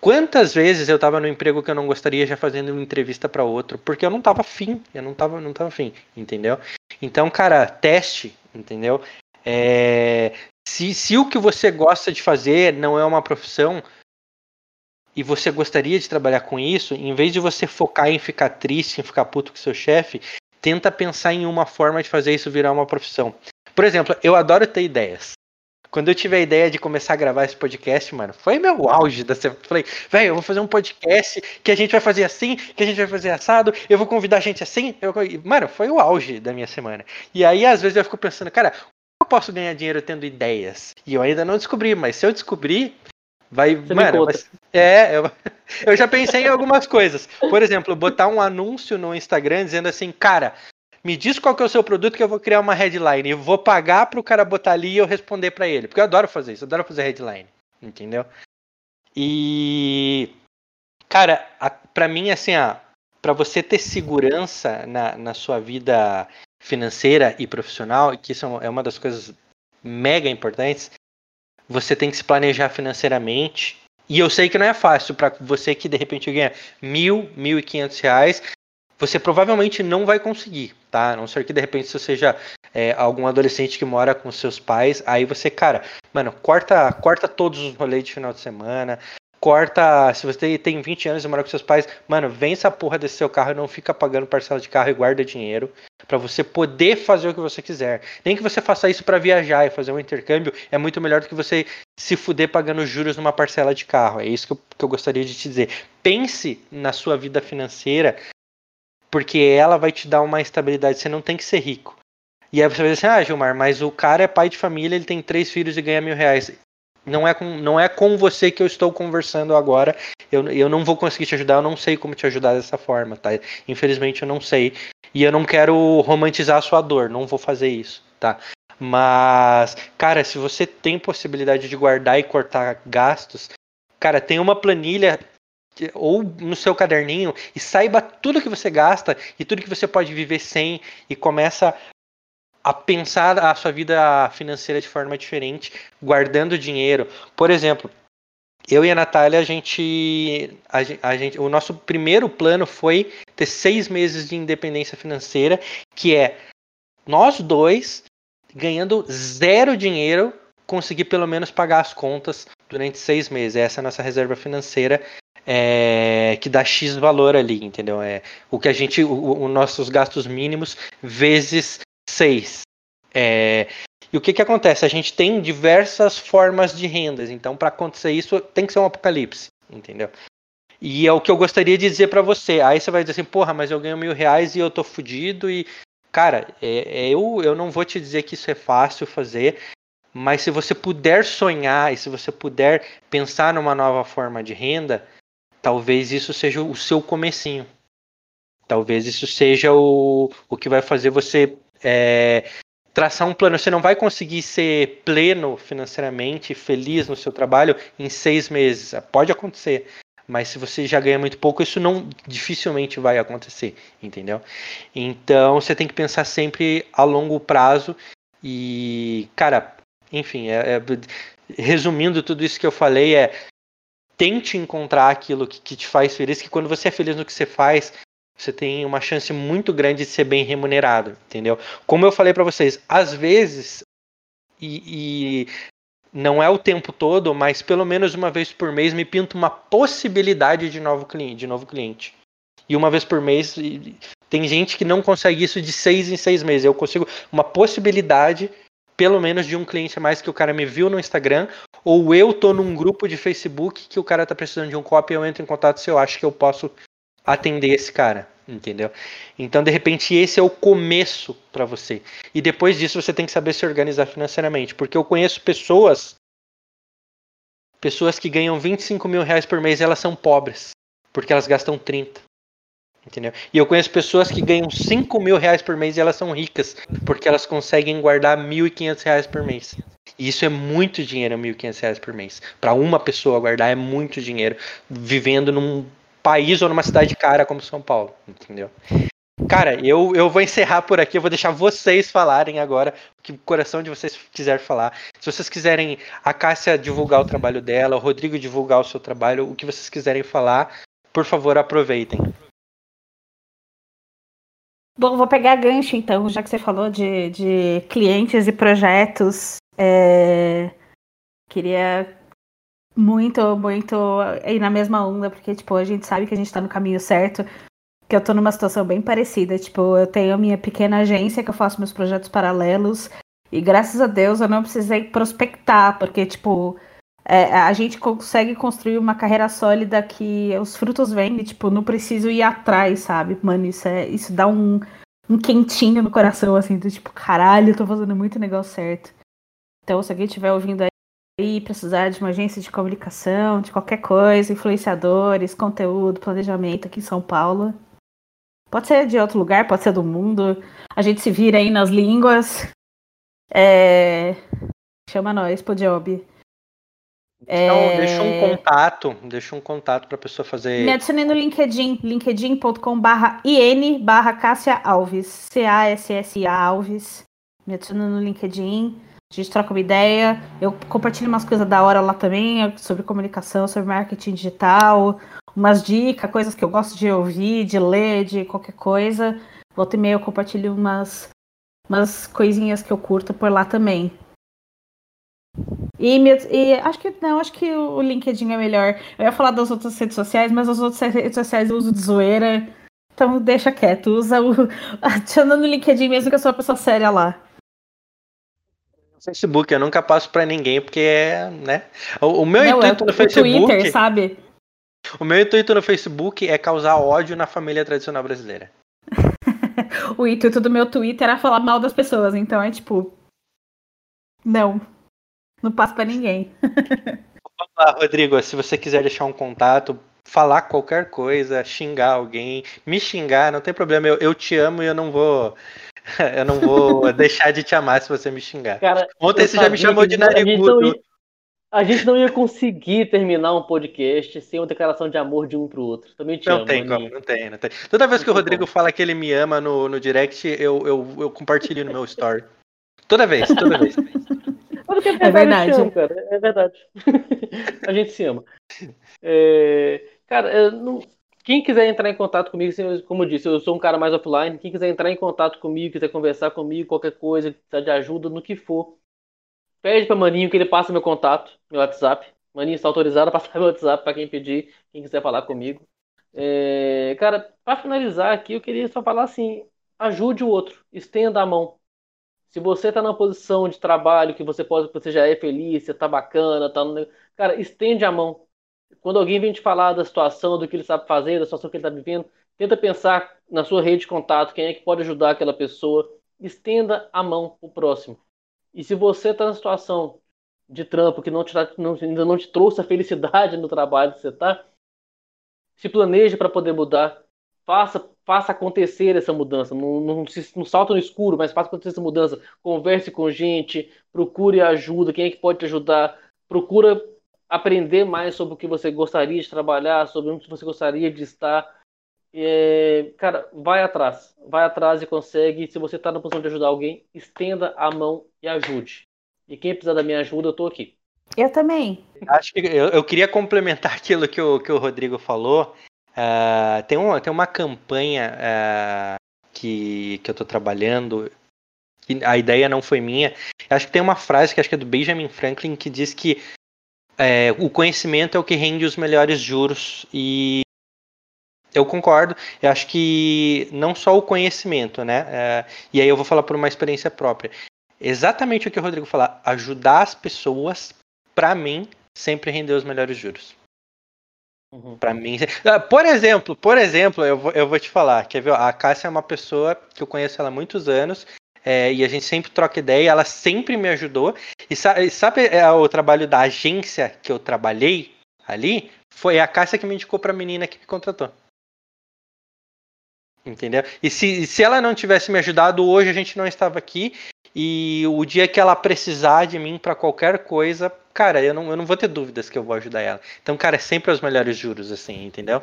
Quantas vezes eu tava no emprego que eu não gostaria já fazendo uma entrevista para outro, porque eu não tava afim, eu não tava, não tava afim, entendeu? Então, cara, teste, entendeu? É, se, se o que você gosta de fazer não é uma profissão e você gostaria de trabalhar com isso, em vez de você focar em ficar triste, em ficar puto com seu chefe, tenta pensar em uma forma de fazer isso virar uma profissão. Por exemplo, eu adoro ter ideias. Quando eu tive a ideia de começar a gravar esse podcast, mano, foi meu auge da semana. Falei, velho, eu vou fazer um podcast que a gente vai fazer assim, que a gente vai fazer assado, eu vou convidar a gente assim. Eu... Mano, foi o auge da minha semana. E aí, às vezes, eu fico pensando, cara, como eu posso ganhar dinheiro tendo ideias? E eu ainda não descobri, mas se eu descobrir, vai. Você mano, mas... é, eu... eu já pensei em algumas coisas. Por exemplo, botar um anúncio no Instagram dizendo assim, cara, me diz qual que é o seu produto que eu vou criar uma headline. E vou pagar para o cara botar ali e eu responder para ele. Porque eu adoro fazer isso, eu adoro fazer headline. Entendeu? E. Cara, para mim, assim, para você ter segurança na, na sua vida financeira e profissional, que isso é uma das coisas mega importantes, você tem que se planejar financeiramente. E eu sei que não é fácil para você que de repente ganha mil, mil e quinhentos reais você provavelmente não vai conseguir, tá? A não ser que de repente você seja é, algum adolescente que mora com seus pais, aí você, cara, mano, corta, corta todos os rolês de final de semana, corta. Se você tem 20 anos e mora com seus pais, mano, vem essa porra desse seu carro e não fica pagando parcela de carro e guarda dinheiro para você poder fazer o que você quiser. Nem que você faça isso para viajar e fazer um intercâmbio, é muito melhor do que você se fuder pagando juros numa parcela de carro. É isso que eu, que eu gostaria de te dizer. Pense na sua vida financeira porque ela vai te dar uma estabilidade. Você não tem que ser rico. E aí você vai dizer assim, ah, Gilmar, mas o cara é pai de família, ele tem três filhos e ganha mil reais. Não é com, não é com você que eu estou conversando agora. Eu, eu não vou conseguir te ajudar, eu não sei como te ajudar dessa forma, tá? Infelizmente eu não sei. E eu não quero romantizar a sua dor, não vou fazer isso, tá? Mas, cara, se você tem possibilidade de guardar e cortar gastos, cara, tem uma planilha ou no seu caderninho e saiba tudo que você gasta e tudo que você pode viver sem e começa a pensar a sua vida financeira de forma diferente, guardando dinheiro. Por exemplo, eu e a Natália, a gente, a, a, gente, o nosso primeiro plano foi ter seis meses de independência financeira, que é nós dois ganhando zero dinheiro, conseguir pelo menos pagar as contas durante seis meses. Essa é a nossa reserva financeira é, que dá X valor ali, entendeu? É o que a gente, os nossos gastos mínimos vezes 6. É, e o que, que acontece? A gente tem diversas formas de rendas, então para acontecer isso tem que ser um apocalipse, entendeu? E é o que eu gostaria de dizer para você. Aí você vai dizer assim, porra, mas eu ganho mil reais e eu tô fudido e. Cara, é, é, eu, eu não vou te dizer que isso é fácil fazer, mas se você puder sonhar e se você puder pensar numa nova forma de renda, talvez isso seja o seu comecinho. Talvez isso seja o, o que vai fazer você é, traçar um plano. Você não vai conseguir ser pleno financeiramente, feliz no seu trabalho em seis meses. Pode acontecer. Mas se você já ganha muito pouco, isso não dificilmente vai acontecer, entendeu? Então você tem que pensar sempre a longo prazo e, cara, enfim, é, é, resumindo tudo isso que eu falei, é tente encontrar aquilo que, que te faz feliz, que quando você é feliz no que você faz, você tem uma chance muito grande de ser bem remunerado, entendeu? Como eu falei para vocês, às vezes e, e, não é o tempo todo, mas pelo menos uma vez por mês me pinta uma possibilidade de novo cliente, de novo cliente. E uma vez por mês tem gente que não consegue isso de seis em seis meses. Eu consigo uma possibilidade, pelo menos de um cliente a mais que o cara me viu no Instagram, ou eu tô num grupo de Facebook que o cara tá precisando de um copy, eu entro em contato se eu acho que eu posso atender esse cara, entendeu? Então, de repente, esse é o começo para você. E depois disso, você tem que saber se organizar financeiramente, porque eu conheço pessoas, pessoas que ganham 25 mil reais por mês, elas são pobres, porque elas gastam 30. Entendeu? E eu conheço pessoas que ganham 5 mil reais por mês e elas são ricas, porque elas conseguem guardar 1.500 reais por mês. E isso é muito dinheiro, 1.500 reais por mês. Para uma pessoa guardar é muito dinheiro, vivendo num país ou numa cidade cara como São Paulo, entendeu? Cara, eu, eu vou encerrar por aqui, eu vou deixar vocês falarem agora o que o coração de vocês quiser falar. Se vocês quiserem a Cássia divulgar o trabalho dela, o Rodrigo divulgar o seu trabalho, o que vocês quiserem falar, por favor, aproveitem. Bom, vou pegar gancho então, já que você falou de, de clientes e projetos. É... Queria muito, muito ir na mesma onda, porque, tipo, a gente sabe que a gente tá no caminho certo. Que eu tô numa situação bem parecida. Tipo, eu tenho a minha pequena agência que eu faço meus projetos paralelos. E graças a Deus eu não precisei prospectar, porque, tipo, é, a gente consegue construir uma carreira sólida que os frutos vêm tipo, não preciso ir atrás, sabe? Mano, isso, é, isso dá um, um quentinho no coração, assim, do tipo, caralho, eu tô fazendo muito negócio certo. Então, se alguém estiver ouvindo aí, precisar de uma agência de comunicação, de qualquer coisa, influenciadores, conteúdo, planejamento aqui em São Paulo. Pode ser de outro lugar, pode ser do mundo. A gente se vira aí nas línguas. É... Chama nós pro job. Então, é... deixa um contato, deixa um contato para a pessoa fazer. Me adicionei no LinkedIn, linkedin.com/barra in barra Cássia Alves, C-A-S-S-A Alves. Me adiciona no LinkedIn. A gente troca uma ideia. Eu compartilho umas coisas da hora lá também, sobre comunicação, sobre marketing digital, umas dicas, coisas que eu gosto de ouvir, de ler, de qualquer coisa. Volta e meia eu compartilho umas, umas coisinhas que eu curto por lá também. E, e, acho que não, acho que o LinkedIn é melhor. Eu ia falar das outras redes sociais, mas as outras redes sociais eu uso de zoeira. Então deixa quieto, usa o. Adiciona no LinkedIn mesmo que eu sou uma pessoa séria lá. Facebook, eu nunca passo para ninguém, porque é, né? O, o meu Não, intuito é, no Facebook. Twitter, sabe? O meu intuito no Facebook é causar ódio na família tradicional brasileira. o intuito do meu Twitter era falar mal das pessoas, então é tipo. Não. Não passo para ninguém. Vamos lá, Rodrigo, se você quiser deixar um contato, falar qualquer coisa, xingar alguém, me xingar, não tem problema, eu, eu te amo e eu não vou eu não vou deixar de te amar se você me xingar. Cara, Ontem você já me chamou de narigudo. A gente não ia conseguir terminar um podcast sem uma declaração de amor de um pro outro. Também te não amo, tem como, não tem, não tem. Toda vez Não que o Rodrigo como. fala que ele me ama no, no direct, eu, eu, eu compartilho no meu story. Toda vez, toda vez. É É verdade, eu te verdade. cara. É verdade. a gente se ama. É, Cara, não- quem quiser entrar em contato comigo, como eu disse, eu sou um cara mais offline. Quem quiser entrar em contato comigo, quiser conversar comigo, qualquer coisa, precisar de ajuda, no que for, pede pra Maninho que ele passe meu contato, meu WhatsApp. Maninho está autorizado a passar meu WhatsApp pra quem pedir, quem quiser falar comigo. É, Cara, pra finalizar aqui, eu queria só falar assim: ajude o outro, estenda a mão. Se você tá numa posição de trabalho que você pode, você já é feliz, você tá bacana, tá no... Cara, estende a mão. Quando alguém vem te falar da situação, do que ele sabe fazer, da situação que ele tá vivendo, tenta pensar na sua rede de contato, quem é que pode ajudar aquela pessoa. Estenda a mão pro próximo. E se você tá na situação de trampo que não te, não- ainda não te trouxe a felicidade no trabalho que você tá, se planeje para poder mudar. Faça, faça acontecer essa mudança. Não, não, se- não salta no escuro, mas faça acontecer essa mudança. Converse com gente, procure ajuda. Quem é que pode te ajudar? Procura aprender mais sobre o que você gostaria de trabalhar, sobre onde você gostaria de estar. É, cara, vai atrás. Vai atrás e consegue. Se você está na posição de ajudar alguém, estenda a mão e ajude. E quem precisar da minha ajuda, eu tô aqui. Eu também. Acho que eu, eu queria complementar aquilo que o, que o Rodrigo falou. Ah, tem, uma, tem uma campanha ah, que, que eu tô trabalhando. a ideia não foi minha. Acho que tem uma frase que acho que é do Benjamin Franklin que diz que é, o conhecimento é o que rende os melhores juros. E eu concordo. Eu acho que não só o conhecimento, né? É, e aí eu vou falar por uma experiência própria. Exatamente o que o Rodrigo falou. Ajudar as pessoas, pra mim, sempre rendeu os melhores juros. Uhum. Pra mim. Ah, Por exemplo, por exemplo, eu vou, eu vou te falar, quer ver? A Cássia é uma pessoa que eu conheço ela há muitos anos. é, e a gente sempre troca ideia, ela sempre me ajudou. E sa- e sabe, é, o trabalho da agência que eu trabalhei ali? Foi a Cássia que me indicou pra menina que me contratou. Entendeu? E se, se ela não tivesse me ajudado, hoje a gente não estava aqui. E o dia que ela precisar de mim pra qualquer coisa, cara, eu não, eu não vou ter dúvidas que eu vou ajudar ela. Então, cara, é sempre os melhores juros, assim, entendeu?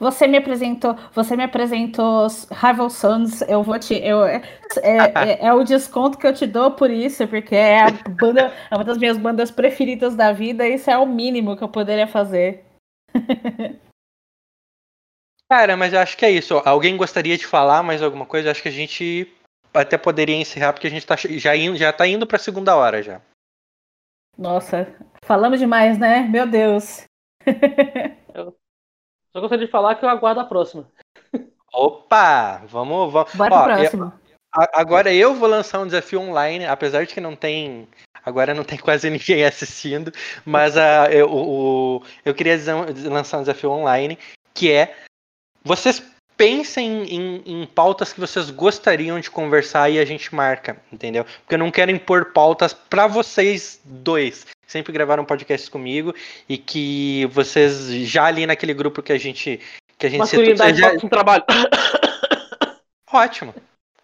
Você me apresentou, você me apresentou Rival Sons, eu vou te. Eu, é, é, é o desconto que eu te dou por isso, porque é a banda, é uma das minhas bandas preferidas da vida, isso é o mínimo que eu poderia fazer. Cara, mas eu acho que é isso. Alguém gostaria de falar mais alguma coisa? Eu acho que a gente até poderia encerrar, porque a gente tá, já, indo, já tá indo pra segunda hora já. Nossa, falamos demais, né? Meu Deus. Só gostaria de falar que eu aguardo a próxima. Opa! Vamos, vamos. Bora Ó, pro eu- próximo. A- Agora eu vou lançar um desafio online, apesar de que não tem. Agora não tem quase ninguém assistindo, mas ah, eu, o- eu queria dizer- lançar um desafio online, que é vocês pensem em, em pautas que vocês gostariam de conversar e a gente marca, entendeu? Porque eu não quero impor pautas pra vocês dois. Sempre gravaram podcasts comigo e que vocês já ali naquele grupo que a gente que a gente Masculinidade vocês já- um trabalho. ótimo.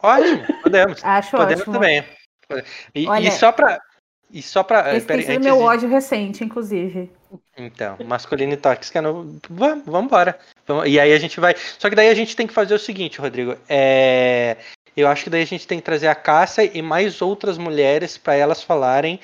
Ótimo, podemos. Acho Podemos ótimo. também. E, Olha, e só pra. E só pra. Esse pera sido antes meu de- ódio recente, inclusive. Então, masculino e tóxica. No... Vamos, vamos embora. E aí a gente vai. Só que daí a gente tem que fazer o seguinte, Rodrigo. É... Eu acho que daí a gente tem que trazer a Cássia e mais outras mulheres pra elas falarem.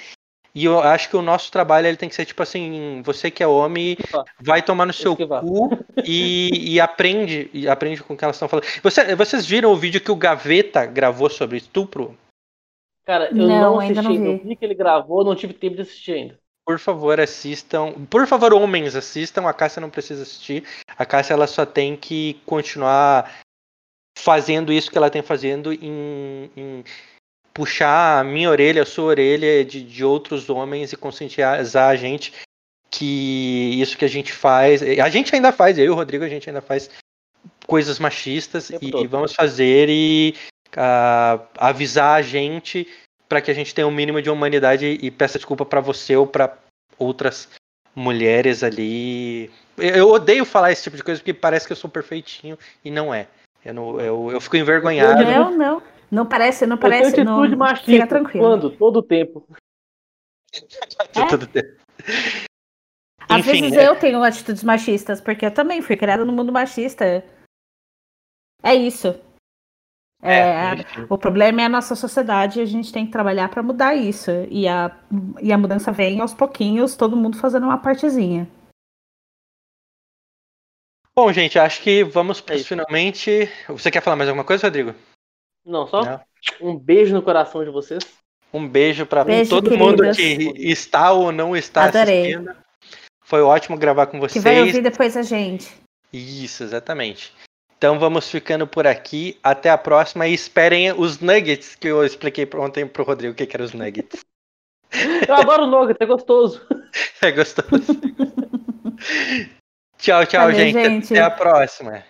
E eu acho que o nosso trabalho ele tem que ser tipo assim: você que é homem, vai tomar no seu cu e, e aprende e aprende com o que elas estão falando. Você- vocês viram o vídeo que o Gaveta gravou sobre estupro? Cara, eu Não, não, ainda assisti. não Eu vi. vi que ele gravou, não tive tempo de assistir ainda. Por favor, assistam. Por favor, homens, assistam. A Cássia não precisa assistir. A Cássia ela só tem que continuar fazendo isso que ela tem fazendo em, em puxar a minha orelha, a sua orelha de, de outros homens e conscientizar a gente que isso que a gente faz. A gente ainda faz, eu e o Rodrigo, a gente ainda faz coisas machistas e todo. vamos fazer e avisar a gente para que a gente tenha um mínimo de humanidade e peça desculpa para você ou para outras mulheres ali. Eu odeio falar esse tipo de coisa porque parece que eu sou perfeitinho e não é. Eu, não, eu, eu fico envergonhado. Não, não. Não parece, não Eu tenho parece. Não, atitude machista. fica tranquilo. Quando? Todo o tempo. É? Todo tempo. Às Enfim, vezes né? eu tenho atitudes machistas, porque eu também fui criada no mundo machista. É isso. É, É, enfim. o problema é a nossa sociedade e a gente tem que trabalhar para mudar isso. E a, e a mudança vem aos pouquinhos, todo mundo fazendo uma partezinha. Bom, gente, acho que vamos É finalmente. Você quer falar mais alguma coisa, Rodrigo? Não, só Não. um beijo no coração de vocês. Um beijo pra Beijo, todo mundo queridas. que está ou não está Adorei. assistindo. Foi ótimo gravar com Que vocês. vai ouvir depois a gente. Isso, exatamente. Então vamos ficando por aqui. Até a próxima e esperem os nuggets que eu expliquei ontem pro Rodrigo o que, que eram os nuggets. Eu adoro nugget, é gostoso. É gostoso. tchau, tchau, Valeu, gente. gente. Até a próxima.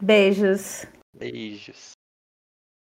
Beijos. Beijos.